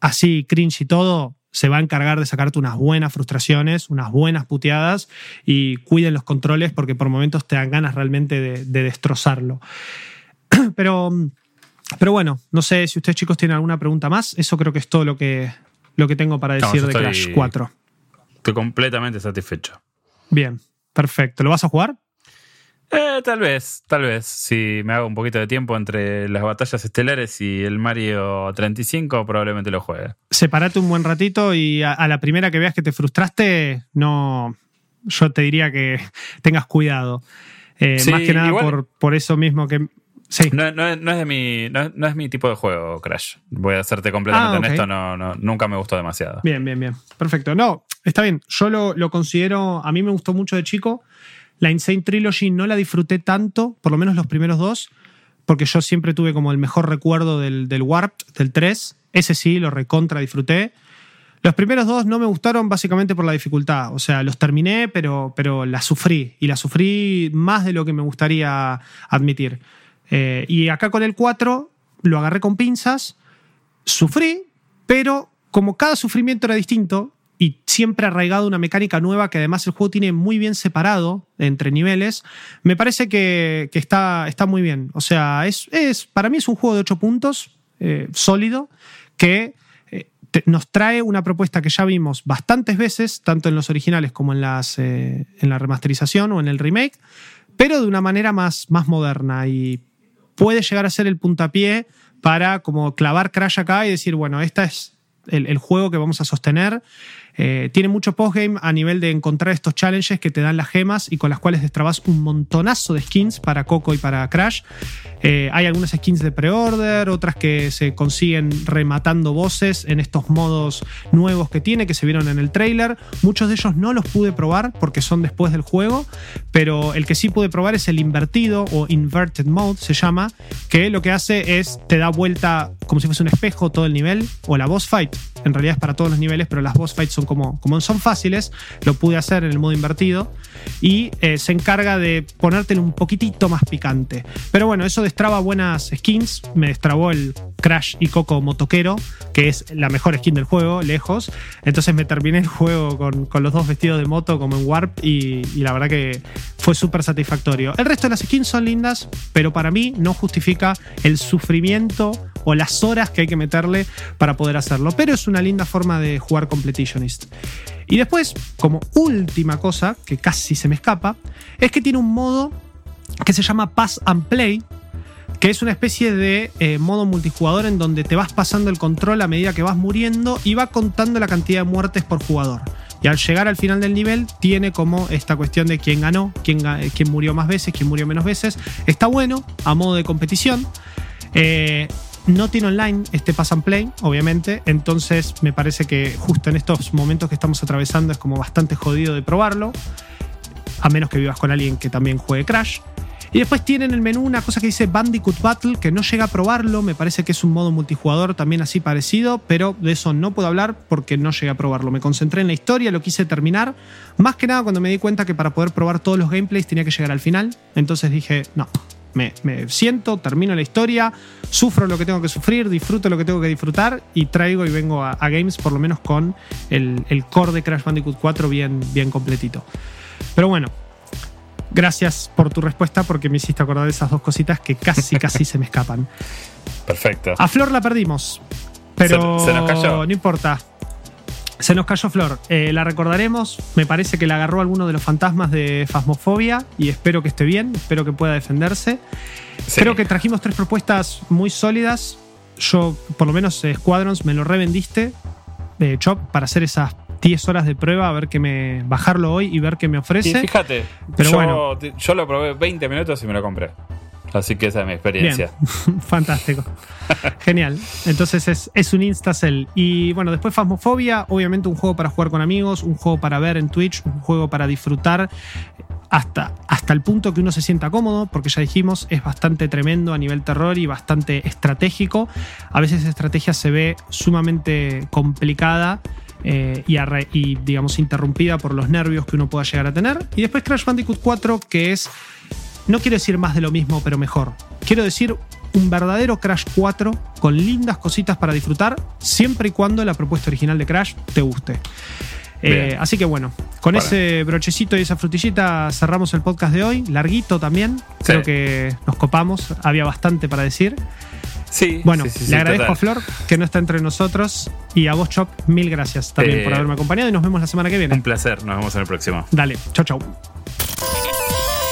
así cringe y todo, se va a encargar de sacarte unas buenas frustraciones, unas buenas puteadas y cuiden los controles porque por momentos te dan ganas realmente de, destrozarlo. Pero, pero bueno, no sé si ustedes chicos tienen alguna pregunta más. Eso creo que es todo lo que, lo que tengo para decir de Crash 4. Estoy completamente satisfecho. Bien, perfecto. ¿Lo vas a jugar? Eh, tal vez, tal vez. Si me hago un poquito de tiempo entre las batallas estelares y el Mario 35, probablemente lo juegue. Separate un buen ratito y a, la primera que veas que te frustraste, no. Yo te diría que tengas cuidado. Eh, más que nada por, por eso mismo que. Sí. No, es de mi, no, es mi tipo de juego, Crash. Voy a serte completamente ah, honesto, no, no, nunca me gustó demasiado. Bien, bien, bien. Perfecto. No, está bien. Yo lo, lo considero. A mí me gustó mucho de chico la Insane Trilogy no la disfruté tanto, por lo menos los primeros dos, porque yo siempre tuve como el mejor recuerdo del, del Warped, del 3. Ese sí, lo recontra disfruté. Los primeros dos no me gustaron básicamente por la dificultad. O sea, los terminé, pero, pero la sufrí. Y la sufrí más de lo que me gustaría admitir. Eh, y acá con el 4 lo agarré con pinzas, sufrí, pero como cada sufrimiento era distinto, y siempre arraigado una mecánica nueva que además el juego tiene muy bien separado entre niveles, me parece que, está, está, muy bien. O sea, es, es, para mí es un juego de 8 puntos, eh, sólido, que eh, nos trae una propuesta que ya vimos bastantes veces, tanto en los originales como en, las, eh, en la remasterización o en el remake, pero de una manera más, más moderna y puede llegar a ser el puntapié para como clavar Crash acá y decir, bueno, esta es el juego que vamos a sostener eh, tiene mucho postgame a nivel de encontrar estos challenges que te dan las gemas y con las cuales destrabas un montonazo de skins para Coco y para Crash. Eh, hay algunas skins de pre-order, otras que se consiguen rematando voces en estos modos nuevos que tiene, que se vieron en el trailer. Muchos de ellos no los pude probar porque son después del juego, pero el que sí pude probar es el invertido o inverted mode se llama, que lo que hace es te da vuelta como si fuese un espejo todo el nivel, o la boss fight. En realidad es para todos los niveles, pero las boss fights son como, como son fáciles, lo pude hacer en el modo invertido y eh, se encarga de ponértelo un poquitito más picante. Pero bueno, eso destraba buenas skins, me destrabó el Crash y Coco Motoquero, que es la mejor skin del juego, lejos. Entonces me terminé el juego con, con los dos vestidos de moto como en Warp y, y la verdad que fue súper satisfactorio. El resto de las skins son lindas, pero para mí no justifica el sufrimiento o las horas que hay que meterle para poder hacerlo. Pero es una linda forma de jugar Completionist. Y después, como última cosa, que casi se me escapa, es que tiene un modo que se llama Pass and Play, que es una especie de eh, modo multijugador en donde te vas pasando el control a medida que vas muriendo y va contando la cantidad de muertes por jugador. Y al llegar al final del nivel tiene como esta cuestión de quién ganó, quién, murió más veces, quién murió menos veces. Está bueno a modo de competición. Eh, no tiene online este pass and play, obviamente, entonces me parece que justo en estos momentos que estamos atravesando es como bastante jodido de probarlo, a menos que vivas con alguien que también juegue Crash. Y después tienen en el menú una cosa que dice Bandicoot Battle, que no llega a probarlo, me parece que es un modo multijugador también así parecido, pero de eso no puedo hablar porque no llegué a probarlo. Me concentré en la historia, lo quise terminar, más que nada cuando me di cuenta que para poder probar todos los gameplays tenía que llegar al final, entonces dije, no, me, siento, termino la historia, sufro lo que tengo que sufrir, disfruto lo que tengo que disfrutar y traigo y vengo a, Games por lo menos con el, core de Crash Bandicoot 4 bien, bien completito. Pero bueno, gracias por tu respuesta porque me hiciste acordar de esas dos cositas que casi, casi se me escapan. Perfecto. A Flor la perdimos, pero se, nos cayó. no importa. Se nos cayó Flor. Eh, la recordaremos. Me parece que la agarró alguno de los fantasmas de Fasmofobia y espero que esté bien, espero que pueda defenderse. Creo que trajimos tres propuestas muy sólidas. Yo, por lo menos, eh, Squadrons me lo revendiste, de Chop, para hacer esas 10 horas de prueba, a ver qué me. bajarlo hoy y ver qué me ofrece. fíjate, Pero yo, bueno. yo lo probé 20 minutos y me lo compré. Así que esa es mi experiencia. Fantástico. Genial. Entonces es, es un Instacell. Y bueno, después Fasmofobia, obviamente un juego para jugar con amigos, un juego para ver en Twitch, un juego para disfrutar hasta, hasta el punto que uno se sienta cómodo, porque ya dijimos, es bastante tremendo a nivel terror y bastante estratégico. A veces la estrategia se ve sumamente complicada. Eh, y, digamos interrumpida por los nervios que uno pueda llegar a tener. Y después Crash Bandicoot 4, que es no quiero decir más de lo mismo, pero mejor. Quiero decir un verdadero Crash 4 con lindas cositas para disfrutar, siempre y cuando la propuesta original de Crash te guste. Eh, así que bueno, con ese brochecito y esa frutillita cerramos el podcast de hoy. Larguito también. Creo que nos copamos. Había bastante para decir. Sí. Bueno, le agradezco a Flor que no está entre nosotros y a vos, Chop, mil gracias también por eh, haberme acompañado y nos vemos la semana que viene. Un placer, nos vemos en el próximo. Dale, chau, chau.